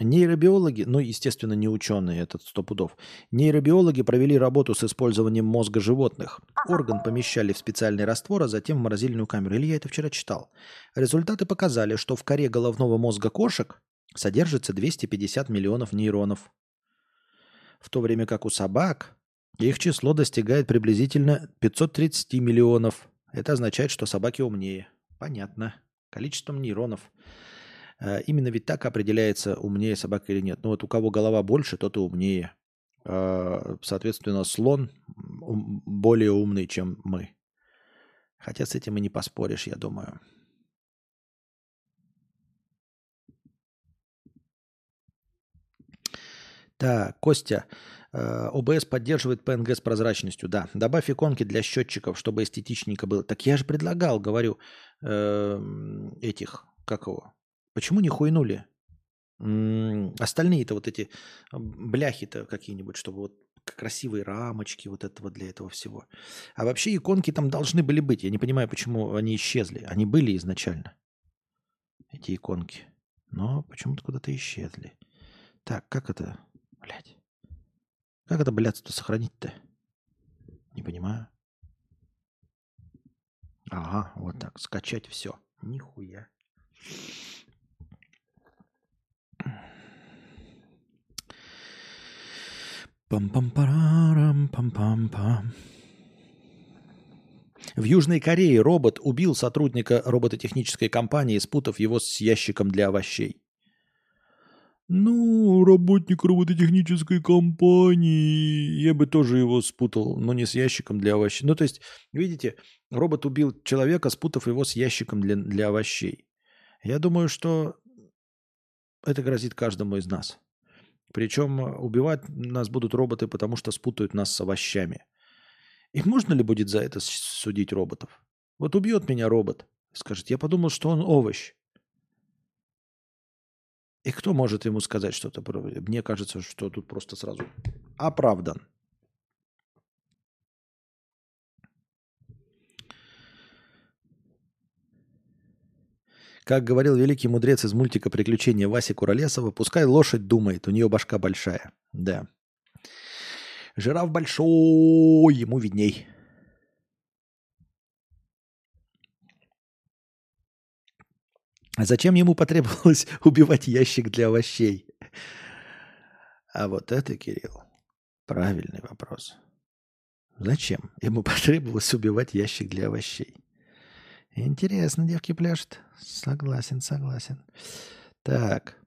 Нейробиологи, ну, естественно, не ученые, этот сто пудов. Нейробиологи провели работу с использованием мозга животных. Орган помещали в специальный раствор, а затем в морозильную камеру. Или я это вчера читал. Результаты показали, что в коре головного мозга кошек содержится 250 миллионов нейронов. В то время как у собак их число достигает приблизительно 530 миллионов. Это означает, что собаки умнее. Понятно. Количеством нейронов. Э, именно ведь так определяется, умнее собака или нет. Ну вот у кого голова больше, тот и умнее. Э, соответственно, слон более умный, чем мы. Хотя с этим и не поспоришь, я думаю. Так, Костя, э, ОБС поддерживает PNG с прозрачностью, да. Добавь иконки для счетчиков, чтобы эстетичненько было. Так я же предлагал, говорю, этих, как его, Почему не хуйнули? Остальные-то вот эти бляхи-то какие-нибудь, чтобы вот красивые рамочки вот этого для этого всего. А вообще иконки там должны были быть. Я не понимаю, почему они исчезли. Они были изначально, эти иконки. Но почему-то куда-то исчезли. Так, как это, блядь? Как это, блядство, сохранить-то? Не понимаю. Ага, вот так. Скачать все. Нихуя. Пам-пам-парам, пам-пам-пам. В Южной Корее робот убил сотрудника робототехнической компании, спутав его с ящиком для овощей. Ну, работник робототехнической компании. Я бы тоже его спутал, но не с ящиком для овощей. Ну, то есть, видите, робот убил человека, спутав его с ящиком для, для овощей. Я думаю, что это грозит каждому из нас. Причем э, убивать нас будут роботы, потому что спутают нас с овощами. И можно ли будет за это судить роботов? Вот убьет меня робот. Скажет, я подумал, что он овощ. И кто может ему сказать что-то? Мне кажется, что тут просто сразу оправдан. Как говорил великий мудрец из мультика «Приключения Васи Куролесова», пускай лошадь думает, у нее башка большая. Да. Жираф большой, ему видней. А зачем ему потребовалось убивать ящик для овощей? А вот это, Кирилл, правильный вопрос. Зачем? Ему потребовалось убивать ящик для овощей. Интересно, девки пляшут. Согласен, согласен. Так.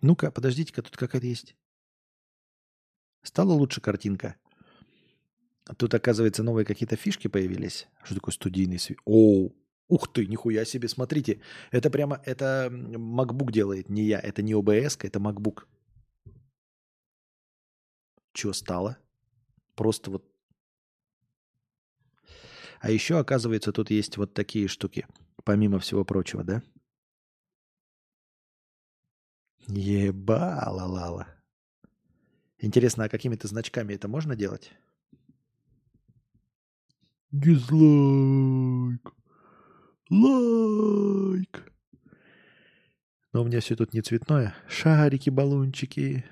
Ну-ка, подождите-ка, тут какая-то есть. Стала лучше картинка. Тут, оказывается, новые какие-то фишки появились. Что такое студийный свет? Оу, ух ты, нихуя себе, смотрите. Это прямо, это MacBook делает, не я. Это не OBS, это MacBook. Что стало? Просто вот. А еще, оказывается, тут есть вот такие штуки, помимо всего прочего, да? Ебала-лала. Интересно, а какими-то значками это можно делать? Дизлайк. Лайк. Но у меня все тут не цветное. Шарики, баллончики.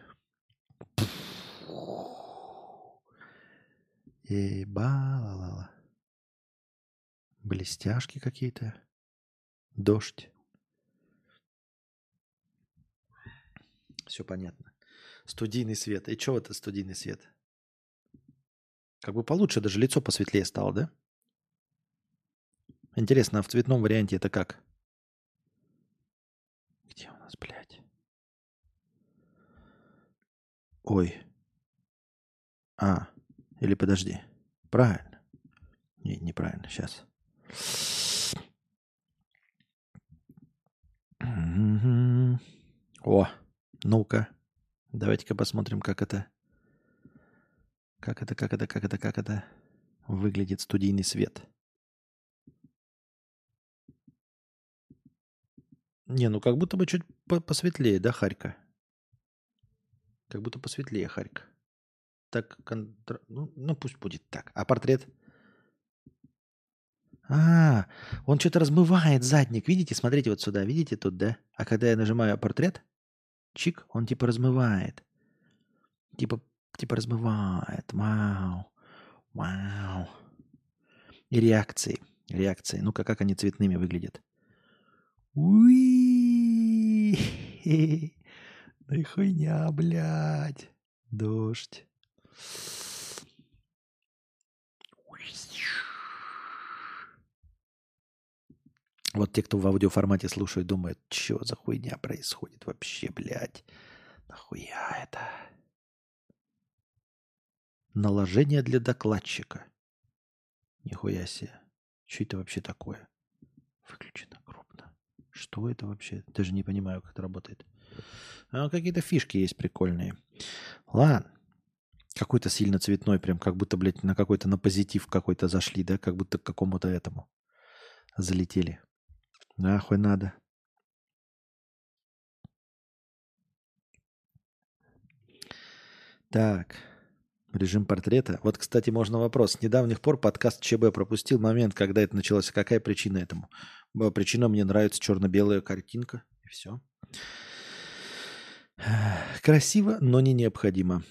Ебала-лала. Блестяшки какие-то. Дождь. Все понятно. Студийный свет. И что это студийный свет? Как бы получше, даже лицо посветлее стало, да? Интересно, а в цветном варианте это как? Где у нас, блядь? Ой. А, или подожди. Правильно. Не, неправильно, сейчас. О, ну-ка. Давайте-ка посмотрим, как это как это, как это, как это, как это выглядит студийный свет? Не, ну как будто бы чуть посветлее, да, Харька? Как будто посветлее Харька. Так, контр... ну, ну пусть будет так. А портрет? А, он что-то размывает задник. Видите, смотрите вот сюда. Видите тут, да? А когда я нажимаю портрет, чик, он типа размывает. Типа Типа размывает. Вау. Вау. И реакции. Реакции. Ну-ка, как они цветными выглядят. Уи! Ну и хуйня, блядь. Дождь. Вот те, кто в аудиоформате слушает, думают, что за хуйня происходит вообще, блядь. Нахуя это? Наложение для докладчика. Нихуя себе. Что это вообще такое? Выключено крупно. Что это вообще? Даже не понимаю, как это работает. А какие-то фишки есть прикольные. Ладно. Какой-то сильно цветной, прям как будто, блядь, на какой-то на позитив какой-то зашли, да? Как будто к какому-то этому залетели. Нахуй надо. Так. Режим портрета. Вот, кстати, можно вопрос. С недавних пор подкаст ЧБ пропустил момент, когда это началось. Какая причина этому? Причина мне нравится черно-белая картинка. И все. Красиво, но не необходимо.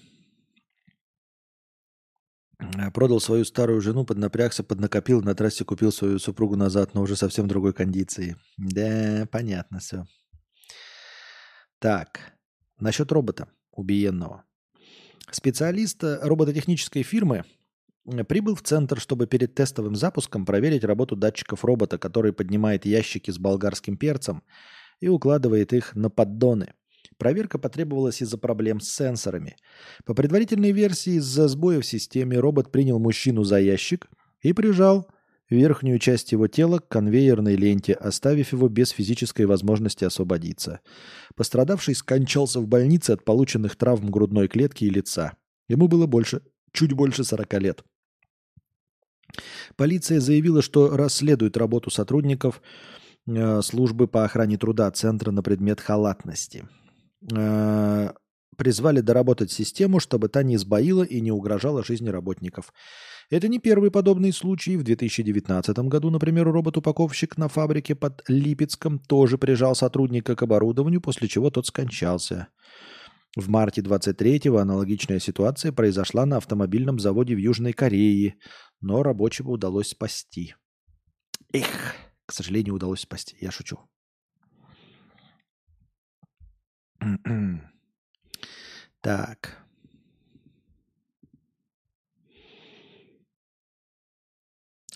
Продал свою старую жену, поднапрягся, поднакопил, на трассе купил свою супругу назад, но уже совсем другой кондиции. Да, понятно все. Так, насчет робота убиенного. Специалист э, робототехнической фирмы э, прибыл в центр, чтобы перед тестовым запуском проверить работу датчиков робота, который поднимает ящики с болгарским перцем и укладывает их на поддоны. Проверка потребовалась из-за проблем с сенсорами. По предварительной версии, из-за сбоя в системе робот принял мужчину за ящик и прижал верхнюю часть его тела к конвейерной ленте, оставив его без физической возможности освободиться. Пострадавший скончался в больнице от полученных травм грудной клетки и лица. Ему было больше, чуть больше 40 лет. Полиция заявила, что расследует работу сотрудников э, службы по охране труда Центра на предмет халатности. Э, призвали доработать систему, чтобы та не сбоила и не угрожала жизни работников. Это не первый подобный случай. В 2019 году, например, робот-упаковщик на фабрике под Липецком тоже прижал сотрудника к оборудованию, после чего тот скончался. В марте 23-го аналогичная ситуация произошла на автомобильном заводе в Южной Корее, но рабочего удалось спасти. Эх, к сожалению, удалось спасти. Я шучу. Так.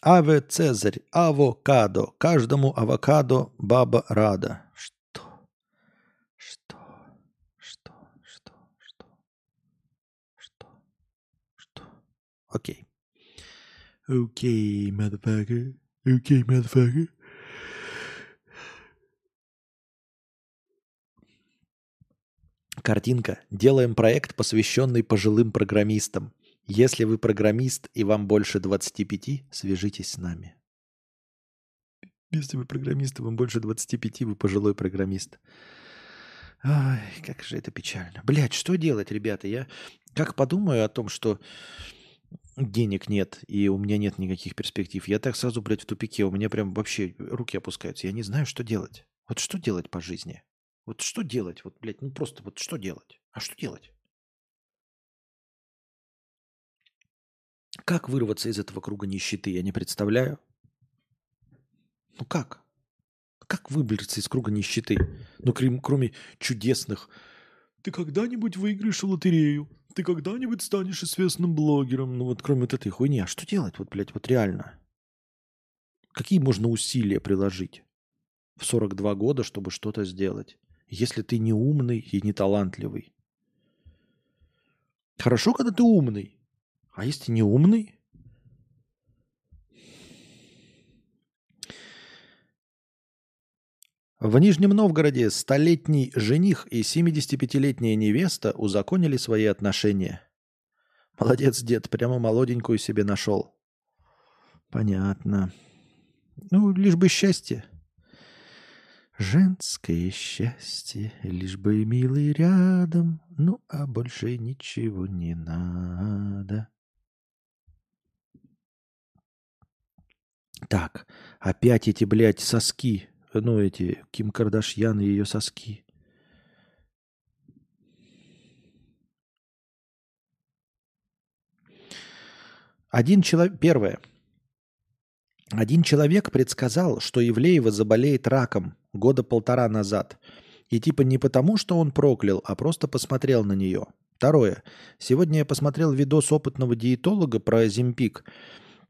Аве Цезарь, авокадо. Каждому авокадо баба рада. Что? Что? Что? Что? Что? Что? Что? Окей. Окей, motherfucker. Окей, motherfucker. Картинка. Делаем проект, посвященный пожилым программистам. Если вы программист и вам больше 25, свяжитесь с нами. Если вы программист и вам больше 25, вы пожилой программист. Ай, как же это печально. Блять, что делать, ребята? Я как подумаю о том, что денег нет, и у меня нет никаких перспектив, я так сразу, блядь, в тупике. У меня прям вообще руки опускаются. Я не знаю, что делать. Вот что делать по жизни? Вот что делать? Вот, блядь, ну просто вот что делать? А что делать? Как вырваться из этого круга нищеты, я не представляю. Ну как? Как выбраться из круга нищеты? Ну, кроме чудесных. Ты когда-нибудь выиграешь лотерею? Ты когда-нибудь станешь известным блогером? Ну вот кроме вот этой хуйни. А что делать? Вот, блядь, вот реально. Какие можно усилия приложить в 42 года, чтобы что-то сделать? Если ты не умный и не талантливый. Хорошо, когда ты умный. А если не умный? В Нижнем Новгороде столетний жених и 75-летняя невеста узаконили свои отношения. Молодец, дед, прямо молоденькую себе нашел. Понятно. Ну, лишь бы счастье. Женское счастье, лишь бы милый рядом, ну а больше ничего не надо. Так, опять эти, блядь, соски. Ну, эти, Ким Кардашьян и ее соски. Один человек... Первое. Один человек предсказал, что Ивлеева заболеет раком года полтора назад. И типа не потому, что он проклял, а просто посмотрел на нее. Второе. Сегодня я посмотрел видос опытного диетолога про Зимпик.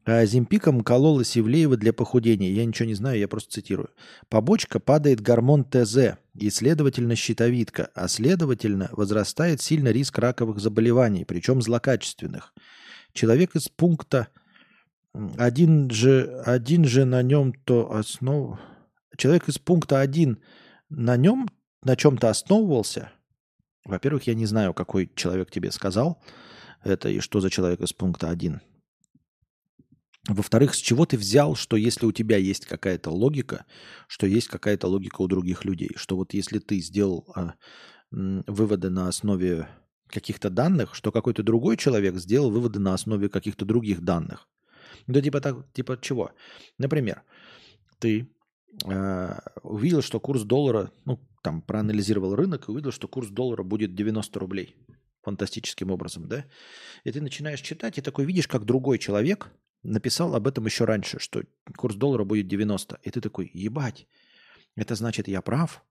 А Зимпиком кололась Ивлеева для похудения. Я ничего не знаю, я просто цитирую. Побочка падает гормон ТЗ и, следовательно, щитовидка, а следовательно, возрастает сильно риск раковых заболеваний, причем злокачественных. Человек из пункта один же, один же на нем то основ... Человек из пункта 1 на нем, на чем-то основывался. Во-первых, я не знаю, какой человек тебе сказал это и что за человек из пункта 1. Во-вторых, с чего ты взял, что если у тебя есть какая-то логика, что есть какая-то логика у других людей, что вот если ты сделал а, выводы на основе каких-то данных, что какой-то другой человек сделал выводы на основе каких-то других данных. Да типа так, типа чего? Например, ты увидел, что курс доллара, ну, там, проанализировал рынок и увидел, что курс доллара будет 90 рублей. Фантастическим образом, да? И ты начинаешь читать, и такой видишь, как другой человек написал об этом еще раньше, что курс доллара будет 90. И ты такой, ебать, это значит, я прав,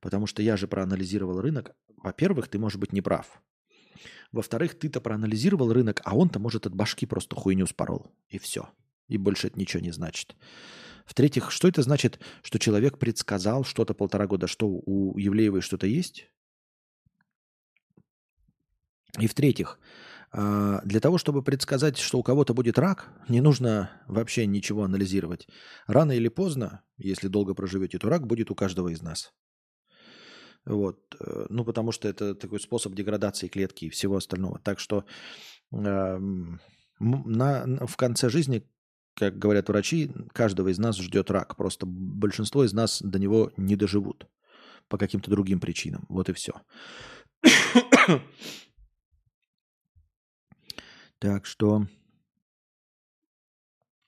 потому что я же проанализировал рынок. Во-первых, ты, может быть, не прав. Во-вторых, ты-то проанализировал рынок, а он-то, может, от башки просто хуйню спорол. И все. И больше это ничего не значит. В-третьих, что это значит, что человек предсказал что-то полтора года? Что у Евлеевой что-то есть? И в-третьих, а, для того, чтобы предсказать, что у кого-то будет рак, не нужно вообще ничего анализировать. Рано или поздно, если долго проживете, то рак будет у каждого из нас. Вот. Э, ну, потому что это такой способ деградации клетки и всего остального. Так что э, на, в конце жизни, как говорят врачи, каждого из нас ждет рак. Просто большинство из нас до него не доживут по каким-то другим причинам. Вот и все. так что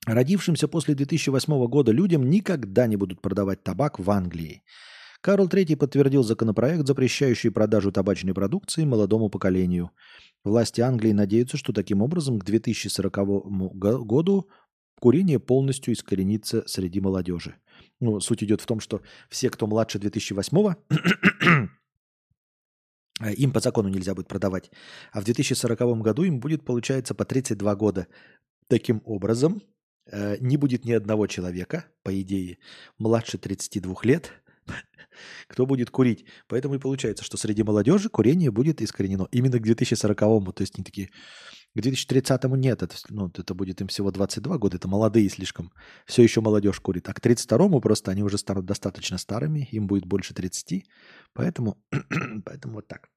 родившимся после 2008 года людям никогда не будут продавать табак в Англии. Карл III подтвердил законопроект, запрещающий продажу табачной продукции молодому поколению. Власти Англии надеются, что таким образом к 2040 году курение полностью искоренится среди молодежи. Ну, суть идет в том, что все, кто младше 2008 им по закону нельзя будет продавать. А в 2040 году им будет, получается, по 32 года. Таким образом, э, не будет ни одного человека, по идее, младше 32 лет, кто будет курить. Поэтому и получается, что среди молодежи курение будет искоренено именно к 2040-му. То есть они такие, к 2030-му нет, это, ну, это будет им всего 22 года, это молодые слишком. Все еще молодежь курит. А к 32-му просто они уже станут достаточно старыми, им будет больше 30. Поэтому, поэтому вот так.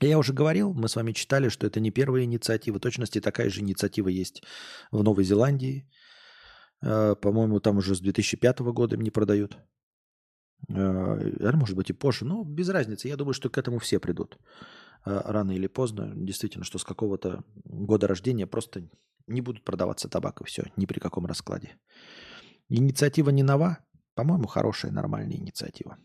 Я уже говорил, мы с вами читали, что это не первая инициатива. В точности такая же инициатива есть в Новой Зеландии. Э, по-моему, там уже с 2005 года им не продают. Э, может быть и позже. Но без разницы. Я думаю, что к этому все придут. Э, рано или поздно. Действительно, что с какого-то года рождения просто не будут продаваться табак и все. Ни при каком раскладе. Инициатива не нова. По-моему, хорошая, нормальная инициатива.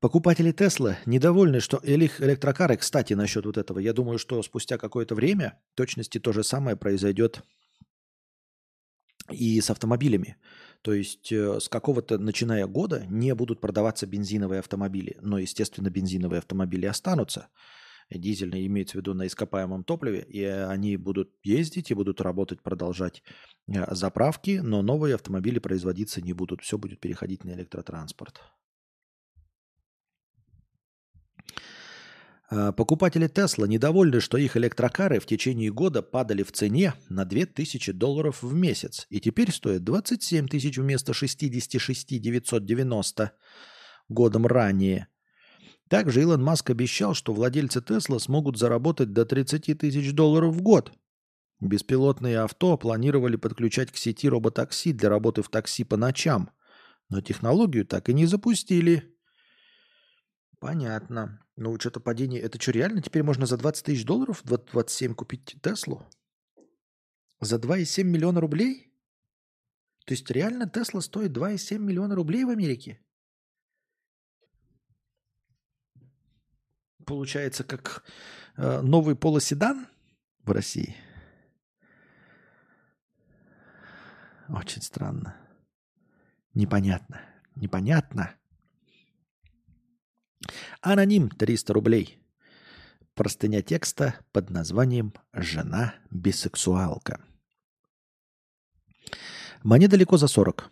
Покупатели Тесла недовольны, что электрокары, кстати, насчет вот этого, я думаю, что спустя какое-то время точности то же самое произойдет и с автомобилями. То есть э, с какого-то, начиная года, не будут продаваться бензиновые автомобили. Но, естественно, бензиновые автомобили останутся. Дизельные имеется в виду на ископаемом топливе. И они будут ездить и будут работать, продолжать э, заправки. Но новые автомобили производиться не будут. Все будет переходить на электротранспорт. Покупатели Тесла недовольны, что их электрокары в течение года падали в цене на 2000 долларов в месяц и теперь стоят 27 тысяч вместо 66 990 годом ранее. Также Илон Маск обещал, что владельцы Тесла смогут заработать до 30 тысяч долларов в год. Беспилотные авто планировали подключать к сети роботакси для работы в такси по ночам, но технологию так и не запустили. Понятно. Ну, что-то падение. Это что, реально теперь можно за 20 тысяч долларов 27 купить Теслу? За 2,7 миллиона рублей? То есть реально Тесла стоит 2,7 миллиона рублей в Америке? Получается, как э, новый полоседан в России. Очень странно. Непонятно. Непонятно. Аноним 300 рублей. Простыня текста под названием «Жена бисексуалка». Мне далеко за 40.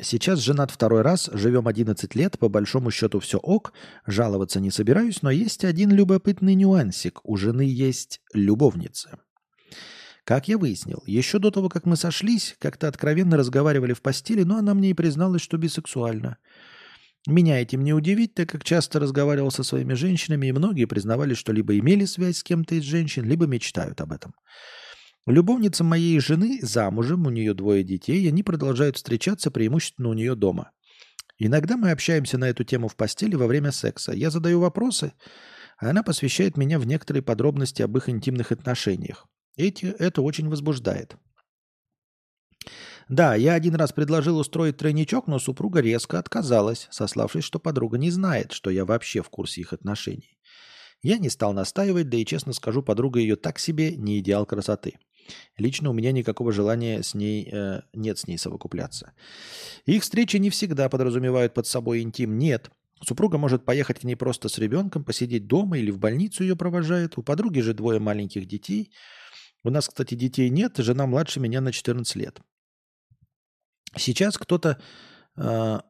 Сейчас женат второй раз, живем 11 лет, по большому счету все ок, жаловаться не собираюсь, но есть один любопытный нюансик. У жены есть любовница. Как я выяснил, еще до того, как мы сошлись, как-то откровенно разговаривали в постели, но она мне и призналась, что бисексуальна. Меня этим не удивить, так как часто разговаривал со своими женщинами, и многие признавались, что либо имели связь с кем-то из женщин, либо мечтают об этом. Любовница моей жены замужем, у нее двое детей, и они продолжают встречаться преимущественно у нее дома. Иногда мы общаемся на эту тему в постели во время секса. Я задаю вопросы, а она посвящает меня в некоторые подробности об их интимных отношениях. Эти, это очень возбуждает. Да, я один раз предложил устроить тройничок, но супруга резко отказалась, сославшись, что подруга не знает, что я вообще в курсе их отношений. Я не стал настаивать, да и честно скажу, подруга ее так себе не идеал красоты. Лично у меня никакого желания с ней э, нет с ней совокупляться. Их встречи не всегда подразумевают под собой интим. Нет. Супруга может поехать к ней просто с ребенком, посидеть дома или в больницу ее провожает. У подруги же двое маленьких детей. У нас, кстати, детей нет, жена младше меня на 14 лет. Сейчас кто-то э,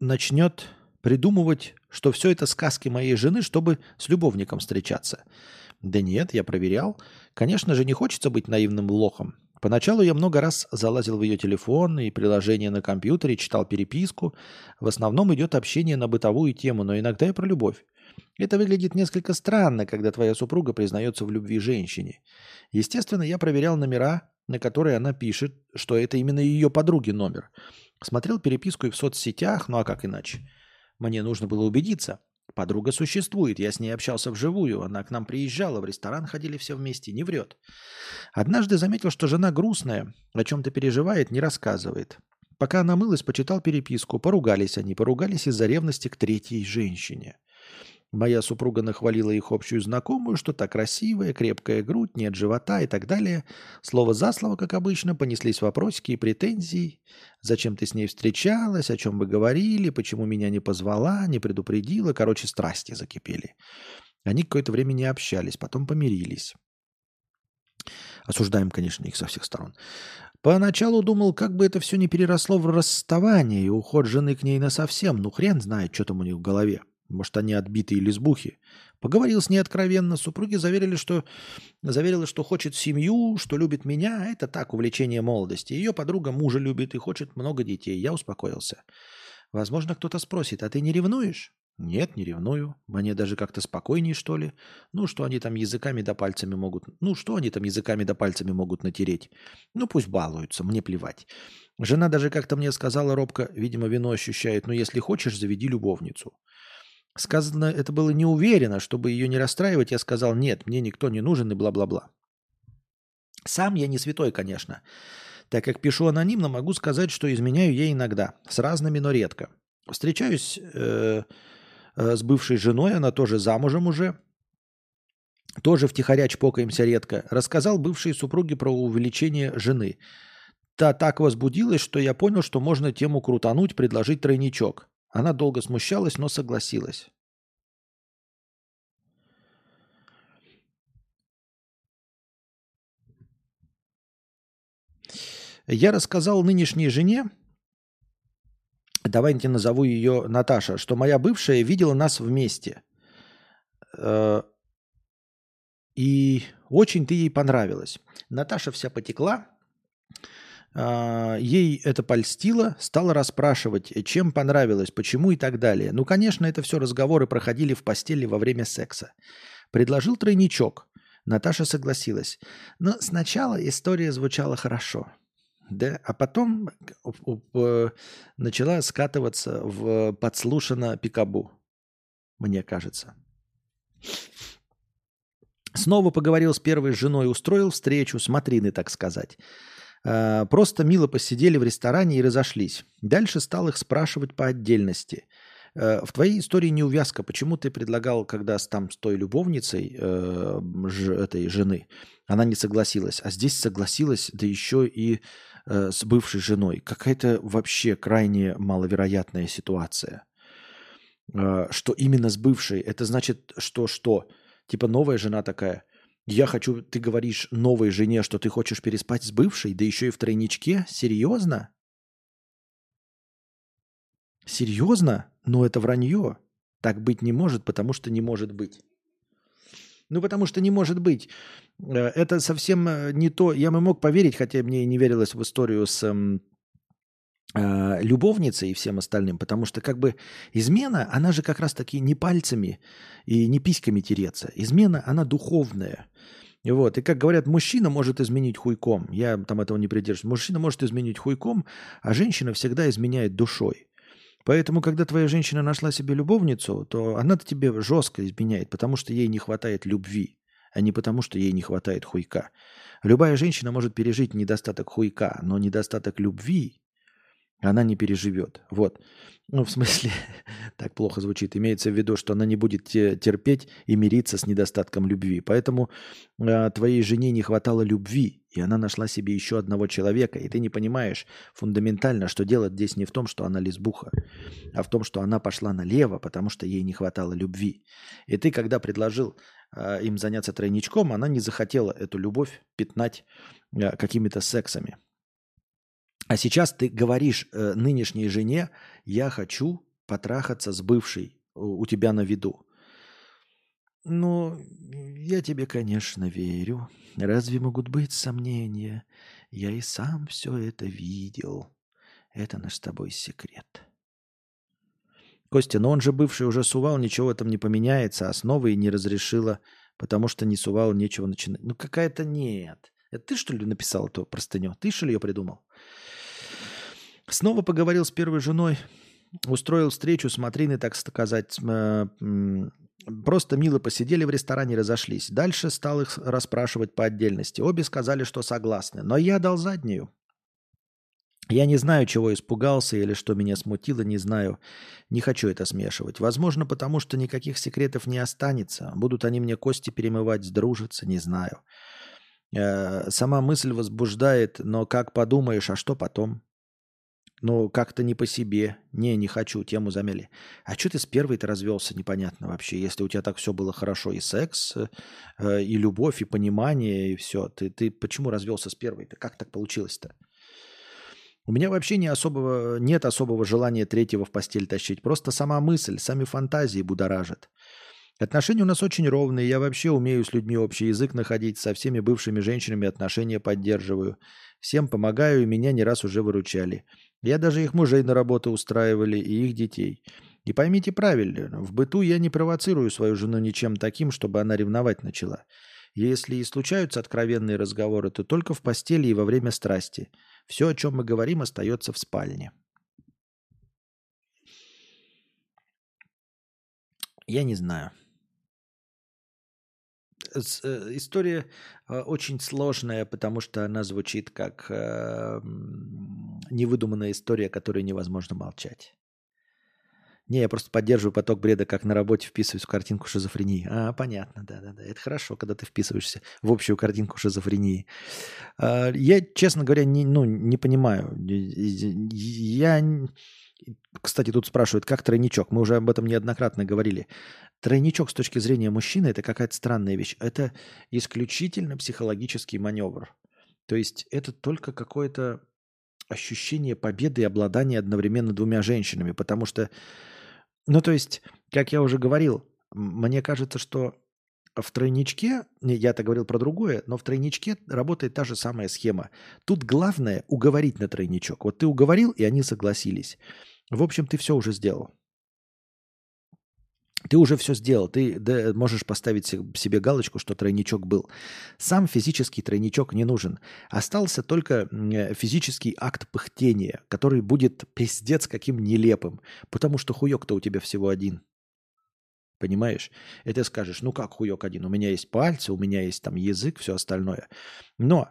начнет придумывать, что все это сказки моей жены, чтобы с любовником встречаться. Да нет, я проверял. Конечно же, не хочется быть наивным лохом. Поначалу я много раз залазил в ее телефон и приложение на компьютере, читал переписку. В основном идет общение на бытовую тему, но иногда и про любовь. Это выглядит несколько странно, когда твоя супруга признается в любви женщине. Естественно, я проверял номера на которой она пишет, что это именно ее подруги номер. Смотрел переписку и в соцсетях, ну а как иначе? Мне нужно было убедиться. Подруга существует, я с ней общался вживую, она к нам приезжала, в ресторан ходили все вместе, не врет. Однажды заметил, что жена грустная, о чем-то переживает, не рассказывает. Пока она мылась, почитал переписку, поругались они, поругались из-за ревности к третьей женщине. Моя супруга нахвалила их общую знакомую, что та красивая, крепкая грудь, нет живота и так далее. Слово за слово, как обычно, понеслись вопросики и претензии. Зачем ты с ней встречалась, о чем вы говорили, почему меня не позвала, не предупредила. Короче, страсти закипели. Они какое-то время не общались, потом помирились. Осуждаем, конечно, их со всех сторон. Поначалу думал, как бы это все не переросло в расставание и уход жены к ней на совсем. Ну, хрен знает, что там у них в голове. Может, они отбитые лесбухи. Поговорил с ней откровенно. Супруги заверили, что, заверила, что хочет семью, что любит меня. Это так, увлечение молодости. Ее подруга мужа любит и хочет много детей. Я успокоился. Возможно, кто-то спросит, а ты не ревнуешь? Нет, не ревную. Мне даже как-то спокойнее, что ли. Ну, что они там языками да пальцами могут... Ну, что они там языками да пальцами могут натереть? Ну, пусть балуются, мне плевать. Жена даже как-то мне сказала робко, видимо, вино ощущает, ну, если хочешь, заведи любовницу. Сказано это было неуверенно, чтобы ее не расстраивать, я сказал, нет, мне никто не нужен и бла-бла-бла. Сам я не святой, конечно. Так как пишу анонимно, могу сказать, что изменяю ей иногда, с разными, но редко. Встречаюсь э, э, с бывшей женой, она тоже замужем уже, тоже втихаря чпокаемся редко. Рассказал бывшей супруге про увеличение жены. Та так возбудилась, что я понял, что можно тему крутануть, предложить тройничок. Она долго смущалась, но согласилась. Я рассказал нынешней жене, давайте назову ее Наташа, что моя бывшая видела нас вместе. Э, и очень ты ей понравилась. Наташа вся потекла, ей это польстило, стала расспрашивать, чем понравилось, почему и так далее. Ну, конечно, это все разговоры проходили в постели во время секса. Предложил тройничок. Наташа согласилась. Но сначала история звучала хорошо. Да, а потом начала скатываться в подслушано пикабу, мне кажется. Снова поговорил с первой женой, устроил встречу, смотрины, так сказать. Э, просто мило посидели в ресторане и разошлись. Дальше стал их спрашивать по отдельности. Э, в твоей истории не увязка. Почему ты предлагал, когда там с той любовницей э, этой жены, она не согласилась, а здесь согласилась, да еще и э, с бывшей женой. Какая-то вообще крайне маловероятная ситуация. Э, что именно с бывшей? Это значит, что что? Типа новая жена такая – я хочу, ты говоришь новой жене, что ты хочешь переспать с бывшей, да еще и в тройничке? Серьезно? Серьезно? Ну это вранье. Так быть не может, потому что не может быть. Ну, потому что не может быть. Э, это совсем э, не то. Я бы мог поверить, хотя мне и не верилось в историю с эм, любовницей и всем остальным, потому что как бы измена, она же как раз-таки не пальцами и не письками тереться. Измена, она духовная. Вот. И как говорят, мужчина может изменить хуйком. Я там этого не придерживаюсь. Мужчина может изменить хуйком, а женщина всегда изменяет душой. Поэтому, когда твоя женщина нашла себе любовницу, то она-то тебе жестко изменяет, потому что ей не хватает любви, а не потому, что ей не хватает хуйка. Любая женщина может пережить недостаток хуйка, но недостаток любви она не переживет. Вот. Ну, в смысле, так плохо звучит. Имеется в виду, что она не будет терпеть и мириться с недостатком любви. Поэтому э, твоей жене не хватало любви, и она нашла себе еще одного человека. И ты не понимаешь фундаментально, что дело здесь не в том, что она лесбуха, а в том, что она пошла налево, потому что ей не хватало любви. И ты, когда предложил э, им заняться тройничком, она не захотела эту любовь пятнать э, какими-то сексами. А сейчас ты говоришь э, нынешней жене, я хочу потрахаться с бывшей у тебя на виду. Ну, я тебе, конечно, верю. Разве могут быть сомнения? Я и сам все это видел. Это наш с тобой секрет. Костя, но он же бывший уже сувал, ничего в этом не поменяется, основы и не разрешила, потому что не сувал, нечего начинать. Ну какая-то нет. Это ты, что ли, написал эту простыню? Ты, что ли, ее придумал? Снова поговорил с первой женой, устроил встречу с Матриной, так сказать. Э, просто мило посидели в ресторане, разошлись. Дальше стал их расспрашивать по отдельности. Обе сказали, что согласны. Но я дал заднюю. Я не знаю, чего испугался или что меня смутило, не знаю. Не хочу это смешивать. Возможно, потому что никаких секретов не останется. Будут они мне кости перемывать, сдружиться, не знаю. Э, сама мысль возбуждает, но как подумаешь, а что потом? но как-то не по себе. Не, не хочу, тему замяли. А что ты с первой-то развелся, непонятно вообще. Если у тебя так все было хорошо, и секс, э, и любовь, и понимание, и все. Ты, ты почему развелся с первой-то? Как так получилось-то? У меня вообще не особого, нет особого желания третьего в постель тащить. Просто сама мысль, сами фантазии будоражат. Отношения у нас очень ровные. Я вообще умею с людьми общий язык находить. Со всеми бывшими женщинами отношения поддерживаю. Всем помогаю, и меня не раз уже выручали. Я даже их мужей на работу устраивали, и их детей. И поймите правильно, в быту я не провоцирую свою жену ничем таким, чтобы она ревновать начала. Если и случаются откровенные разговоры, то только в постели и во время страсти. Все, о чем мы говорим, остается в спальне. Я не знаю. Э, история э, очень сложная, потому что она звучит как э, невыдуманная история, которой невозможно молчать. Не, я просто поддерживаю поток бреда, как на работе вписываюсь в картинку шизофрении. А, понятно, да-да-да. Это хорошо, когда ты вписываешься в общую картинку шизофрении. А, я, честно говоря, не, ну, не понимаю. Я... Кстати, тут спрашивают, как тройничок? Мы уже об этом неоднократно говорили. Тройничок с точки зрения мужчины – это какая-то странная вещь. Это исключительно психологический маневр. То есть это только какое-то ощущение победы и обладания одновременно двумя женщинами. Потому что ну, то есть, как я уже говорил, мне кажется, что в тройничке, я-то говорил про другое, но в тройничке работает та же самая схема. Тут главное уговорить на тройничок. Вот ты уговорил, и они согласились. В общем, ты все уже сделал. Ты уже все сделал, ты да, можешь поставить себе галочку, что тройничок был. Сам физический тройничок не нужен. Остался только физический акт пыхтения, который будет пиздец каким нелепым, потому что хуёк-то у тебя всего один. Понимаешь? И ты скажешь, ну как хуёк один? У меня есть пальцы, у меня есть там язык, все остальное. Но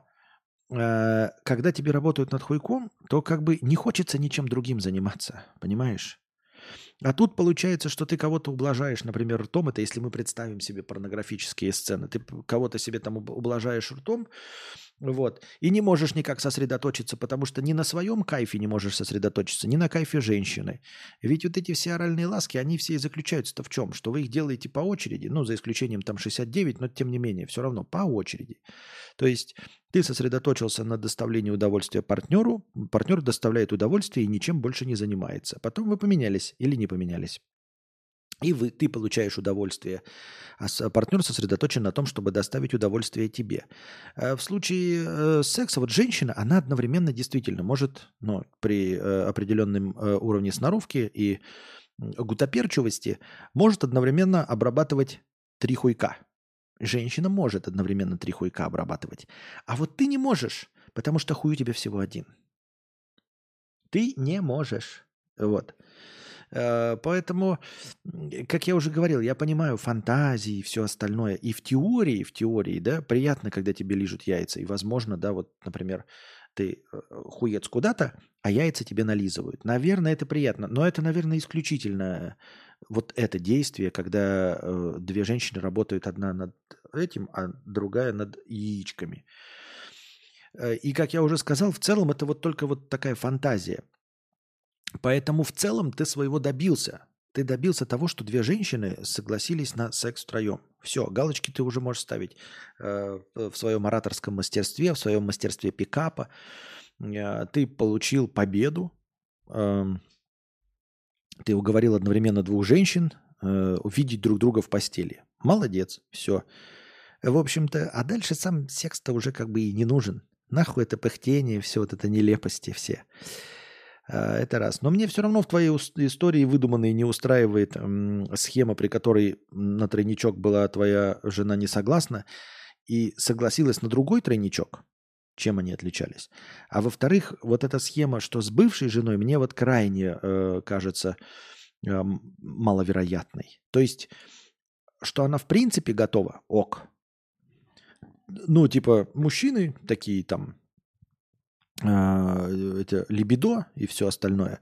э, когда тебе работают над хуйком, то как бы не хочется ничем другим заниматься. Понимаешь? А тут получается, что ты кого-то ублажаешь, например, ртом. Это если мы представим себе порнографические сцены. Ты кого-то себе там ублажаешь ртом, вот, и не можешь никак сосредоточиться, потому что ни на своем кайфе не можешь сосредоточиться, ни на кайфе женщины. Ведь вот эти все оральные ласки, они все и заключаются-то в чем? Что вы их делаете по очереди, ну, за исключением там 69, но тем не менее, все равно по очереди. То есть ты сосредоточился на доставлении удовольствия партнеру, партнер доставляет удовольствие и ничем больше не занимается. Потом вы поменялись или не поменялись. И вы, ты получаешь удовольствие, а партнер сосредоточен на том, чтобы доставить удовольствие тебе. Э, в случае э, секса, вот женщина, она одновременно действительно может, ну, при э, определенном уровне сноровки и гутоперчивости, может одновременно обрабатывать три хуйка. Женщина может одновременно три хуйка обрабатывать. А вот ты не можешь, потому что хуй у тебя всего один. Ты не можешь. Вот. Э, поэтому, как я уже говорил, я понимаю фантазии и все остальное. И в теории, в теории, да, приятно, когда тебе лижут яйца. И, возможно, да, вот, например, ты э, хуец куда-то, а яйца тебе нализывают. Наверное, это приятно. Но это, наверное, исключительно вот это действие, когда э, две женщины работают одна над этим, а другая над яичками. Э, и, как я уже сказал, в целом это вот только вот такая фантазия. Поэтому в целом ты своего добился. Ты добился того, что две женщины согласились на секс втроем. Все, галочки ты уже можешь ставить э, в своем ораторском мастерстве, в своем мастерстве пикапа. Э, ты получил победу. Э, ты уговорил одновременно двух женщин э, увидеть друг друга в постели. Молодец, все. В общем-то, а дальше сам секс-то уже как бы и не нужен. Нахуй это пыхтение, все вот это нелепости все. А, это раз. Но мне все равно в твоей истории выдуманной не устраивает схема, при которой на тройничок была твоя жена не согласна и согласилась на другой тройничок. Чем они отличались? А во-вторых, вот эта схема, что с бывшей женой, мне вот крайне э, кажется э, маловероятной. То есть, что она в принципе готова, ок. Ну, типа, мужчины такие там а, это либидо и все остальное,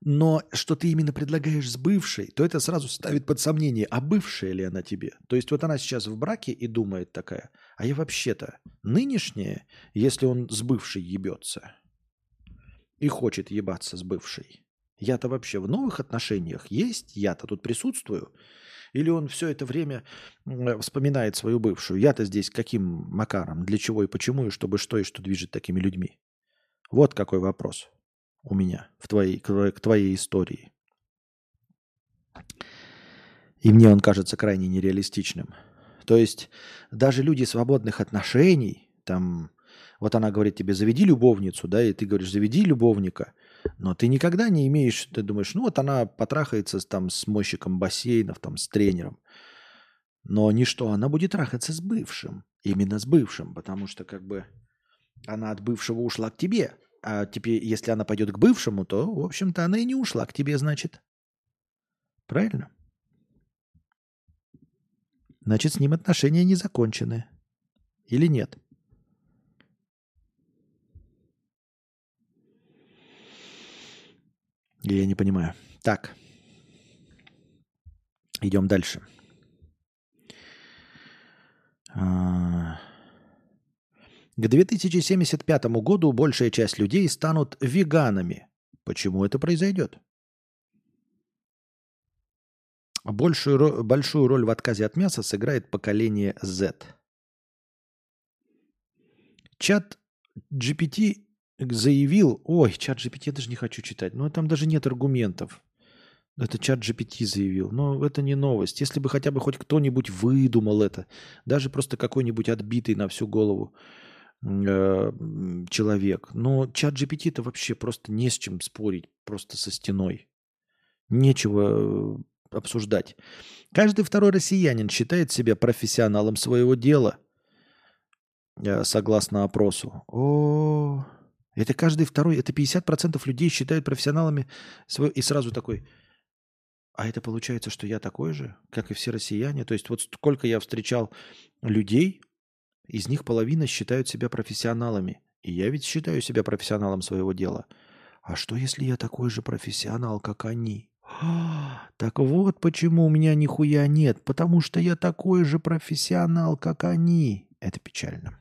но что ты именно предлагаешь с бывшей, то это сразу ставит под сомнение, а бывшая ли она тебе? То есть вот она сейчас в браке и думает такая, а я вообще-то нынешняя, если он с бывшей ебется. и хочет ебаться с бывшей. Я-то вообще в новых отношениях есть, я-то тут присутствую. Или он все это время вспоминает свою бывшую. Я-то здесь каким макаром, для чего и почему, и чтобы что и что движет такими людьми. Вот какой вопрос у меня в твоей, к твоей истории. И мне он кажется крайне нереалистичным. То есть даже люди свободных отношений, там, вот она говорит тебе, заведи любовницу, да, и ты говоришь, заведи любовника, но ты никогда не имеешь, ты думаешь, ну вот она потрахается там с мойщиком бассейнов, там, с тренером. Но не что, она будет трахаться с бывшим, именно с бывшим, потому что как бы она от бывшего ушла к тебе. А теперь, если она пойдет к бывшему, то, в общем-то, она и не ушла к тебе, значит. Правильно? Значит, с ним отношения не закончены. Или нет? Я не понимаю. Так. Идем дальше. А... К 2075 году большая часть людей станут веганами. Почему это произойдет? Большую, большую роль в отказе от мяса сыграет поколение Z. Чат GPT заявил... Ой, чат GPT я даже не хочу читать. Но там даже нет аргументов. Это чат GPT заявил. Но это не новость. Если бы хотя бы хоть кто-нибудь выдумал это, даже просто какой-нибудь отбитый на всю голову э, человек. Но чат GPT это вообще просто не с чем спорить, просто со стеной. Нечего э, обсуждать. Каждый второй россиянин считает себя профессионалом своего дела, э, согласно опросу. О, это каждый второй, это 50% людей считают профессионалами своего, и сразу такой, а это получается, что я такой же, как и все россияне. То есть вот сколько я встречал людей, из них половина считают себя профессионалами. И я ведь считаю себя профессионалом своего дела. А что, если я такой же профессионал, как они? Так вот почему у меня нихуя нет. Потому что я такой же профессионал, как они. Это печально.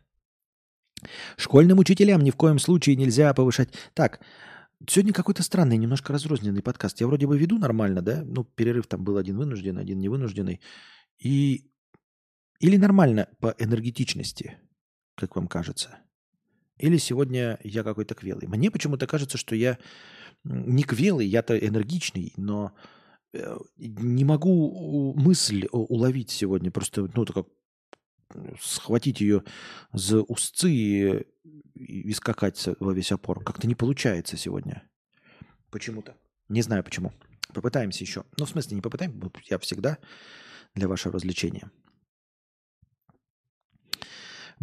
Школьным учителям ни в коем случае нельзя повышать. Так, сегодня какой-то странный, немножко разрозненный подкаст. Я вроде бы веду нормально, да? Ну, перерыв там был один вынужденный, один невынужденный. И или нормально по энергетичности, как вам кажется? Или сегодня я какой-то квелый? Мне почему-то кажется, что я не квелый, я-то энергичный, но э, не могу мысль уловить сегодня. Просто, ну, как схватить ее за узцы и, и скакать во весь опор. Как-то не получается сегодня. Почему-то. Не знаю почему. Попытаемся еще. Ну, в смысле, не попытаемся. Я всегда для вашего развлечения.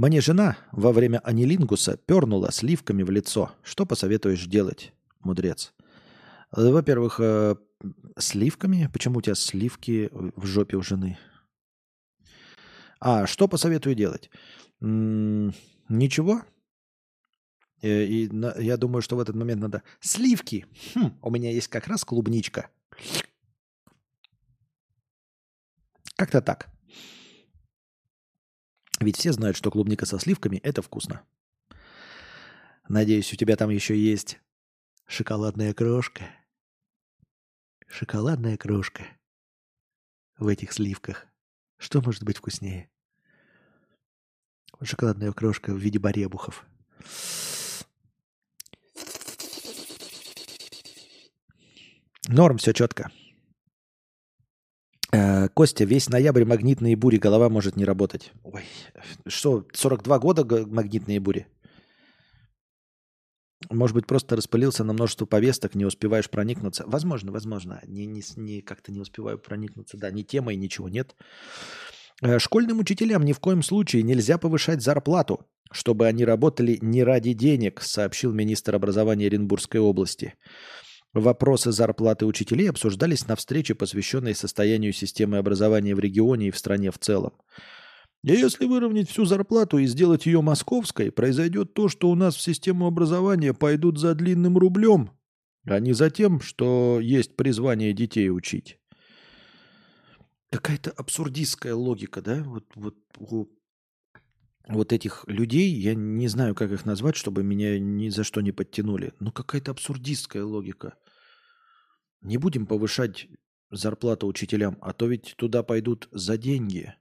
Мне жена во время анилингуса пернула сливками в лицо. Что посоветуешь делать, мудрец? Во-первых, э, сливками? Почему у тебя сливки в жопе у жены? А, что посоветую делать? Ничего. Э, и, и на, я думаю, что в этот момент надо... Сливки! Хм, у меня есть как раз клубничка. Как-то так. Ведь все знают, что клубника со сливками – это вкусно. Надеюсь, у тебя там еще есть шоколадная крошка. Шоколадная крошка в этих сливках. Что может быть вкуснее? Шоколадная крошка в виде баребухов. Норм, все четко. Э, Костя, весь ноябрь магнитные бури, голова может не работать. Ой, что, 42 года магнитные бури? Может быть, просто распылился на множество повесток, не успеваешь проникнуться. Возможно, возможно. Не, не, не, как-то не успеваю проникнуться. Да, ни темой, ничего нет. Э, школьным учителям ни в коем случае нельзя повышать зарплату, чтобы они работали не ради денег, сообщил министр образования Оренбургской области. Вопросы зарплаты учителей обсуждались на встрече, посвященной состоянию системы образования в регионе и в стране в целом. И если выровнять всю зарплату и сделать ее московской, произойдет то, что у нас в систему образования пойдут за длинным рублем, а не за тем, что есть призвание детей учить. Какая-то абсурдистская логика, да? Вот, вот вот этих людей, я не знаю, как их назвать, чтобы меня ни за что не подтянули. Ну, какая-то абсурдистская логика. Не будем повышать зарплату учителям, а то ведь туда пойдут за деньги.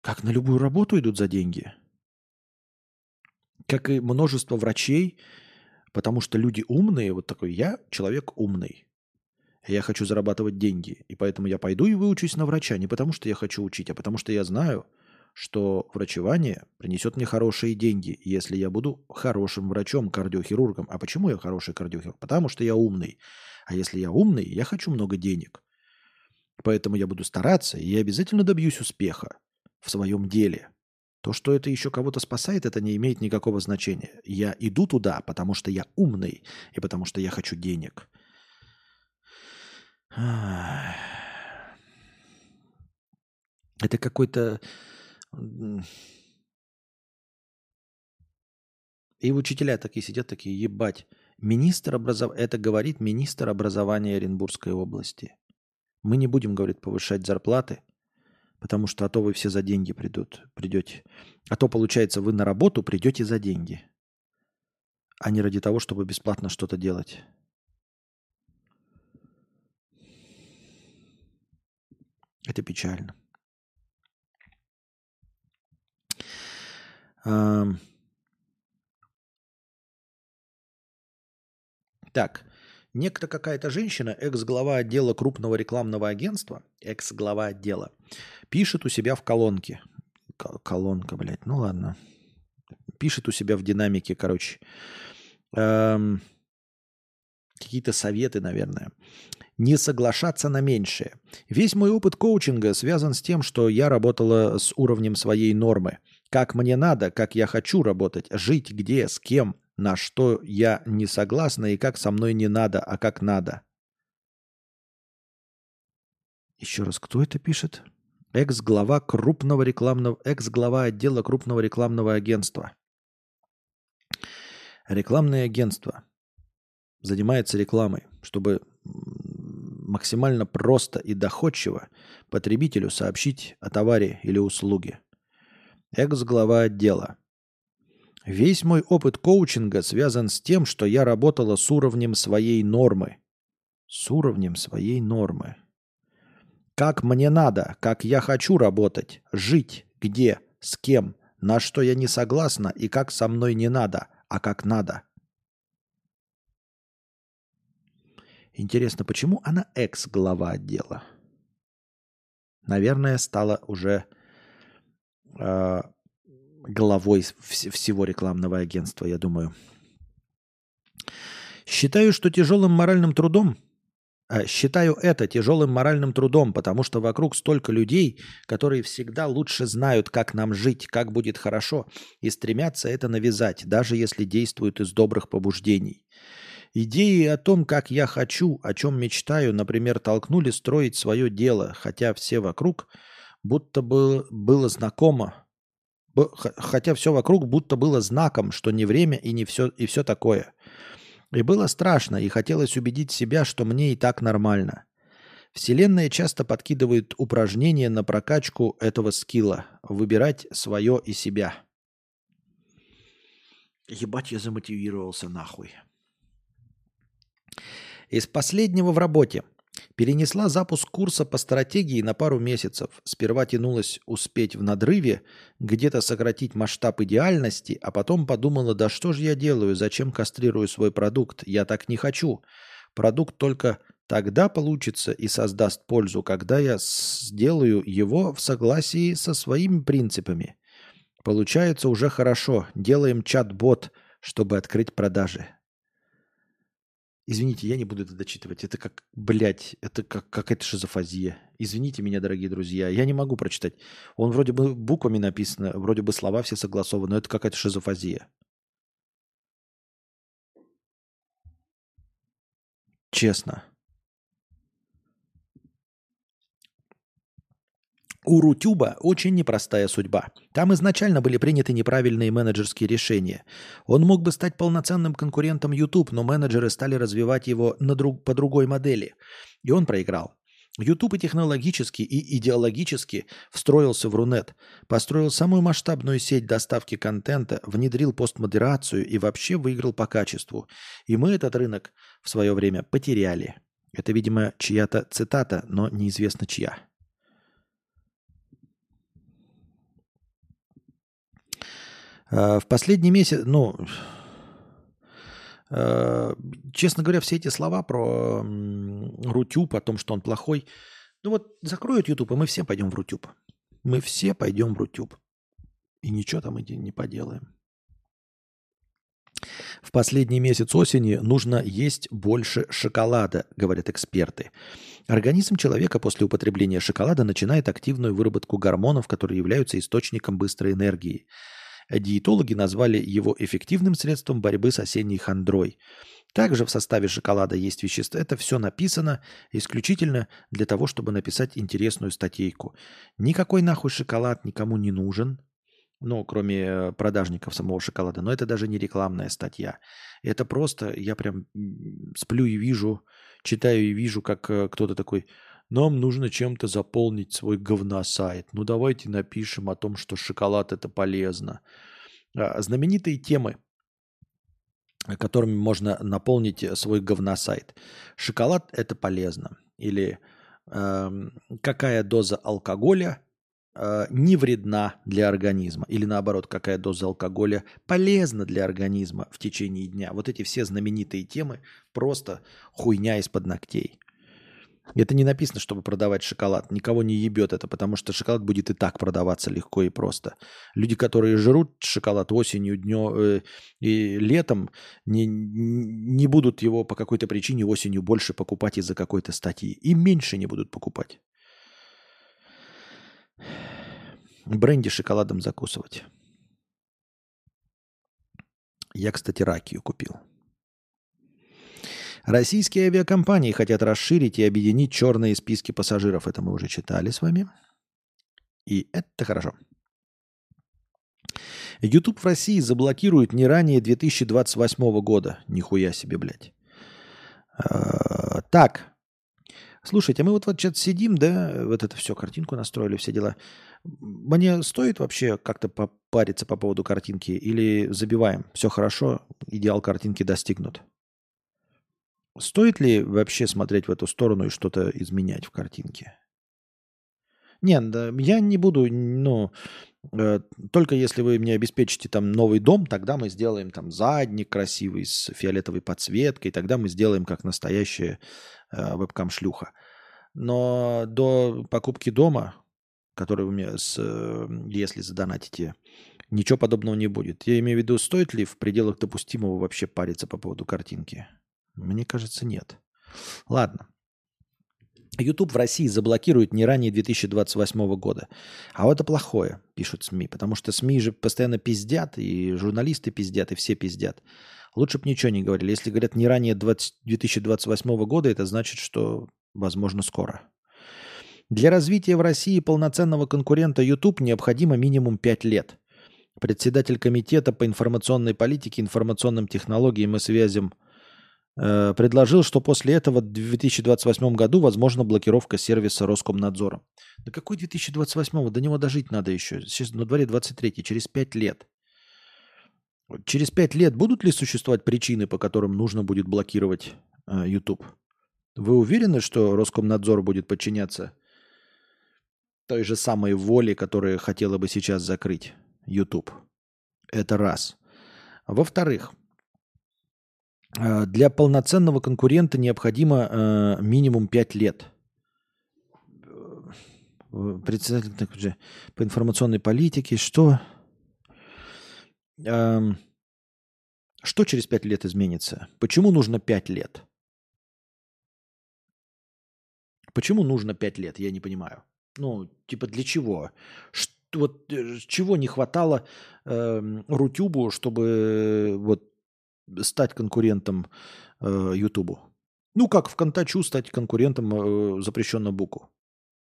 Как на любую работу идут за деньги. Как и множество врачей, потому что люди умные, вот такой я человек умный. Я хочу зарабатывать деньги, и поэтому я пойду и выучусь на врача не потому, что я хочу учить, а потому что я знаю, что врачевание принесет мне хорошие деньги, если я буду хорошим врачом, кардиохирургом. А почему я хороший кардиохирург? Потому что я умный. А если я умный, я хочу много денег. Поэтому я буду стараться, и я обязательно добьюсь успеха в своем деле. То, что это еще кого-то спасает, это не имеет никакого значения. Я иду туда, потому что я умный, и потому что я хочу денег. Это какой-то и учителя такие сидят, такие, ебать. Министр образования, это говорит министр образования Оренбургской области. Мы не будем, говорит, повышать зарплаты, потому что а то вы все за деньги придут, придете. А то, получается, вы на работу придете за деньги, а не ради того, чтобы бесплатно что-то делать. Это печально. Так, некто какая-то женщина, экс-глава отдела крупного рекламного агентства, экс-глава отдела, пишет у себя в колонке. Колонка, блядь, ну ладно. Пишет у себя в динамике, короче. Эм, какие-то советы, наверное. Не соглашаться на меньшее. Весь мой опыт коучинга связан с тем, что я работала с уровнем своей нормы – как мне надо, как я хочу работать, жить где, с кем, на что я не согласна и как со мной не надо, а как надо. Еще раз, кто это пишет? Экс-глава крупного рекламного, экс-глава отдела крупного рекламного агентства. Рекламное агентство занимается рекламой, чтобы максимально просто и доходчиво потребителю сообщить о товаре или услуге экс-глава отдела. Весь мой опыт коучинга связан с тем, что я работала с уровнем своей нормы. С уровнем своей нормы. Как мне надо, как я хочу работать, жить, где, с кем, на что я не согласна и как со мной не надо, а как надо. Интересно, почему она экс-глава отдела? Наверное, стала уже э, главой вс- всего рекламного агентства, я думаю. Считаю, что тяжелым моральным трудом, э, считаю это тяжелым моральным трудом, потому что вокруг столько людей, которые всегда лучше знают, как нам жить, как будет хорошо, и стремятся это навязать, даже если действуют из добрых побуждений. Идеи о том, как я хочу, о чем мечтаю, например, толкнули строить свое дело, хотя все вокруг – будто бы было знакомо, хотя все вокруг будто было знаком, что не время и не все, и все такое. И было страшно, и хотелось убедить себя, что мне и так нормально. Вселенная часто подкидывает упражнения на прокачку этого скилла, выбирать свое и себя. Ебать, я замотивировался нахуй. Из последнего в работе. Перенесла запуск курса по стратегии на пару месяцев. Сперва тянулась успеть в надрыве, где-то сократить масштаб идеальности, а потом подумала, да что же я делаю, зачем кастрирую свой продукт, я так не хочу. Продукт только тогда получится и создаст пользу, когда я сделаю его в согласии со своими принципами. Получается уже хорошо, делаем чат-бот, чтобы открыть продажи. Извините, я не буду это дочитывать. Это как, блядь, это как какая-то шизофазия. Извините меня, дорогие друзья. Я не могу прочитать. Он вроде бы буквами написано, вроде бы слова все согласованы, но это какая-то шизофазия. Честно. У Рутюба очень непростая судьба. Там изначально были приняты неправильные менеджерские решения. Он мог бы стать полноценным конкурентом YouTube, но менеджеры стали развивать его на друг, по другой модели. И он проиграл. YouTube и технологически, и идеологически встроился в Рунет, построил самую масштабную сеть доставки контента, внедрил постмодерацию и вообще выиграл по качеству. И мы этот рынок в свое время потеряли. Это, видимо, чья-то цитата, но неизвестно чья. В последний месяц, ну, Э, честно говоря, все эти слова про Рутюб, о том, что он плохой, ну вот закроют YouTube, и мы все пойдем в Рутюб. Мы все пойдем в Рутюб. И ничего там не поделаем. В последний месяц осени нужно есть больше шоколада, говорят эксперты. Организм человека после употребления шоколада начинает активную выработку гормонов, которые являются источником быстрой энергии. Диетологи назвали его эффективным средством борьбы с осенней хандрой. Также в составе шоколада есть вещества. Это все написано исключительно для того, чтобы написать интересную статейку. Никакой нахуй шоколад никому не нужен. Ну, кроме э, продажников самого шоколада. Но это даже не рекламная статья. Это просто, я прям сплю и вижу, читаю и вижу, как э, кто-то такой, нам нужно чем-то заполнить свой говносайт. Ну давайте напишем о том, что шоколад это полезно. А, знаменитые темы, которыми можно наполнить свой говносайт. Шоколад это полезно. Или э, какая доза алкоголя э, не вредна для организма. Или наоборот, какая доза алкоголя полезна для организма в течение дня. Вот эти все знаменитые темы просто хуйня из-под ногтей. Это не написано, чтобы продавать шоколад. Никого не ебет это, потому что шоколад будет и так продаваться легко и просто. Люди, которые жрут шоколад осенью, днем э, и летом, не, не будут его по какой-то причине осенью больше покупать из-за какой-то статьи. И меньше не будут покупать. Бренди шоколадом закусывать. Я, кстати, ракию купил. Российские авиакомпании хотят расширить и объединить черные списки пассажиров. Это мы уже читали с вами. И это хорошо. YouTube в России заблокирует не ранее 2028 года. Нихуя себе, блядь. А, так. Слушайте, мы вот, вот сейчас сидим, да, вот это все, картинку настроили, все дела. Мне стоит вообще как-то попариться по поводу картинки или забиваем? Все хорошо, идеал картинки достигнут. Стоит ли вообще смотреть в эту сторону и что-то изменять в картинке? Нет, да, я не буду, ну, э, только если вы мне обеспечите там новый дом, тогда мы сделаем там задник красивый с фиолетовой подсветкой, тогда мы сделаем как настоящая э, вебкам-шлюха. Но до покупки дома, который вы мне, с, э, если задонатите, ничего подобного не будет. Я имею в виду, стоит ли в пределах допустимого вообще париться по поводу картинки? Мне кажется, нет. Ладно. YouTube в России заблокирует не ранее 2028 года. А вот это плохое, пишут СМИ, потому что СМИ же постоянно пиздят, и журналисты пиздят, и все пиздят. Лучше бы ничего не говорили. Если говорят не ранее 20, 2028 года, это значит, что возможно скоро. Для развития в России полноценного конкурента YouTube необходимо минимум 5 лет. Председатель комитета по информационной политике, информационным технологиям и связям Э, предложил, что после этого в 2028 году возможна блокировка сервиса Роскомнадзора. Да какой 2028? До него дожить надо еще. Сейчас на дворе 23, через 5 лет. Через 5 лет будут ли существовать причины, по которым нужно будет блокировать э, YouTube? Вы уверены, что Роскомнадзор будет подчиняться той же самой воле, которая хотела бы сейчас закрыть YouTube? Это раз. Во-вторых, для полноценного конкурента необходимо э, минимум 5 лет. Э, председатель по информационной политике. Что? Э, что через 5 лет изменится? Почему нужно 5 лет? Почему нужно 5 лет? Я не понимаю. Ну, типа для чего? Что, вот э, чего не хватало э, Рутюбу, чтобы вот стать конкурентом э. Ну, как в Контачу стать конкурентом э, запрещенного буку.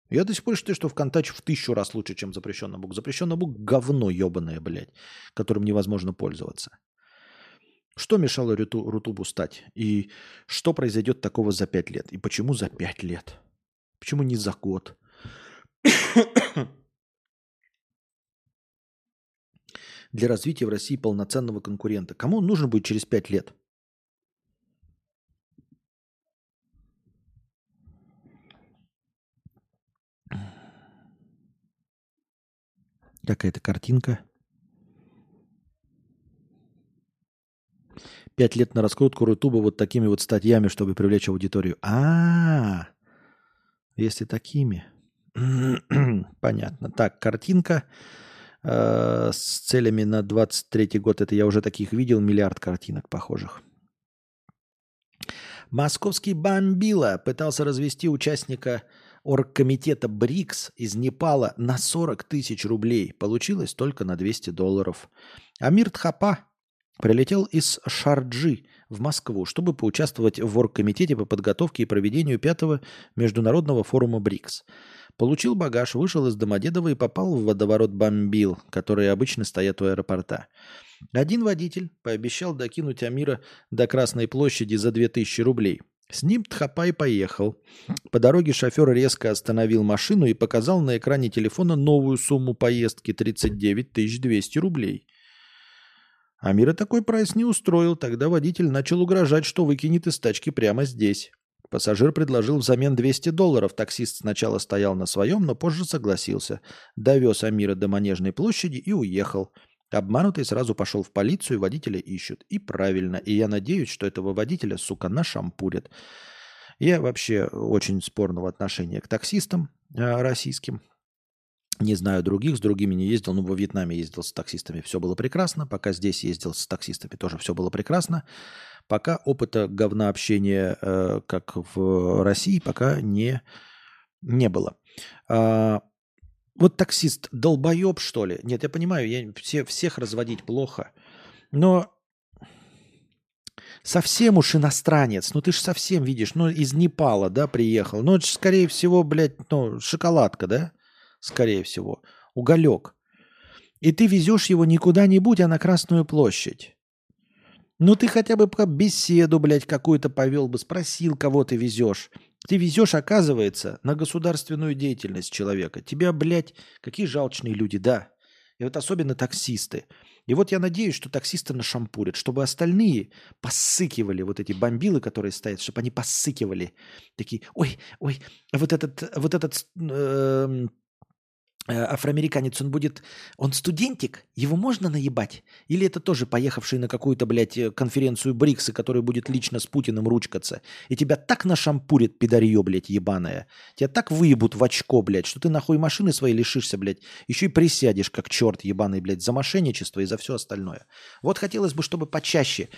Я до сих пор считаю, что ВКонтач в тысячу раз лучше, чем запрещенный бук. Запрещенный бук – говно ебаное, блядь, которым невозможно пользоваться. Что мешало Руту, Рутубу стать? И что произойдет такого за пять лет? И почему за пять лет? Почему не за год? Для развития в России полноценного конкурента. Кому он нужен будет через пять лет? Какая-то картинка. Пять лет на раскрутку Рутуба вот такими вот статьями, чтобы привлечь аудиторию. А, если такими. Понятно. Так, картинка э, с целями на 23 год. Это я уже таких видел, миллиард картинок похожих. Московский бомбила пытался развести участника оргкомитета БРИКС из Непала на 40 тысяч рублей. Получилось только на 200 долларов. Амир Тхапа прилетел из Шарджи в Москву, чтобы поучаствовать в оргкомитете по подготовке и проведению пятого международного форума БРИКС. Получил багаж, вышел из Домодедова и попал в водоворот бомбил, которые обычно стоят у аэропорта. Один водитель пообещал докинуть Амира до Красной площади за 2000 рублей – с ним Тхапай поехал. По дороге шофер резко остановил машину и показал на экране телефона новую сумму поездки – 39 200 рублей. Амира такой прайс не устроил. Тогда водитель начал угрожать, что выкинет из тачки прямо здесь. Пассажир предложил взамен 200 долларов. Таксист сначала стоял на своем, но позже согласился. Довез Амира до Манежной площади и уехал – Обманутый сразу пошел в полицию, водителя ищут. И правильно. И я надеюсь, что этого водителя, сука, нашампурят. Я вообще очень спорного отношения к таксистам э, российским. Не знаю других, с другими не ездил. Ну, во Вьетнаме ездил с таксистами, все было прекрасно. Пока здесь ездил с таксистами, тоже все было прекрасно. Пока опыта говна общения, э, как в России, пока не, не было. А, вот таксист долбоеб, что ли? Нет, я понимаю, я все, всех разводить плохо. Но совсем уж иностранец, ну ты же совсем видишь, ну из Непала, да, приехал. Ну это же, скорее всего, блядь, ну шоколадка, да? Скорее всего. Уголек. И ты везешь его не куда-нибудь, а на Красную площадь. Ну ты хотя бы беседу, блядь, какую-то повел бы, спросил, кого ты везешь. Ты везешь, оказывается, на государственную деятельность человека. Тебя, блядь, какие жалчные люди, да. И вот особенно таксисты. И вот я надеюсь, что таксисты нашампурят, чтобы остальные посыкивали вот эти бомбилы, которые стоят, чтобы они посыкивали. Такие, ой, ой, вот этот, вот этот э, афроамериканец, он будет, он студентик, его можно наебать? Или это тоже поехавший на какую-то, блядь, э, конференцию Брикса, который будет лично с Путиным ручкаться, и тебя так нашампурит, пидорье, блядь, ебаное, тебя так выебут в очко, блядь, что ты нахуй машины своей лишишься, блядь, еще и присядешь, как черт ебаный, блядь, за мошенничество и за все остальное. Вот хотелось бы, чтобы почаще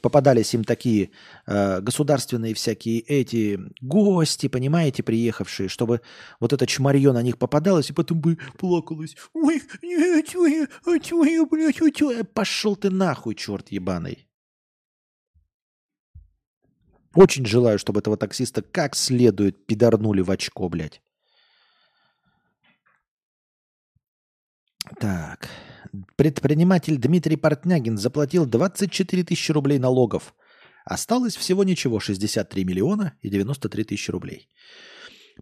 попадались им такие э, государственные всякие эти гости, понимаете, приехавшие, чтобы вот это чморье на них попадалось, и потом бы плакалась. Ой, нет, ой, ой, блядь, ой, пошел ты нахуй, черт ебаный. Очень желаю, чтобы этого таксиста как следует пидорнули в очко, блядь. Так. Предприниматель Дмитрий Портнягин заплатил 24 тысячи рублей налогов. Осталось всего ничего, 63 миллиона и 93 тысячи рублей.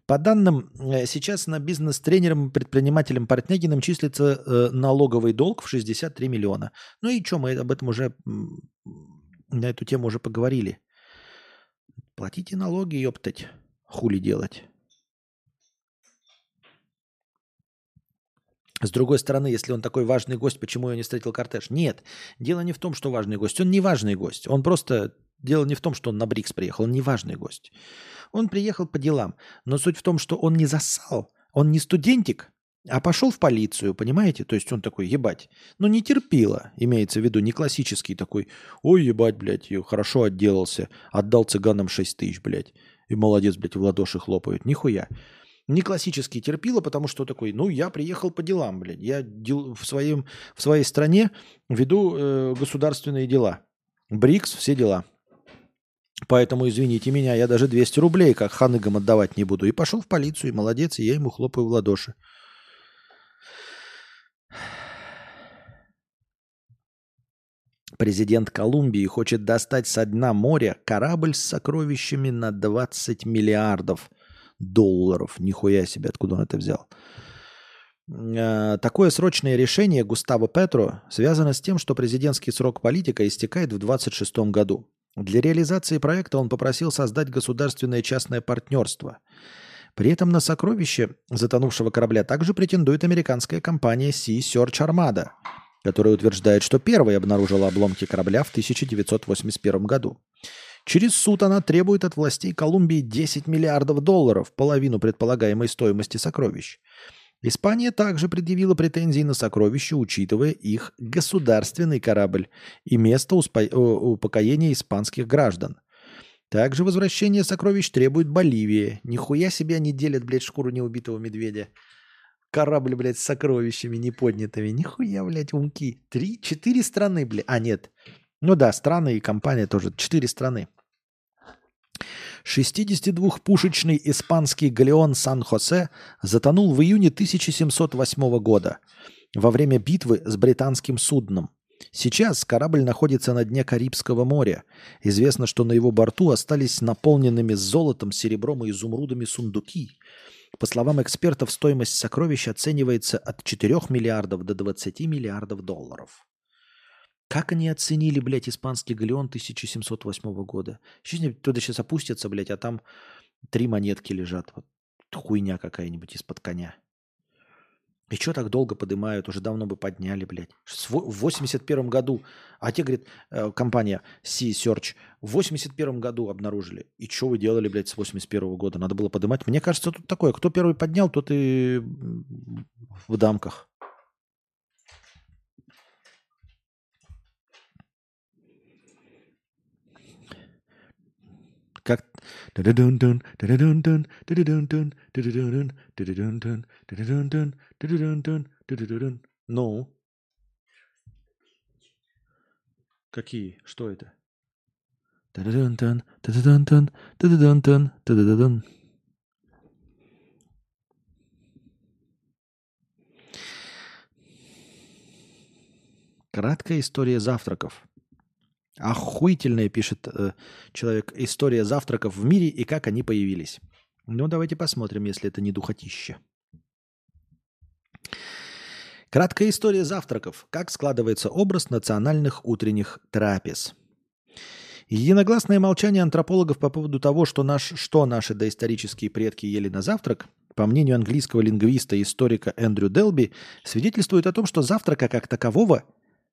По данным, э, сейчас на бизнес-тренерам, предпринимателям Портнягиным числится э, налоговый долг в 63 миллиона. Ну и что, мы об этом уже, на эту тему уже поговорили. Платите налоги, ёптать, хули делать. С другой стороны, если он такой важный гость, почему я не встретил кортеж? Нет, дело не в том, что важный гость. Он не важный гость. Он просто... Дело не в том, что он на Брикс приехал. Он не важный гость. Он приехал по делам. Но суть в том, что он не засал. Он не студентик, а пошел в полицию, понимаете? То есть он такой, ебать. Ну, не терпило, имеется в виду, не классический такой, ой, ебать, блядь, хорошо отделался, отдал цыганам 6 тысяч, блядь. И молодец, блядь, в ладоши хлопают. Нихуя. Не классический терпило, потому что такой, ну, я приехал по делам, блядь. Я дел, в, своем, в своей стране веду э, государственные дела. БРИКС, все дела. Поэтому, извините меня, я даже 200 рублей как ханыгам отдавать не буду. И пошел в полицию, и молодец, и я ему хлопаю в ладоши. Президент Колумбии хочет достать со дна моря корабль с сокровищами на 20 миллиардов долларов. Нихуя себе, откуда он это взял. Э, такое срочное решение Густаво Петро связано с тем, что президентский срок политика истекает в 2026 году. Для реализации проекта он попросил создать государственное частное партнерство. При этом на сокровище затонувшего корабля также претендует американская компания Sea Search Armada, которая утверждает, что первой обнаружила обломки корабля в 1981 году. Через суд она требует от властей Колумбии 10 миллиардов долларов, половину предполагаемой стоимости сокровищ. Испания также предъявила претензии на сокровища, учитывая их государственный корабль и место успо- упокоения испанских граждан. Также возвращение сокровищ требует Боливия. Нихуя себе они делят, блядь, шкуру неубитого медведя. Корабль, блядь, с сокровищами неподнятыми. Нихуя, блядь, умки. Три, четыре страны, блядь. А, нет. Ну да, страны и компания тоже. Четыре страны. 62-пушечный испанский галеон Сан-Хосе затонул в июне 1708 года во время битвы с британским судном. Сейчас корабль находится на дне Карибского моря. Известно, что на его борту остались наполненными золотом, серебром и изумрудами сундуки. По словам экспертов, стоимость сокровища оценивается от 4 миллиардов до 20 миллиардов долларов. Как они оценили, блядь, испанский галеон 1708 года? Сейчас туда сейчас опустятся, блядь, а там три монетки лежат. Вот хуйня какая-нибудь из-под коня. И что так долго поднимают? Уже давно бы подняли, блядь. В 81 году, а те, говорит, э, компания Sea Search, в 81 году обнаружили. И что вы делали, блядь, с 81 года? Надо было поднимать. Мне кажется, тут такое, кто первый поднял, тот и в дамках. Как... Ну? Какие? Что это? Краткая история завтраков. Охуительная, пишет э, человек, история завтраков в мире и как они появились. Ну, давайте посмотрим, если это не духотище. Краткая история завтраков. Как складывается образ национальных утренних трапез. Единогласное молчание антропологов по поводу того, что, наш, что наши доисторические предки ели на завтрак, по мнению английского лингвиста и историка Эндрю Делби, свидетельствует о том, что завтрака как такового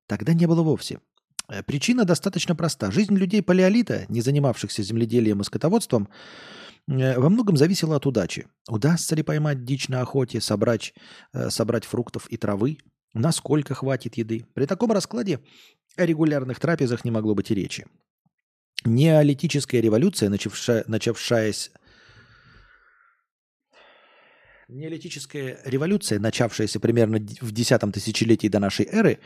тогда не было вовсе – причина достаточно проста. Жизнь людей палеолита, не занимавшихся земледелием и скотоводством, э, во многом зависела от удачи. Удастся ли поймать дичь на охоте, собрать, э, собрать фруктов и травы, насколько хватит еды. При таком раскладе о регулярных трапезах не могло быть и речи. Неолитическая революция, начавшая, начавшаяся Неолитическая революция, начавшаяся примерно в десятом тысячелетии до нашей эры,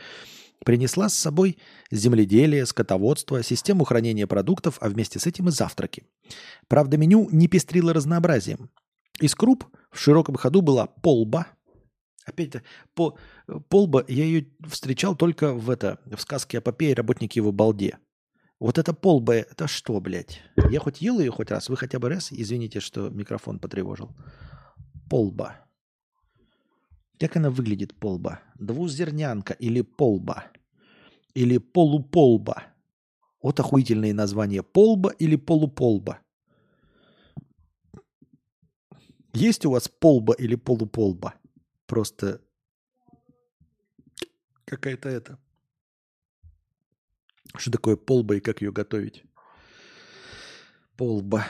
принесла с собой земледелие, скотоводство, систему хранения продуктов, а вместе с этим и завтраки. Правда, меню не пестрило разнообразием. Из круп в широком ходу была полба. Опять-то, по, полба я ее встречал только в, это, в сказке о Попе и работнике его балде. Вот это полба, это что, блядь? Я хоть ел ее хоть раз? Вы хотя бы раз? Извините, что микрофон потревожил. Полба. Как она выглядит, полба? Двузернянка или полба? Или полуполба? Вот охуительные названия. Полба или полуполба? Есть у вас полба или полуполба? Просто какая-то это. Что такое полба и как ее готовить? Полба.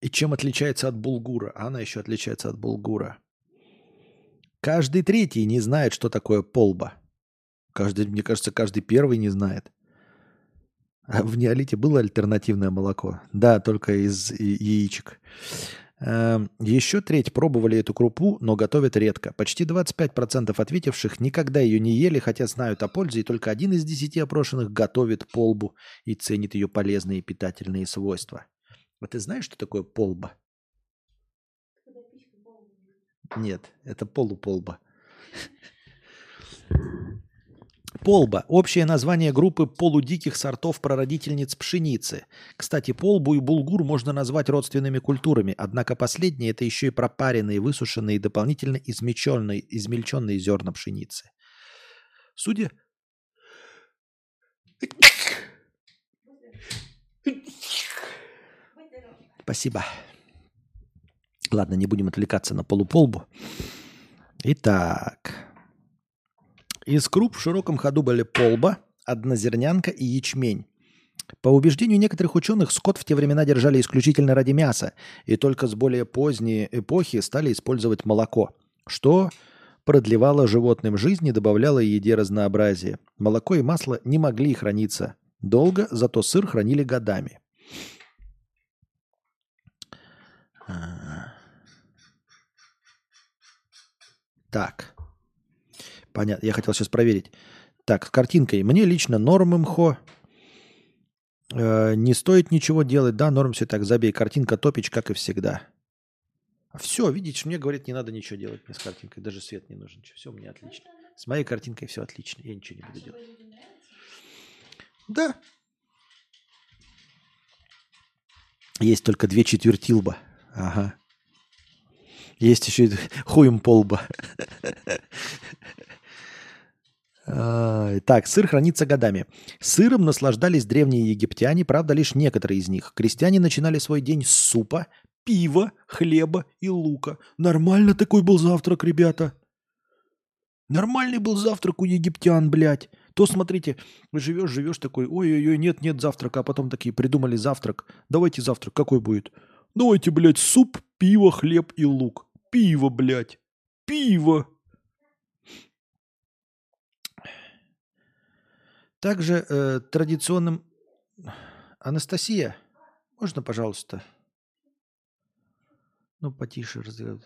И чем отличается от булгура? Она еще отличается от булгура. Каждый третий не знает, что такое полба. Каждый, мне кажется, каждый первый не знает. А в неолите было альтернативное молоко? Да, только из яичек. Эм, еще треть пробовали эту крупу, но готовят редко. Почти 25% ответивших никогда ее не ели, хотя знают о пользе, и только один из десяти опрошенных готовит полбу и ценит ее полезные питательные свойства. А ты знаешь, что такое полба? Нет, это полуполба. Полба – общее название группы полудиких сортов прародительниц пшеницы. Кстати, полбу и булгур можно назвать родственными культурами, однако последние – это еще и пропаренные, высушенные и дополнительно измельченные, измельченные зерна пшеницы. Судя... Спасибо. Ладно, не будем отвлекаться на полуполбу. Итак, из круп в широком ходу были полба, однозернянка и ячмень. По убеждению некоторых ученых, скот в те времена держали исключительно ради мяса, и только с более поздней эпохи стали использовать молоко, что продлевало животным жизнь и добавляло еде разнообразие. Молоко и масло не могли храниться долго, зато сыр хранили годами. А. Так. Понятно. Я хотел сейчас проверить. Так, с картинкой. Мне лично норм МХО. Э, не стоит ничего делать. Да, норм все так. Забей. Картинка топич, как и всегда. Все, видите, мне говорят, не надо ничего делать мне с картинкой. Даже свет не нужен. Все меня отлично. С моей картинкой все отлично. Я ничего не буду делать. Да. Есть только две четвертилба. Ага. Есть еще и хуем полба. Так, сыр хранится годами. Сыром наслаждались древние египтяне, правда, лишь некоторые из них. Крестьяне начинали свой день с супа, пива, хлеба и лука. Нормально такой был завтрак, ребята. Нормальный был завтрак у египтян, блядь. То, смотрите, живешь, живешь такой, ой-ой-ой, нет, нет завтрака, а потом такие придумали завтрак. Давайте завтрак, какой будет? Давайте, блядь, суп, пиво, хлеб и лук. Пиво, блядь. Пиво. Также э, традиционным... Анастасия, можно, пожалуйста? Ну, потише разговаривать.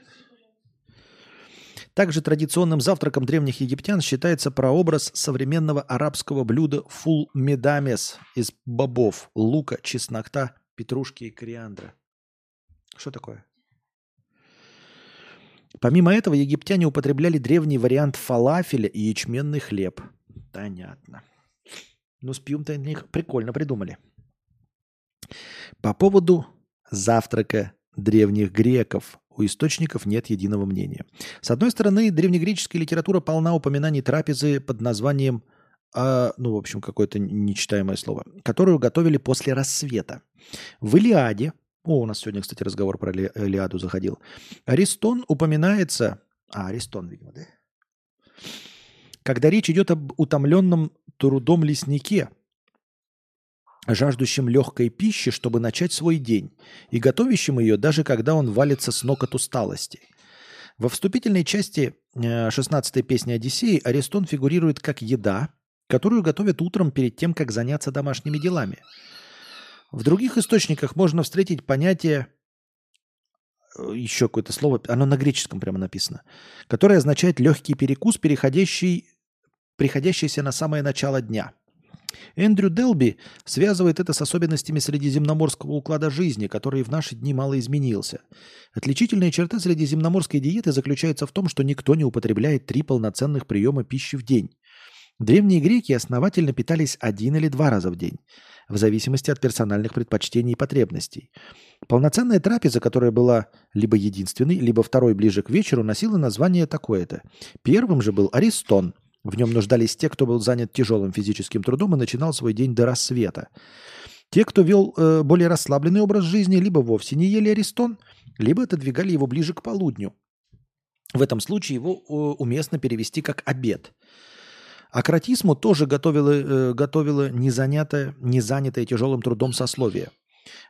Также традиционным завтраком древних египтян считается прообраз современного арабского блюда фул медамес из бобов, лука, чеснока, петрушки и кориандра. Что такое? Помимо этого, египтяне употребляли древний вариант фалафеля и ячменный хлеб. Понятно. Ну, с пьем-то них прикольно придумали. По поводу завтрака древних греков у источников нет единого мнения. С одной стороны, древнегреческая литература полна упоминаний трапезы под названием, э, ну, в общем, какое-то нечитаемое слово, которую готовили после рассвета. В Илиаде, о, у нас сегодня, кстати, разговор про Илиаду заходил, Аристон упоминается, а, Аристон, видимо, да? Когда речь идет об утомленном трудом леснике, жаждущем легкой пищи, чтобы начать свой день, и готовящим ее, даже когда он валится с ног от усталости. Во вступительной части 16-й э, песни Одиссеи Аристон фигурирует как еда, которую готовят утром перед тем, как заняться домашними делами. В других источниках можно встретить понятие, э, еще какое-то слово, оно на греческом прямо написано, которое означает легкий перекус, переходящий, приходящийся на самое начало дня – Эндрю Делби связывает это с особенностями средиземноморского уклада жизни, который в наши дни мало изменился. Отличительная черта средиземноморской диеты заключается в том, что никто не употребляет три полноценных приема пищи в день. Древние греки основательно питались один или два раза в день, в зависимости от персональных предпочтений и потребностей. Полноценная трапеза, которая была либо единственной, либо второй ближе к вечеру, носила название такое-то. Первым же был Аристон – в нем нуждались те, кто был занят тяжелым физическим трудом и начинал свой день до рассвета. Те, кто вел э, более расслабленный образ жизни, либо вовсе не ели аристон, либо отодвигали его ближе к полудню. В этом случае его э, уместно перевести как обед. А кратисму тоже готовило, э, готовило незанятое, незанятое тяжелым трудом сословие.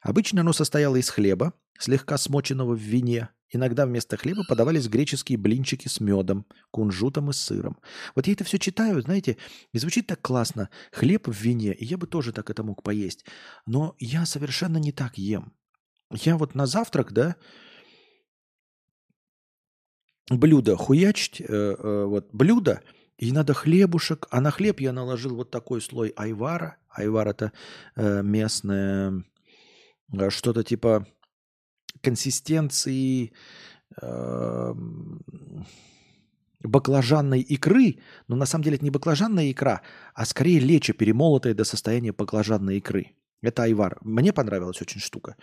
Обычно оно состояло из хлеба, слегка смоченного в вине, Иногда вместо хлеба подавались греческие блинчики с медом, кунжутом и сыром. Вот я это все читаю, знаете, и звучит так классно. Хлеб в вине, и я бы тоже так это мог поесть. Но я совершенно не так ем. Я вот на завтрак, да, блюдо хуячить, э, э, вот блюдо, и надо хлебушек, а на хлеб я наложил вот такой слой айвара. Айвар это э, местное, э, что-то типа консистенции, э, баклажанной икры, но на самом деле это не баклажанная икра, а скорее лечо, перемолотое до состояния баклажанной икры. Это айвар. Мне понравилась очень штука.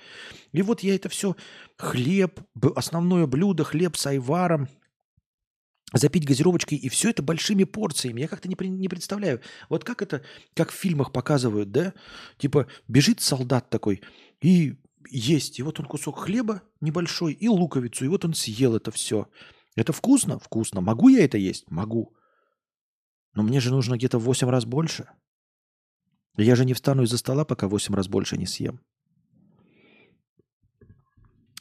И вот я это все, хлеб, основное блюдо, хлеб с айваром, запить газировочкой, и все это большими порциями. Я как-то не, не представляю. Вот как это, как в фильмах показывают, да? Типа бежит солдат такой и есть. И вот он кусок хлеба небольшой и луковицу, и вот он съел это все. Это вкусно? Вкусно. Могу я это есть? Могу. Но мне же нужно где-то в 8 раз больше. Я же не встану из-за стола, пока в 8 раз больше не съем.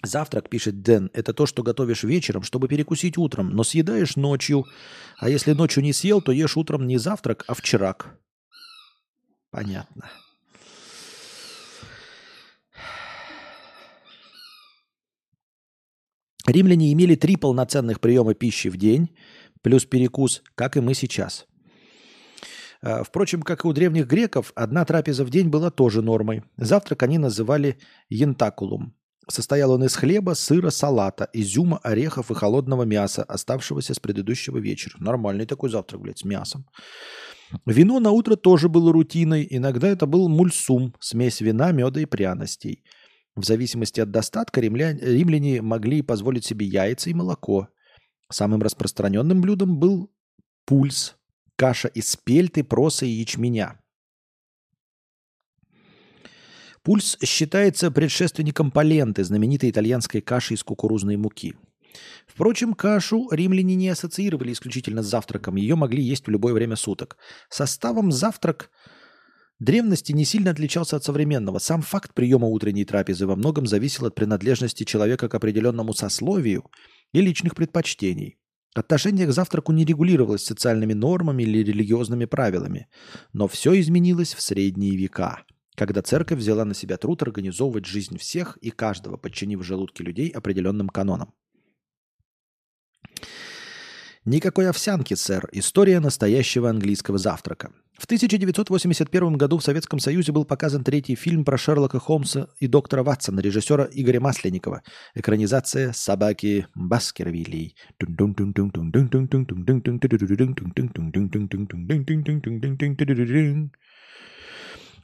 Завтрак, пишет Дэн, это то, что готовишь вечером, чтобы перекусить утром, но съедаешь ночью. А если ночью не съел, то ешь утром не завтрак, а вчерак. Понятно. Римляне имели три полноценных приема пищи в день, плюс перекус, как и мы сейчас. А, впрочем, как и у древних греков, одна трапеза в день была тоже нормой. Завтрак они называли янтакулум. Состоял он из хлеба, сыра, салата, изюма, орехов и холодного мяса, оставшегося с предыдущего вечера. Нормальный такой завтрак, блядь, с мясом. Вино на утро тоже было рутиной. Иногда это был мульсум, смесь вина, меда и пряностей. В зависимости от достатка римляне, римляне могли позволить себе яйца и молоко. Самым распространенным блюдом был пульс, каша из пельты, проса и ячменя. Пульс считается предшественником поленты, знаменитой итальянской каши из кукурузной муки. Впрочем, кашу римляне не ассоциировали исключительно с завтраком, ее могли есть в любое время суток. Составом завтрак древности не сильно отличался от современного. Сам факт приема утренней трапезы во многом зависел от принадлежности человека к определенному сословию и личных предпочтений. Отношение к завтраку не регулировалось социальными нормами или религиозными правилами, но все изменилось в средние века – когда церковь взяла на себя труд организовывать жизнь всех и каждого, подчинив желудки людей определенным канонам. Никакой овсянки, сэр. История настоящего английского завтрака. В 1981 году в Советском Союзе был показан третий фильм про Шерлока Холмса и доктора Ватсона режиссера Игоря Масленникова. Экранизация «Собаки Баскервилей».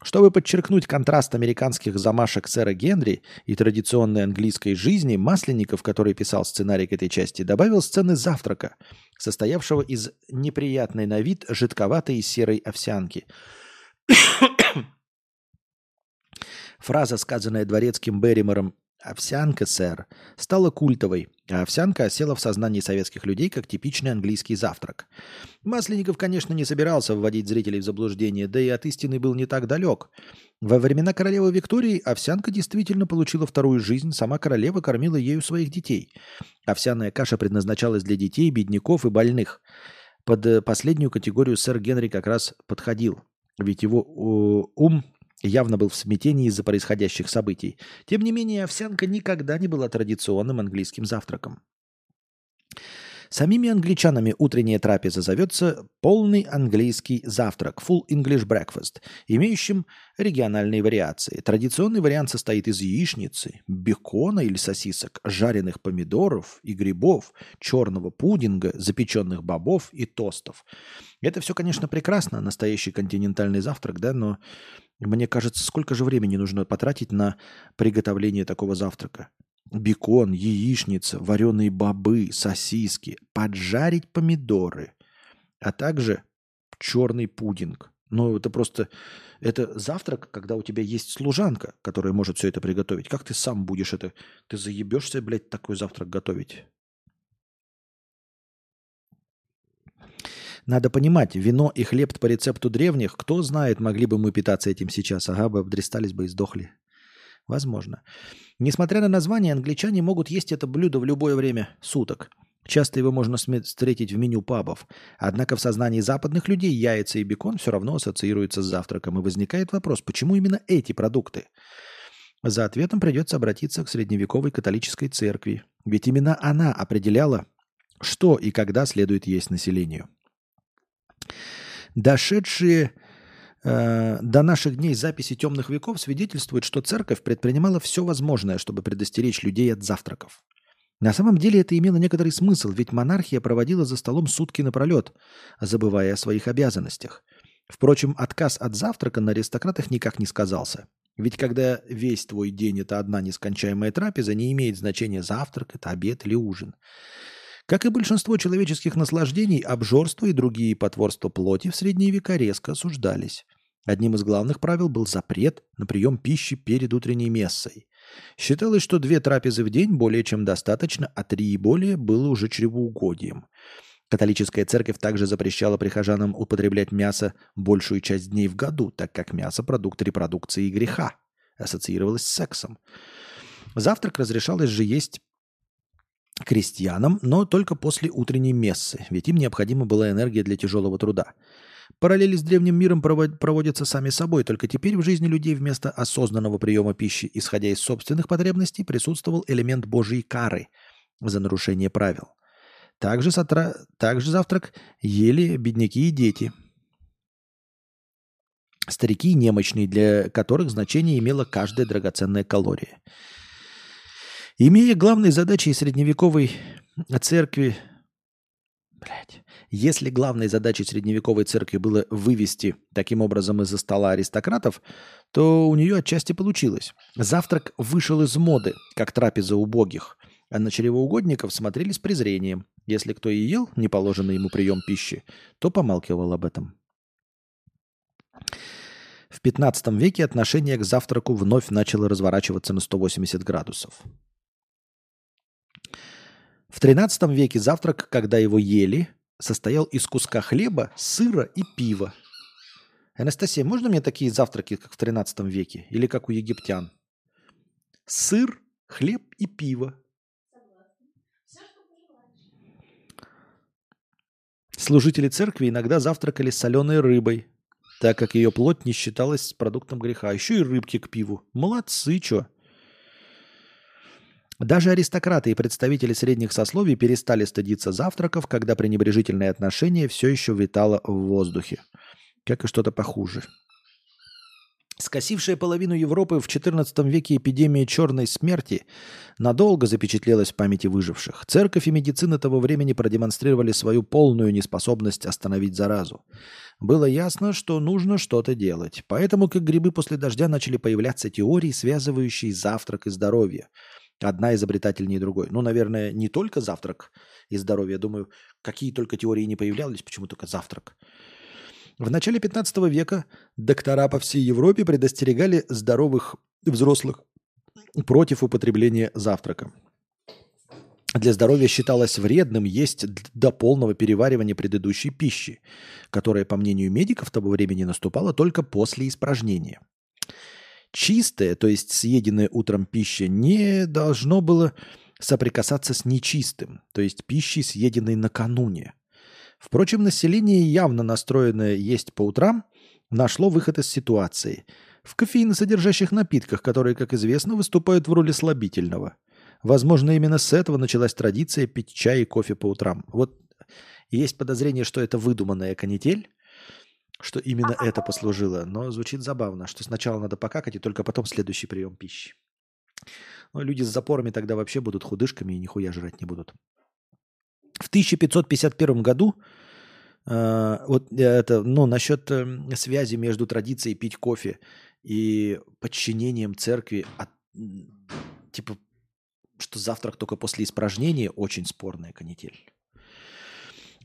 Чтобы подчеркнуть контраст американских замашек сэра Генри и традиционной английской жизни, Масленников, который писал сценарий к этой части, добавил сцены завтрака, состоявшего из неприятной на вид жидковатой серой овсянки. Фраза, сказанная дворецким Берримором «Овсянка, сэр», стала культовой, а овсянка осела в сознании советских людей как типичный английский завтрак. Масленников, конечно, не собирался вводить зрителей в заблуждение, да и от истины был не так далек. Во времена королевы Виктории овсянка действительно получила вторую жизнь, сама королева кормила ею своих детей. Овсяная каша предназначалась для детей, бедняков и больных. Под э, последнюю категорию сэр Генри как раз подходил, ведь его ум явно был в смятении из-за происходящих событий. Тем не менее, овсянка никогда не была традиционным английским завтраком. Самими англичанами утренняя трапеза зовется полный английский завтрак, full English breakfast, имеющим региональные вариации. Традиционный вариант состоит из яичницы, бекона или сосисок, жареных помидоров и грибов, черного пудинга, запеченных бобов и тостов. Это все, конечно, прекрасно, настоящий континентальный завтрак, да, но мне кажется, сколько же времени нужно потратить на приготовление такого завтрака? Бекон, яичница, вареные бобы, сосиски, поджарить помидоры, а также черный пудинг. Ну, это просто... Это завтрак, когда у тебя есть служанка, которая может все это приготовить. Как ты сам будешь это... Ты заебешься, блядь, такой завтрак готовить? Надо понимать, вино и хлеб по рецепту древних, кто знает, могли бы мы питаться этим сейчас. Ага, бы обдристались бы и сдохли. Возможно. Несмотря на название, англичане могут есть это блюдо в любое время суток. Часто его можно встретить в меню пабов. Однако в сознании западных людей яйца и бекон все равно ассоциируются с завтраком. И возникает вопрос, почему именно эти продукты? За ответом придется обратиться к средневековой католической церкви. Ведь именно она определяла, что и когда следует есть населению. Дошедшие э, до наших дней записи темных веков свидетельствуют, что церковь предпринимала все возможное, чтобы предостеречь людей от завтраков. На самом деле это имело некоторый смысл, ведь монархия проводила за столом сутки напролет, забывая о своих обязанностях. Впрочем, отказ от завтрака на аристократах никак не сказался. Ведь когда весь твой день – это одна нескончаемая трапеза, не имеет значения завтрак, это обед или ужин. Как и большинство человеческих наслаждений, обжорство и другие потворства плоти в средние века резко осуждались. Одним из главных правил был запрет на прием пищи перед утренней мессой. Считалось, что две трапезы в день более чем достаточно, а три и более было уже чревоугодием. Католическая церковь также запрещала прихожанам употреблять мясо большую часть дней в году, так как мясо – продукт репродукции и греха, ассоциировалось с сексом. Завтрак разрешалось же есть крестьянам, но только после утренней мессы, ведь им необходима была энергия для тяжелого труда. Параллели с древним миром проводятся сами собой, только теперь в жизни людей вместо осознанного приема пищи, исходя из собственных потребностей, присутствовал элемент Божьей кары за нарушение правил. Также, сатра... Также завтрак ели бедняки и дети. Старики и немощные, для которых значение имела каждая драгоценная калория. Имея главной задачей средневековой церкви Блять. Если главной задачей средневековой церкви было вывести таким образом из-за стола аристократов, то у нее отчасти получилось. Завтрак вышел из моды, как трапеза убогих, а на чревоугодников смотрели с презрением. Если кто и ел неположенный ему прием пищи, то помалкивал об этом. В 15 веке отношение к завтраку вновь начало разворачиваться на 180 градусов. В 13 веке завтрак, когда его ели, состоял из куска хлеба, сыра и пива. Анастасия, можно мне такие завтраки, как в 13 веке? Или как у египтян? Сыр, хлеб и пиво. Служители церкви иногда завтракали соленой рыбой, так как ее плоть не считалась продуктом греха. Еще и рыбки к пиву. Молодцы, чё. Даже аристократы и представители средних сословий перестали стыдиться завтраков, когда пренебрежительное отношение все еще витало в воздухе. Как и что-то похуже. Скосившая половину Европы в XIV веке эпидемия черной смерти надолго запечатлелась в памяти выживших. Церковь и медицина того времени продемонстрировали свою полную неспособность остановить заразу. Было ясно, что нужно что-то делать. Поэтому, как грибы после дождя, начали появляться теории, связывающие завтрак и здоровье – Одна изобретательнее другой. Ну, наверное, не только завтрак и здоровье. Я думаю, какие только теории не появлялись, почему только завтрак. В начале 15 века доктора по всей Европе предостерегали здоровых взрослых против употребления завтрака. Для здоровья считалось вредным есть до полного переваривания предыдущей пищи, которая, по мнению медиков, того времени наступала только после испражнения. Чистая, то есть съеденная утром пища, не должно было соприкасаться с нечистым, то есть пищей, съеденной накануне. Впрочем, население, явно настроенное есть по утрам, нашло выход из ситуации. В кофеиносодержащих напитках, которые, как известно, выступают в роли слабительного. Возможно, именно с этого началась традиция пить чай и кофе по утрам. Вот есть подозрение, что это выдуманная канитель, что именно это послужило. Но звучит забавно, что сначала надо покакать, и только потом следующий прием пищи. Но люди с запорами тогда вообще будут худышками и нихуя жрать не будут. В 1551 году э, вот это, ну, насчет э, связи между традицией пить кофе и подчинением церкви, от, типа, что завтрак только после испражнения, очень спорная канитель.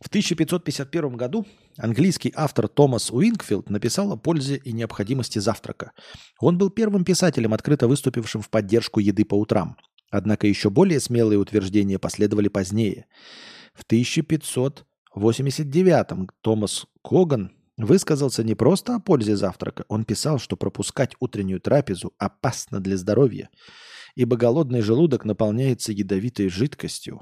В 1551 году английский автор Томас Уинкфилд написал о пользе и необходимости завтрака. Он был первым писателем, открыто выступившим в поддержку еды по утрам. Однако еще более смелые утверждения последовали позднее. В 1589 Томас Коган высказался не просто о пользе завтрака, он писал, что пропускать утреннюю трапезу опасно для здоровья, ибо голодный желудок наполняется ядовитой жидкостью,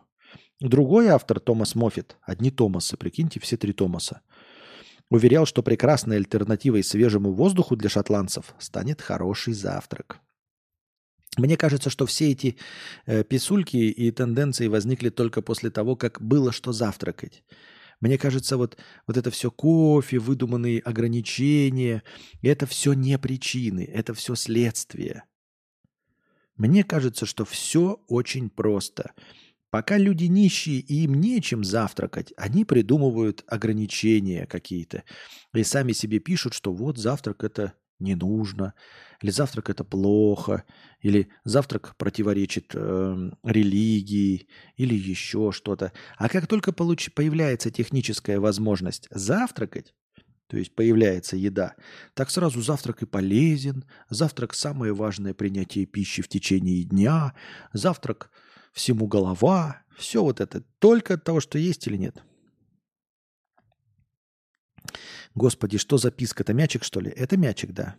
Другой автор, Томас Моффит, одни Томасы, прикиньте, все три Томаса, уверял, что прекрасной альтернативой свежему воздуху для шотландцев станет хороший завтрак. Мне кажется, что все эти э, писульки и тенденции возникли только после того, как было что завтракать. Мне кажется, вот, вот это все кофе, выдуманные ограничения, это все не причины, это все следствие. Мне кажется, что все очень просто – Пока люди нищие и им нечем завтракать, они придумывают ограничения какие-то. И сами себе пишут, что вот завтрак это не нужно, или завтрак это плохо, или завтрак противоречит э, религии, или еще что-то. А как только получ- появляется техническая возможность завтракать, то есть появляется еда, так сразу завтрак и полезен, завтрак самое важное принятие пищи в течение дня, завтрак всему голова, все вот это только от того, что есть или нет. Господи, что записка? Это мячик, что ли? Это мячик, да.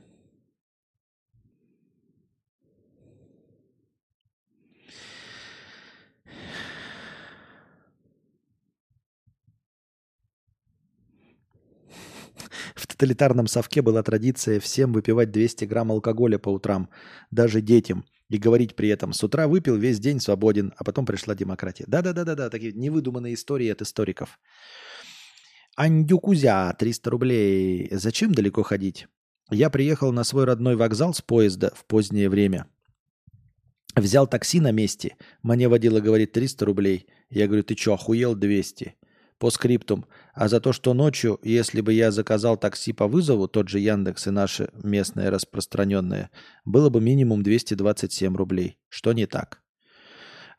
В тоталитарном совке была традиция всем выпивать 200 грамм алкоголя по утрам, даже детям, и говорить при этом «с утра выпил, весь день свободен», а потом пришла демократия. Да-да-да-да, такие невыдуманные истории от историков. Андюкузя, 300 рублей. Зачем далеко ходить? Я приехал на свой родной вокзал с поезда в позднее время. Взял такси на месте. Мне водила говорит 300 рублей. Я говорю, ты что, охуел 200? По скриптум. А за то, что ночью, если бы я заказал такси по вызову, тот же Яндекс и наше местное распространенное, было бы минимум 227 рублей. Что не так?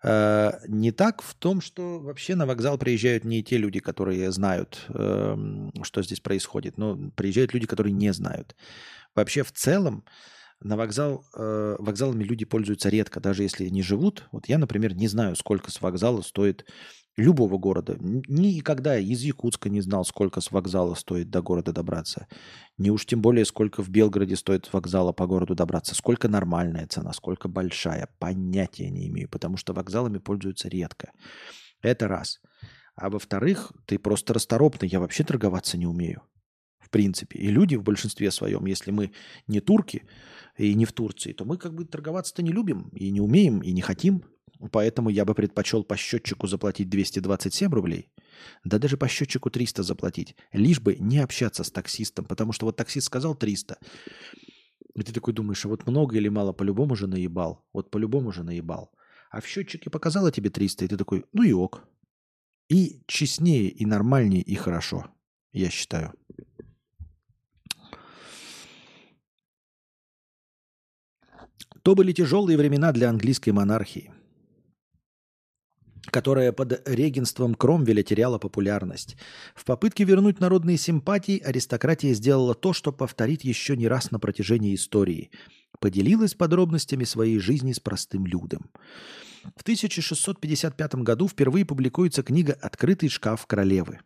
Э, не так в том, что вообще на вокзал приезжают не те люди, которые знают, э, что здесь происходит, но приезжают люди, которые не знают. Вообще в целом на вокзал, э, вокзалами люди пользуются редко, даже если не живут. Вот я, например, не знаю, сколько с вокзала стоит любого города. Никогда из Якутска не знал, сколько с вокзала стоит до города добраться. Не уж тем более, сколько в Белгороде стоит вокзала по городу добраться. Сколько нормальная цена, сколько большая. Понятия не имею, потому что вокзалами пользуются редко. Это раз. А во-вторых, ты просто расторопный. Я вообще торговаться не умею. Принципе. И люди в большинстве своем, если мы не турки и не в Турции, то мы как бы торговаться-то не любим и не умеем, и не хотим. Поэтому я бы предпочел по счетчику заплатить 227 рублей, да даже по счетчику 300 заплатить, лишь бы не общаться с таксистом, потому что вот таксист сказал 300, и ты такой думаешь, а вот много или мало, по-любому же наебал, вот по-любому же наебал. А в счетчике показала тебе 300, и ты такой, ну и ок. И честнее, и нормальнее, и хорошо, я считаю. То были тяжелые времена для английской монархии – которая под регенством Кромвеля теряла популярность. В попытке вернуть народные симпатии аристократия сделала то, что повторит еще не раз на протяжении истории. Поделилась подробностями своей жизни с простым людом. В 1655 году впервые публикуется книга «Открытый шкаф королевы»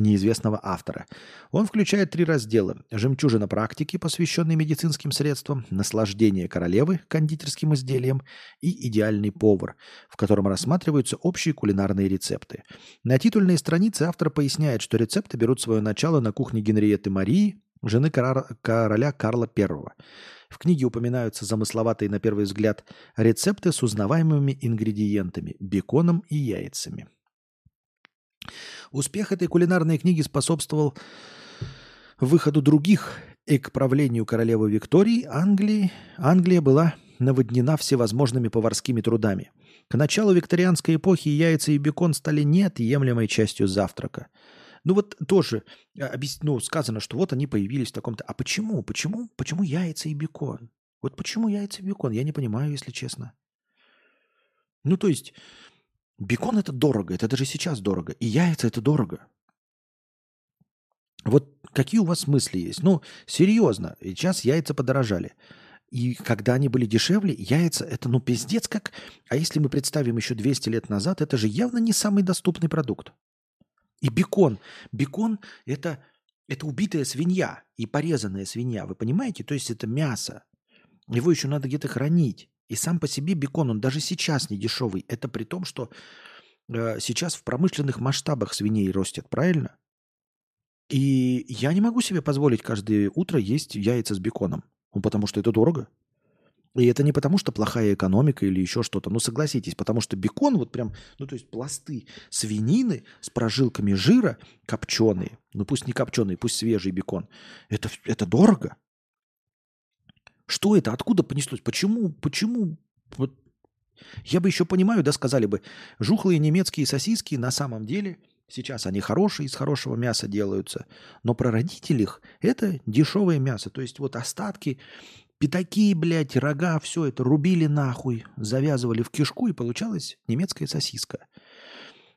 неизвестного автора. Он включает три раздела. «Жемчужина практики», посвященный медицинским средствам, «Наслаждение королевы» кондитерским изделием и «Идеальный повар», в котором рассматриваются общие кулинарные рецепты. На титульной странице автор поясняет, что рецепты берут свое начало на кухне Генриетты Марии, жены короля Карла I. В книге упоминаются замысловатые на первый взгляд рецепты с узнаваемыми ингредиентами – беконом и яйцами. Успех этой кулинарной книги способствовал выходу других и к правлению королевы Виктории Англии. Англия была наводнена всевозможными поварскими трудами. К началу викторианской эпохи яйца и бекон стали неотъемлемой частью завтрака. Ну вот тоже а, ну, сказано, что вот они появились в таком-то... А почему? Почему? Почему яйца и бекон? Вот почему яйца и бекон? Я не понимаю, если честно. Ну, то есть, Бекон это дорого, это даже сейчас дорого. И яйца это дорого. Вот какие у вас мысли есть? Ну, серьезно, сейчас яйца подорожали. И когда они были дешевле, яйца это ну пиздец как... А если мы представим еще 200 лет назад, это же явно не самый доступный продукт. И бекон. Бекон это, это убитая свинья и порезанная свинья. Вы понимаете? То есть это мясо. Его еще надо где-то хранить. И сам по себе бекон, он даже сейчас не дешевый. Это при том, что э, сейчас в промышленных масштабах свиней растет, правильно? И я не могу себе позволить каждое утро есть яйца с беконом, ну, потому что это дорого. И это не потому, что плохая экономика или еще что-то. Ну, согласитесь, потому что бекон, вот прям, ну, то есть пласты свинины с прожилками жира копченые, ну, пусть не копченые, пусть свежий бекон, это, это дорого. Что это? Откуда понеслось? Почему? Почему? Вот Я бы еще понимаю, да, сказали бы, жухлые немецкие сосиски на самом деле сейчас они хорошие, из хорошего мяса делаются, но прародитель их – это дешевое мясо. То есть вот остатки, пятаки, блядь, рога, все это рубили нахуй, завязывали в кишку, и получалась немецкая сосиска.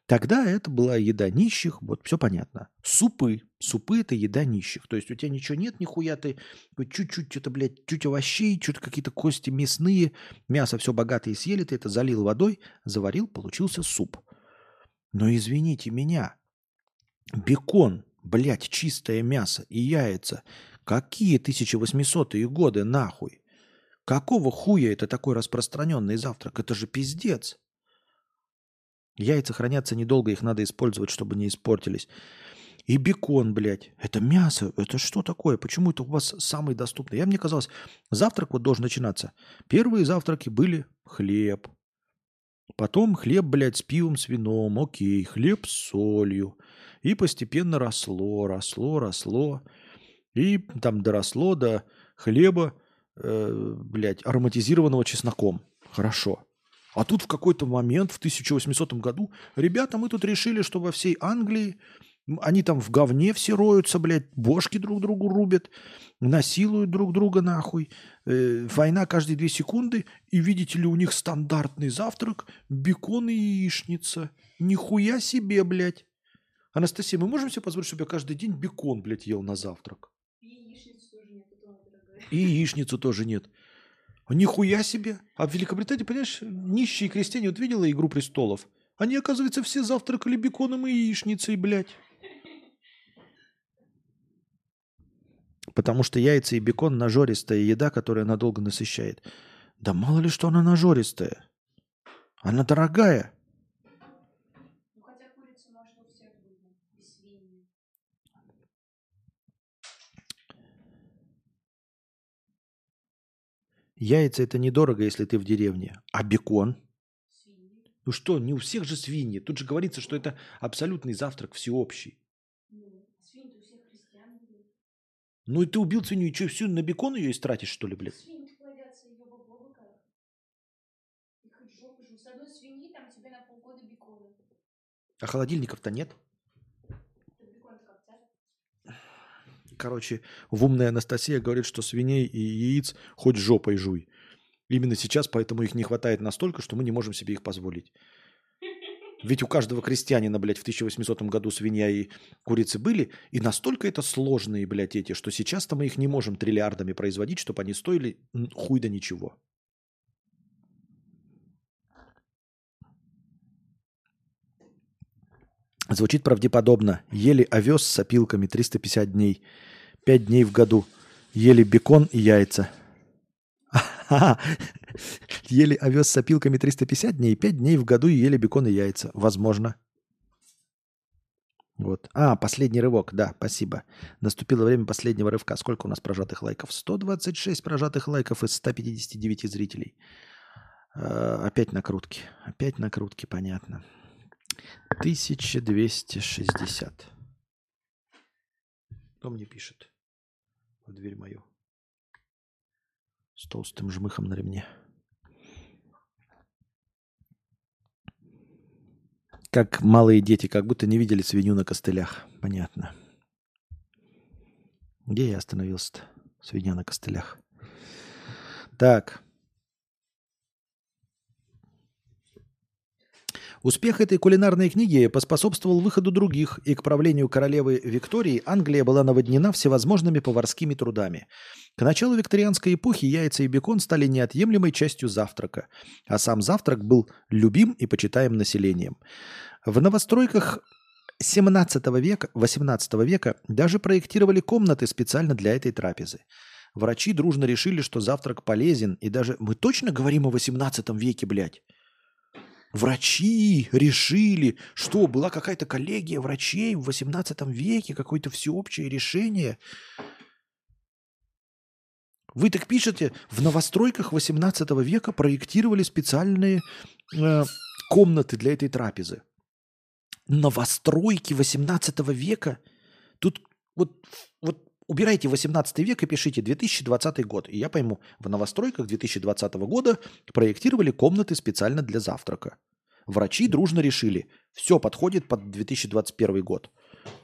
Тогда это была еда нищих, вот все понятно. Супы. Супы – это еда нищих. То есть у тебя ничего нет, нихуя ты чуть-чуть что-то, блядь, чуть овощей, что-то какие-то кости мясные, мясо все богатое съели, ты это залил водой, заварил, получился суп. Но извините меня, бекон, блядь, чистое мясо и яйца. Какие 1800-е годы нахуй? Какого хуя это такой распространенный завтрак? Это же пиздец. Яйца хранятся недолго, их надо использовать, чтобы не испортились. И бекон, блядь. Это мясо. Это что такое? Почему это у вас самый доступный? Я мне казалось, завтрак вот должен начинаться. Первые завтраки были хлеб. Потом хлеб, блядь, с пивом, с вином. Окей, хлеб с солью. И постепенно росло, росло, росло. И там доросло до хлеба, э, блядь, ароматизированного чесноком. Хорошо. А тут в какой-то момент, в 1800 году, ребята, мы тут решили, что во всей Англии они там в говне все роются, блядь, бошки друг другу рубят, насилуют друг друга нахуй. Э, война каждые две секунды. И видите ли, у них стандартный завтрак, бекон и яичница. Нихуя себе, блядь. Анастасия, мы можем себе позволить, чтобы я каждый день бекон, блядь, ел на завтрак? И яичницу тоже нет. И яичницу тоже нет. Нихуя себе. А в Великобритании, понимаешь, нищие крестьяне, вот видела «Игру престолов»? Они, оказывается, все завтракали беконом и яичницей, блядь. Потому что яйца и бекон – нажористая еда, которая надолго насыщает. Да мало ли, что она нажористая. Она дорогая. Яйца это недорого, если ты в деревне. А бекон? Ну что, не у всех же свиньи. Тут же говорится, что это абсолютный завтрак всеобщий. Ну, и ты убил свинью, и что, всю на бекон ее истратишь, что ли, блядь? Свиньи плодятся, ее баба И хоть жопу жу. С одной свиньи там тебе на полгода бекона. А холодильников-то нет? Короче, в умная Анастасия говорит, что свиней и яиц хоть жопой жуй. Именно сейчас поэтому их не хватает настолько, что мы не можем себе их позволить. Ведь у каждого крестьянина, блядь, в 1800 году свинья и курицы были, и настолько это сложные, блядь, эти, что сейчас-то мы их не можем триллиардами производить, чтобы они стоили хуй да ничего. Звучит правдеподобно. Ели овес с опилками 350 дней. 5 дней в году. Ели бекон и яйца. Ели овес с опилками 350 дней, 5 дней в году и ели бекон и яйца. Возможно. Вот. А, последний рывок, да, спасибо. Наступило время последнего рывка. Сколько у нас прожатых лайков? 126 прожатых лайков из 159 зрителей. Э, опять накрутки. Опять накрутки, понятно. 1260. Кто мне пишет в дверь мою? С толстым жмыхом на ремне. Как малые дети, как будто не видели свинью на костылях. Понятно. Где я остановился-то? Свинья на костылях. Так. Успех этой кулинарной книги поспособствовал выходу других, и к правлению королевы Виктории Англия была наводнена всевозможными поварскими трудами. К началу викторианской эпохи яйца и бекон стали неотъемлемой частью завтрака, а сам завтрак был любим и почитаем населением. В новостройках 17 века, 18 века даже проектировали комнаты специально для этой трапезы. Врачи дружно решили, что завтрак полезен, и даже... Мы точно говорим о 18 веке, блядь? Врачи решили, что была какая-то коллегия врачей в 18 веке, какое-то всеобщее решение. Вы так пишете, в новостройках 18 века проектировали специальные э, комнаты для этой трапезы. Новостройки 18 века? Тут вот, вот убирайте 18 век и пишите 2020 год. И я пойму, в новостройках 2020 года проектировали комнаты специально для завтрака. Врачи дружно решили, все подходит под 2021 год.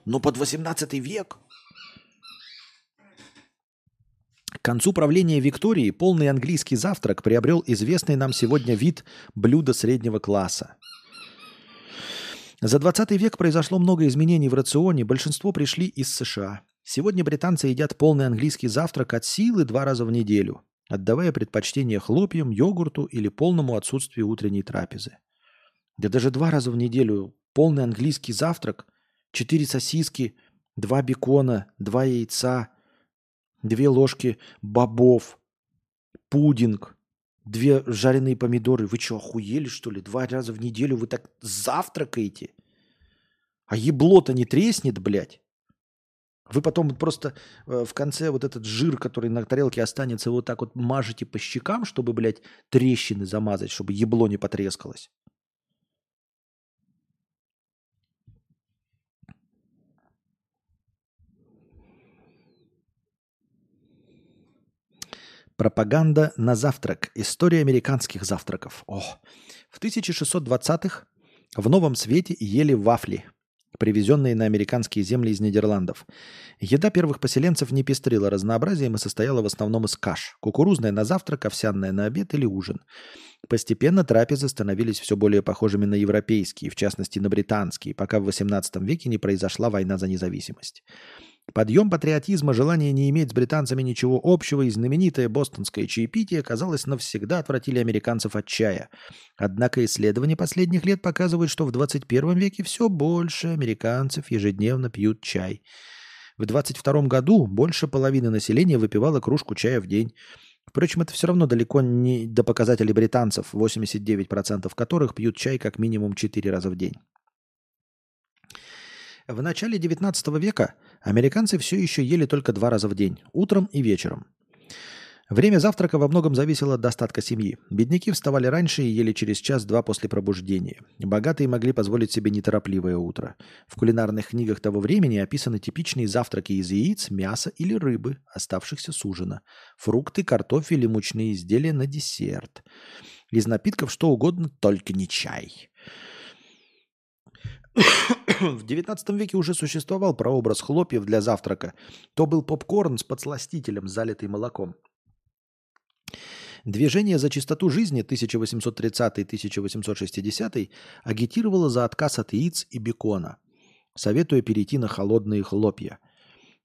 Но под 18 век к концу правления Виктории полный английский завтрак приобрел известный нам сегодня вид блюда среднего класса. За 20 век произошло много изменений в рационе, большинство пришли из США. Сегодня британцы едят полный английский завтрак от силы два раза в неделю, отдавая предпочтение хлопьям, йогурту или полному отсутствию утренней трапезы. Да даже два раза в неделю полный английский завтрак, четыре сосиски, два бекона, два яйца – две ложки бобов, пудинг, две жареные помидоры. Вы что, охуели, что ли? Два раза в неделю вы так завтракаете? А ебло-то не треснет, блядь? Вы потом просто э, в конце вот этот жир, который на тарелке останется, вот так вот мажете по щекам, чтобы, блядь, трещины замазать, чтобы ебло не потрескалось. Пропаганда на завтрак. История американских завтраков. О, в 1620-х в Новом Свете ели вафли, привезенные на американские земли из Нидерландов. Еда первых поселенцев не пестрила разнообразием и состояла в основном из каш. Кукурузная на завтрак, овсяная на обед или ужин. Постепенно трапезы становились все более похожими на европейские, в частности на британские, пока в XVIII веке не произошла война за независимость. Подъем патриотизма, желание не иметь с британцами ничего общего и знаменитое бостонское чаепитие, казалось, навсегда отвратили американцев от чая. Однако исследования последних лет показывают, что в 21 веке все больше американцев ежедневно пьют чай. В 22 году больше половины населения выпивало кружку чая в день. Впрочем, это все равно далеко не до показателей британцев, 89% которых пьют чай как минимум 4 раза в день. В начале 19 века американцы все еще ели только два раза в день, утром и вечером. Время завтрака во многом зависело от достатка семьи. Бедняки вставали раньше и ели через час-два после пробуждения. Богатые могли позволить себе неторопливое утро. В кулинарных книгах того времени описаны типичные завтраки из яиц, мяса или рыбы, оставшихся с ужина. Фрукты, картофель и мучные изделия на десерт. Из напитков что угодно, только не чай. В XIX веке уже существовал прообраз хлопьев для завтрака. То был попкорн с подсластителем, залитый молоком. Движение за чистоту жизни 1830-1860 агитировало за отказ от яиц и бекона, советуя перейти на холодные хлопья.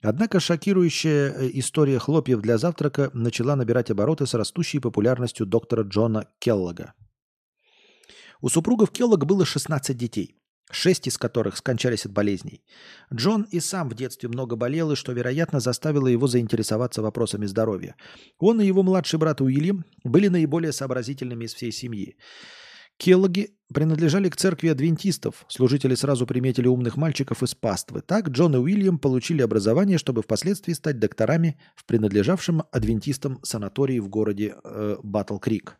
Однако шокирующая э, история хлопьев для завтрака начала набирать обороты с растущей популярностью доктора Джона Келлога. У супругов Келлог было 16 детей шесть из которых скончались от болезней. Джон и сам в детстве много болел, и что, вероятно, заставило его заинтересоваться вопросами здоровья. Он и его младший брат Уильям были наиболее сообразительными из всей семьи. Келлоги принадлежали к церкви адвентистов. Служители сразу приметили умных мальчиков из паствы. Так Джон и Уильям получили образование, чтобы впоследствии стать докторами в принадлежавшем адвентистам санатории в городе э, Батл-Крик.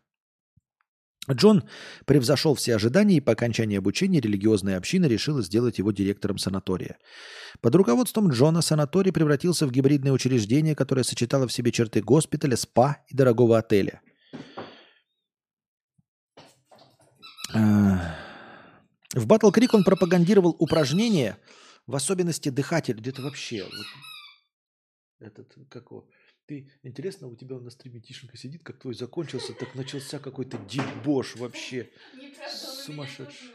Джон превзошел все ожидания и по окончании обучения религиозная община решила сделать его директором санатория. Под руководством Джона санаторий превратился в гибридное учреждение, которое сочетало в себе черты госпиталя, спа и дорогого отеля. В Батл Крик он пропагандировал упражнения, в особенности дыхатель. Где-то вообще... Вот, этот, как его, ты, интересно, у тебя на стриме Тишенко сидит, как твой закончился, так начался какой-то дебош вообще. Сумасшедший.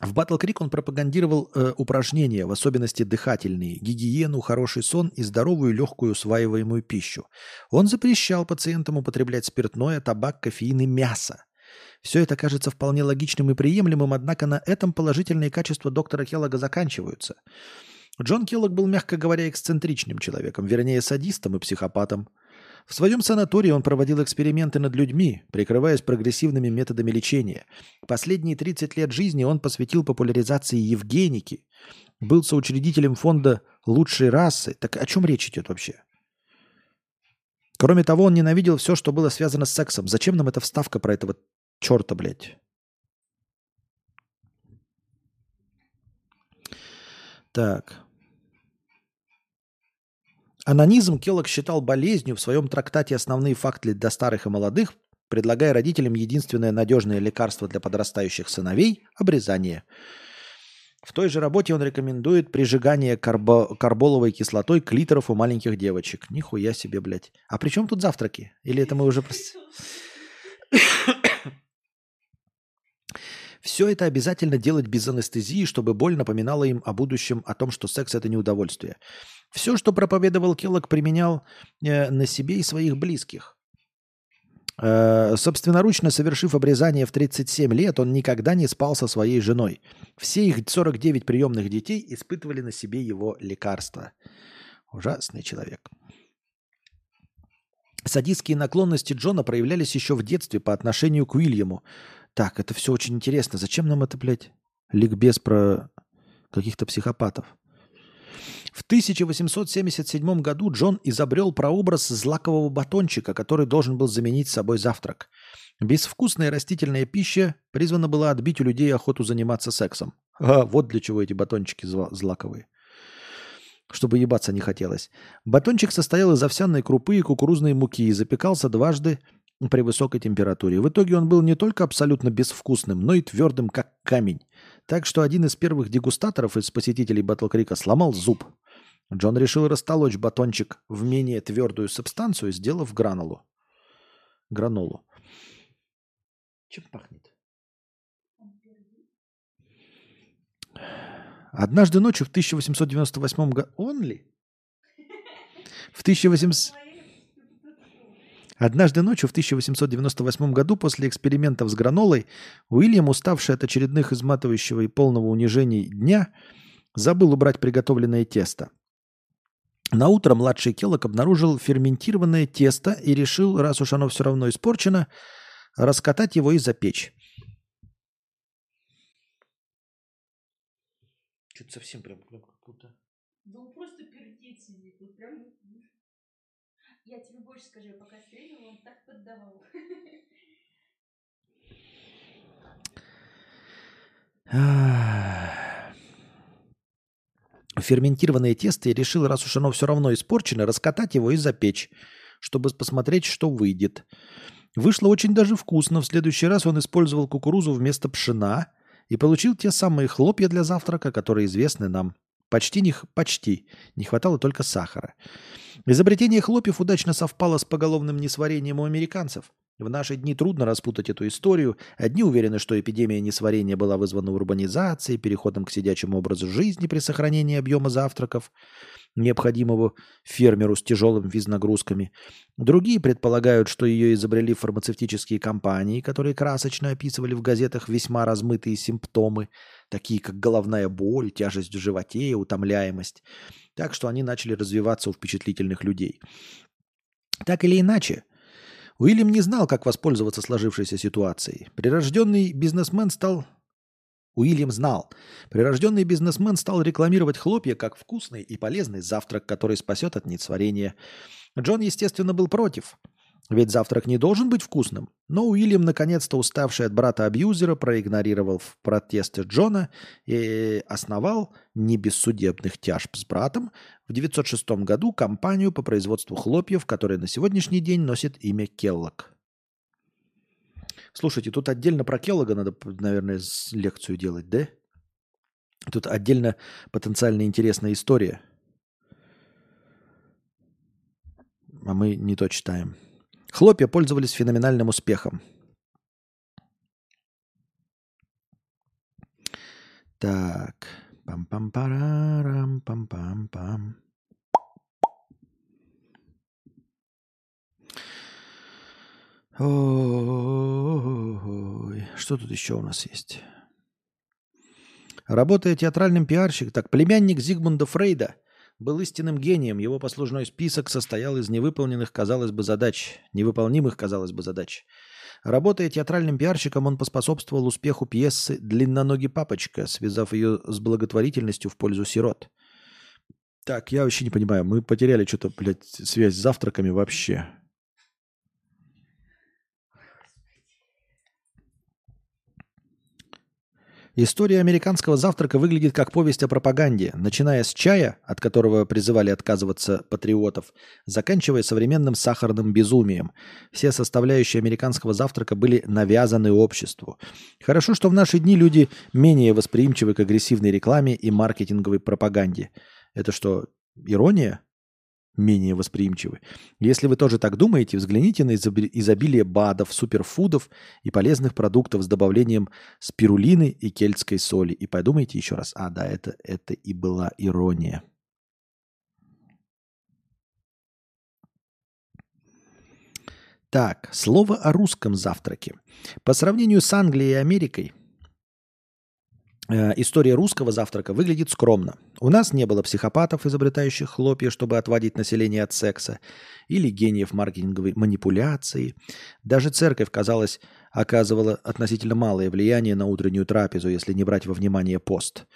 В Battle Creek он пропагандировал э, упражнения, в особенности дыхательные, гигиену, хороший сон и здоровую легкую усваиваемую пищу. Он запрещал пациентам употреблять спиртное, табак, кофеин и мясо. Все это кажется вполне логичным и приемлемым, однако на этом положительные качества доктора Хеллога заканчиваются. Джон Келлог был, мягко говоря, эксцентричным человеком, вернее, садистом и психопатом. В своем санатории он проводил эксперименты над людьми, прикрываясь прогрессивными методами лечения. Последние 30 лет жизни он посвятил популяризации евгеники, был соучредителем фонда лучшей расы. Так о чем речь идет вообще? Кроме того, он ненавидел все, что было связано с сексом. Зачем нам эта вставка про этого черта, блядь? Так. Анонизм Келлог считал болезнью в своем трактате «Основные факты для старых и молодых», предлагая родителям единственное надежное лекарство для подрастающих сыновей – обрезание. В той же работе он рекомендует прижигание карбо- карболовой кислотой клиторов у маленьких девочек. Нихуя себе, блядь. А при чем тут завтраки? Или это мы уже просто... Все это обязательно делать без анестезии, чтобы боль напоминала им о будущем, о том, что секс – это не удовольствие. Все, что проповедовал Келлог, применял э, на себе и своих близких. Э, собственноручно совершив обрезание в 37 лет, он никогда не спал со своей женой. Все их 49 приемных детей испытывали на себе его лекарства. Ужасный человек. Садистские наклонности Джона проявлялись еще в детстве по отношению к Уильяму. Так, это все очень интересно. Зачем нам это, блядь? Ликбез про каких-то психопатов. В 1877 году Джон изобрел прообраз злакового батончика, который должен был заменить собой завтрак. Безвкусная растительная пища призвана была отбить у людей охоту заниматься сексом. А, вот для чего эти батончики злаковые. Чтобы ебаться не хотелось. Батончик состоял из овсяной крупы и кукурузной муки и запекался дважды при высокой температуре. В итоге он был не только абсолютно безвкусным, но и твердым, как камень. Так что один из первых дегустаторов из посетителей Батлкрика сломал зуб. Джон решил растолочь батончик в менее твердую субстанцию, сделав гранулу. Гранолу. Чем пахнет? Однажды ночью в 1898 году... Он ли? В 1800... Однажды ночью в 1898 году после экспериментов с гранолой Уильям, уставший от очередных изматывающего и полного унижений дня, забыл убрать приготовленное тесто. На утро младший Келлок обнаружил ферментированное тесто и решил, раз уж оно все равно испорчено, раскатать его и запечь. Что-то совсем прям, как будто... Он просто пердеть сидит. Вот прям... Я тебе больше скажу, пока стреляла, он так поддавал. Ферментированное тесто я решил, раз уж оно все равно испорчено, раскатать его и запечь, чтобы посмотреть, что выйдет. Вышло очень даже вкусно. В следующий раз он использовал кукурузу вместо пшена и получил те самые хлопья для завтрака, которые известны нам. Почти не, почти. Не хватало только сахара. Изобретение хлопьев удачно совпало с поголовным несварением у американцев. В наши дни трудно распутать эту историю. Одни уверены, что эпидемия несварения была вызвана урбанизацией, переходом к сидячему образу жизни при сохранении объема завтраков – необходимого фермеру с тяжелыми визнагрузками. Другие предполагают, что ее изобрели фармацевтические компании, которые красочно описывали в газетах весьма размытые симптомы, такие как головная боль, тяжесть в животе и утомляемость. Так что они начали развиваться у впечатлительных людей. Так или иначе, Уильям не знал, как воспользоваться сложившейся ситуацией. Прирожденный бизнесмен стал Уильям знал. Прирожденный бизнесмен стал рекламировать хлопья как вкусный и полезный завтрак, который спасет от несварения. Джон, естественно, был против. Ведь завтрак не должен быть вкусным. Но Уильям, наконец-то уставший от брата-абьюзера, проигнорировал протесты Джона и основал, не без судебных тяжб с братом, в 906 году компанию по производству хлопьев, которая на сегодняшний день носит имя Келлок. Слушайте, тут отдельно про Келлога надо, наверное, лекцию делать, да? Тут отдельно потенциально интересная история. А мы не то читаем. Хлопья пользовались феноменальным успехом. Так. Пам-пам-парам, пам-пам-пам. Ой, что тут еще у нас есть? Работая театральным пиарщиком, так, племянник Зигмунда Фрейда был истинным гением. Его послужной список состоял из невыполненных, казалось бы, задач, невыполнимых, казалось бы, задач. Работая театральным пиарщиком, он поспособствовал успеху пьесы «Длинноногий папочка», связав ее с благотворительностью в пользу сирот. Так, я вообще не понимаю, мы потеряли что-то, блядь, связь с завтраками вообще. История американского завтрака выглядит как повесть о пропаганде, начиная с чая, от которого призывали отказываться патриотов, заканчивая современным сахарным безумием. Все составляющие американского завтрака были навязаны обществу. Хорошо, что в наши дни люди менее восприимчивы к агрессивной рекламе и маркетинговой пропаганде. Это что, ирония? Менее восприимчивы. Если вы тоже так думаете, взгляните на изобилие БАДов, суперфудов и полезных продуктов с добавлением спирулины и кельтской соли. И подумайте еще раз. А, да, это, это и была ирония. Так, слово о русском завтраке. По сравнению с Англией и Америкой, история русского завтрака выглядит скромно. У нас не было психопатов, изобретающих хлопья, чтобы отводить население от секса, или гениев маркетинговой манипуляции. Даже церковь, казалось, оказывала относительно малое влияние на утреннюю трапезу, если не брать во внимание пост.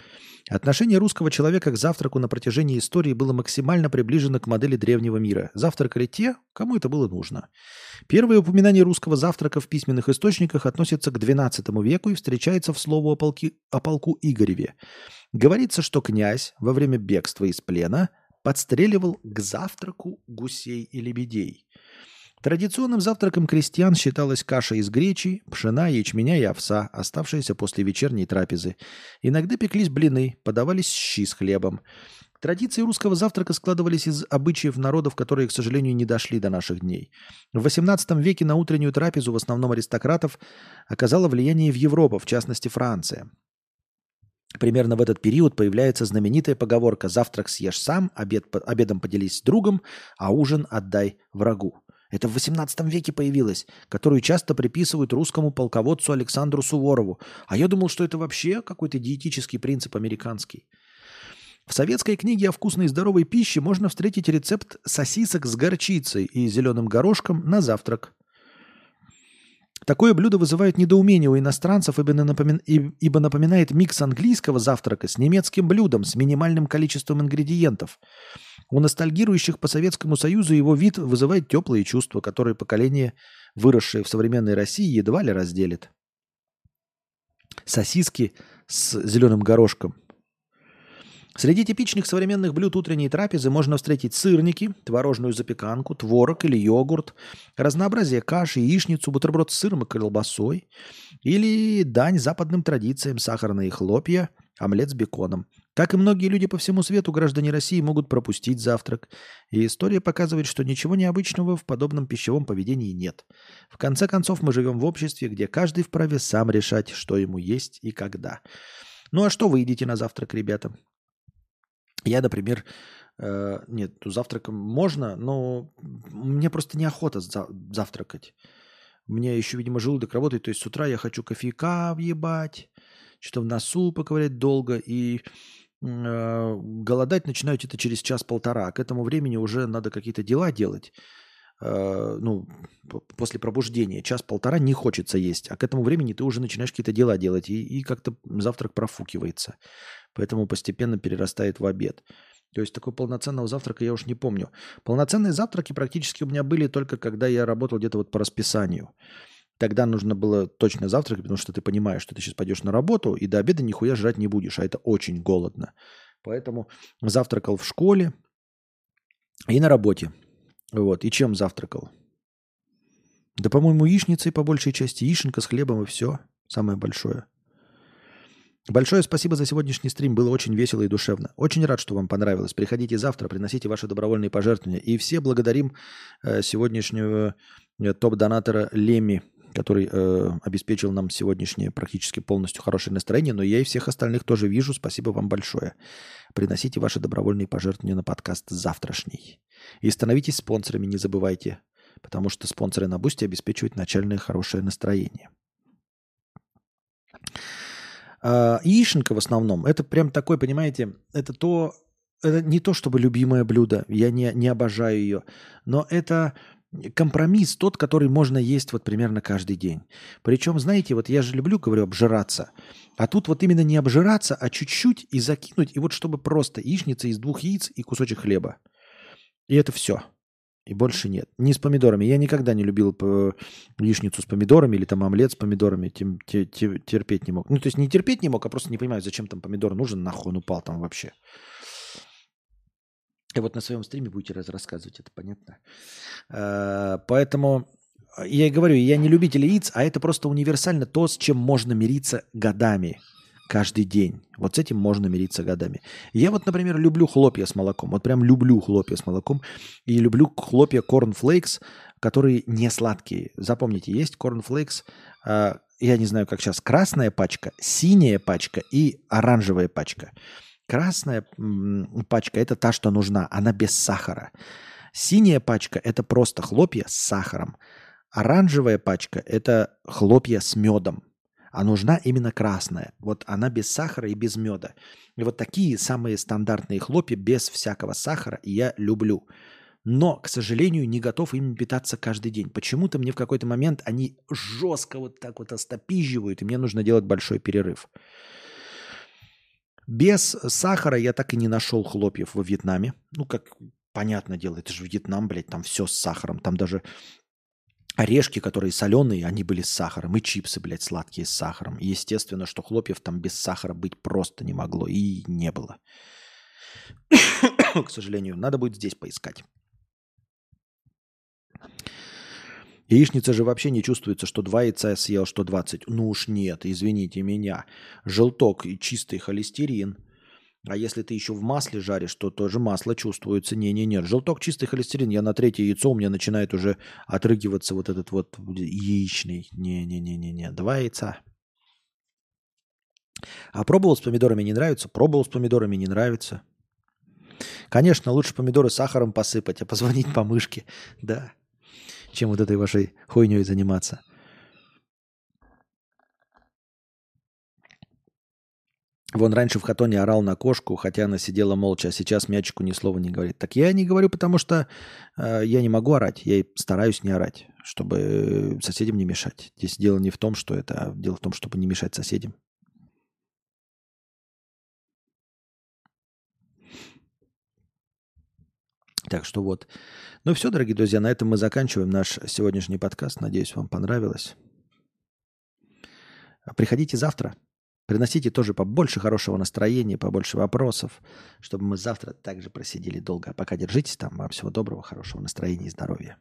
Отношение русского человека к завтраку на протяжении истории было максимально приближено к модели древнего мира. Завтракали те, кому это было нужно. Первое упоминание русского завтрака в письменных источниках относится к XII веку и встречается в слову о, полки, о полку Игореве. Говорится, что князь во время бегства из плена подстреливал к завтраку гусей и лебедей. Традиционным завтраком крестьян считалась каша из гречи, пшена, ячменя и овса, оставшаяся после вечерней трапезы. Иногда пеклись блины, подавались щи с хлебом. Традиции русского завтрака складывались из обычаев народов, которые, к сожалению, не дошли до наших дней. В XVIII веке на утреннюю трапезу, в основном аристократов, оказало влияние в Европу, в частности Франция. Примерно в этот период появляется знаменитая поговорка «завтрак съешь сам, обед, обедом поделись с другом, а ужин отдай врагу». Это в XVIII веке появилось, которую часто приписывают русскому полководцу Александру Суворову. А я думал, что это вообще какой-то диетический принцип американский. В советской книге о вкусной и здоровой пище можно встретить рецепт сосисок с горчицей и зеленым горошком на завтрак. Такое блюдо вызывает недоумение у иностранцев, ибо напоминает микс английского завтрака с немецким блюдом с минимальным количеством ингредиентов. У ностальгирующих по Советскому Союзу его вид вызывает теплые чувства, которые поколение, выросшее в современной России, едва ли разделит. Сосиски с зеленым горошком – Среди типичных современных блюд утренней трапезы можно встретить сырники, творожную запеканку, творог или йогурт, разнообразие каши, яичницу, бутерброд с сыром и колбасой, или дань западным традициям сахарные хлопья, омлет с беконом. Как и многие люди по всему свету, граждане России могут пропустить завтрак. И история показывает, что ничего необычного в подобном пищевом поведении нет. В конце концов, мы живем в обществе, где каждый вправе сам решать, что ему есть и когда. Ну а что вы едите на завтрак, ребята? Я, например, э, нет, ну, завтраком можно, но мне просто неохота за- завтракать. Меня еще, видимо, желудок работает, то есть с утра я хочу кофейка въебать, что-то в носу поковырять долго, и голодать начинаю где-то через час-полтора. К этому времени уже надо какие-то дела делать. Э, ну, после пробуждения час-полтора не хочется есть, а к этому времени ты уже начинаешь какие-то дела делать, и, и как-то завтрак профукивается. Поэтому постепенно перерастает в обед. То есть такой полноценного завтрака я уж не помню. Полноценные завтраки практически у меня были только когда я работал где-то вот по расписанию. Тогда нужно было точно завтракать, потому что ты понимаешь, что ты сейчас пойдешь на работу, и до обеда нихуя жрать не будешь, а это очень голодно. Поэтому завтракал в школе и на работе. Вот. И чем завтракал? Да, по-моему, яичницей по большей части. Яишенка с хлебом и все. Самое большое. Большое спасибо за сегодняшний стрим. Было очень весело и душевно. Очень рад, что вам понравилось. Приходите завтра, приносите ваши добровольные пожертвования. И все благодарим э, сегодняшнего э, топ-донатора Леми, который э, обеспечил нам сегодняшнее практически полностью хорошее настроение. Но я и всех остальных тоже вижу. Спасибо вам большое. Приносите ваши добровольные пожертвования на подкаст завтрашний. И становитесь спонсорами, не забывайте. Потому что спонсоры на Boosty обеспечивают начальное хорошее настроение. А, яишенка в основном, это прям такой, понимаете, это то, это не то чтобы любимое блюдо, я не, не обожаю ее, но это компромисс тот, который можно есть вот примерно каждый день. Причем, знаете, вот я же люблю, говорю, обжираться. А тут вот именно не обжираться, а чуть-чуть и закинуть, и вот чтобы просто яичница из двух яиц и кусочек хлеба. И это все. И больше нет. Не с помидорами. Я никогда не любил п- яичницу с помидорами или там омлет с помидорами. Тем, те- те- терпеть не мог. Ну, то есть не терпеть не мог, а просто не понимаю, зачем там помидор нужен, нахуй он упал там вообще. Вот на своем стриме будете раз рассказывать, это понятно. Э, Поэтому я и говорю, я не любитель яиц, а это просто универсально то, с чем можно мириться годами, каждый день. Вот с этим можно мириться годами. Я вот, например, люблю хлопья с молоком. Вот прям люблю хлопья с молоком. И люблю хлопья cornflakes, которые не сладкие. Запомните, есть cornflakes, э, я не знаю, как сейчас, красная пачка, синяя пачка и оранжевая пачка. Красная пачка – это та, что нужна, она без сахара. Синяя пачка – это просто хлопья с сахаром. Оранжевая пачка – это хлопья с медом. А нужна именно красная. Вот она без сахара и без меда. И вот такие самые стандартные хлопья без всякого сахара я люблю. Но, к сожалению, не готов ими питаться каждый день. Почему-то мне в какой-то момент они жестко вот так вот остопизживают, и мне нужно делать большой перерыв. Без сахара я так и не нашел хлопьев во Вьетнаме. Ну, как понятное дело, это же Вьетнам, блядь, там все с сахаром. Там даже орешки, которые соленые, они были с сахаром. И чипсы, блядь, сладкие с сахаром. И естественно, что хлопьев там без сахара быть просто не могло. И не было. К сожалению, надо будет здесь поискать. Яичница же вообще не чувствуется, что два яйца съел, что 20. Ну уж нет, извините меня. Желток и чистый холестерин. А если ты еще в масле жаришь, то тоже масло чувствуется. Не-не-не. Желток, чистый холестерин. Я на третье яйцо, у меня начинает уже отрыгиваться вот этот вот яичный. Не-не-не-не-не. Два яйца. А пробовал с помидорами не нравится? Пробовал с помидорами не нравится. Конечно, лучше помидоры сахаром посыпать, а позвонить по мышке. Да чем вот этой вашей хуйней заниматься. Вон раньше в хатоне орал на кошку, хотя она сидела молча, а сейчас мячику ни слова не говорит. Так я не говорю, потому что э, я не могу орать. Я и стараюсь не орать, чтобы соседям не мешать. Здесь дело не в том, что это, а дело в том, чтобы не мешать соседям. Так что вот. Ну все, дорогие друзья, на этом мы заканчиваем наш сегодняшний подкаст. Надеюсь, вам понравилось. Приходите завтра. Приносите тоже побольше хорошего настроения, побольше вопросов, чтобы мы завтра также просидели долго. А пока держитесь там. Вам всего доброго, хорошего настроения и здоровья.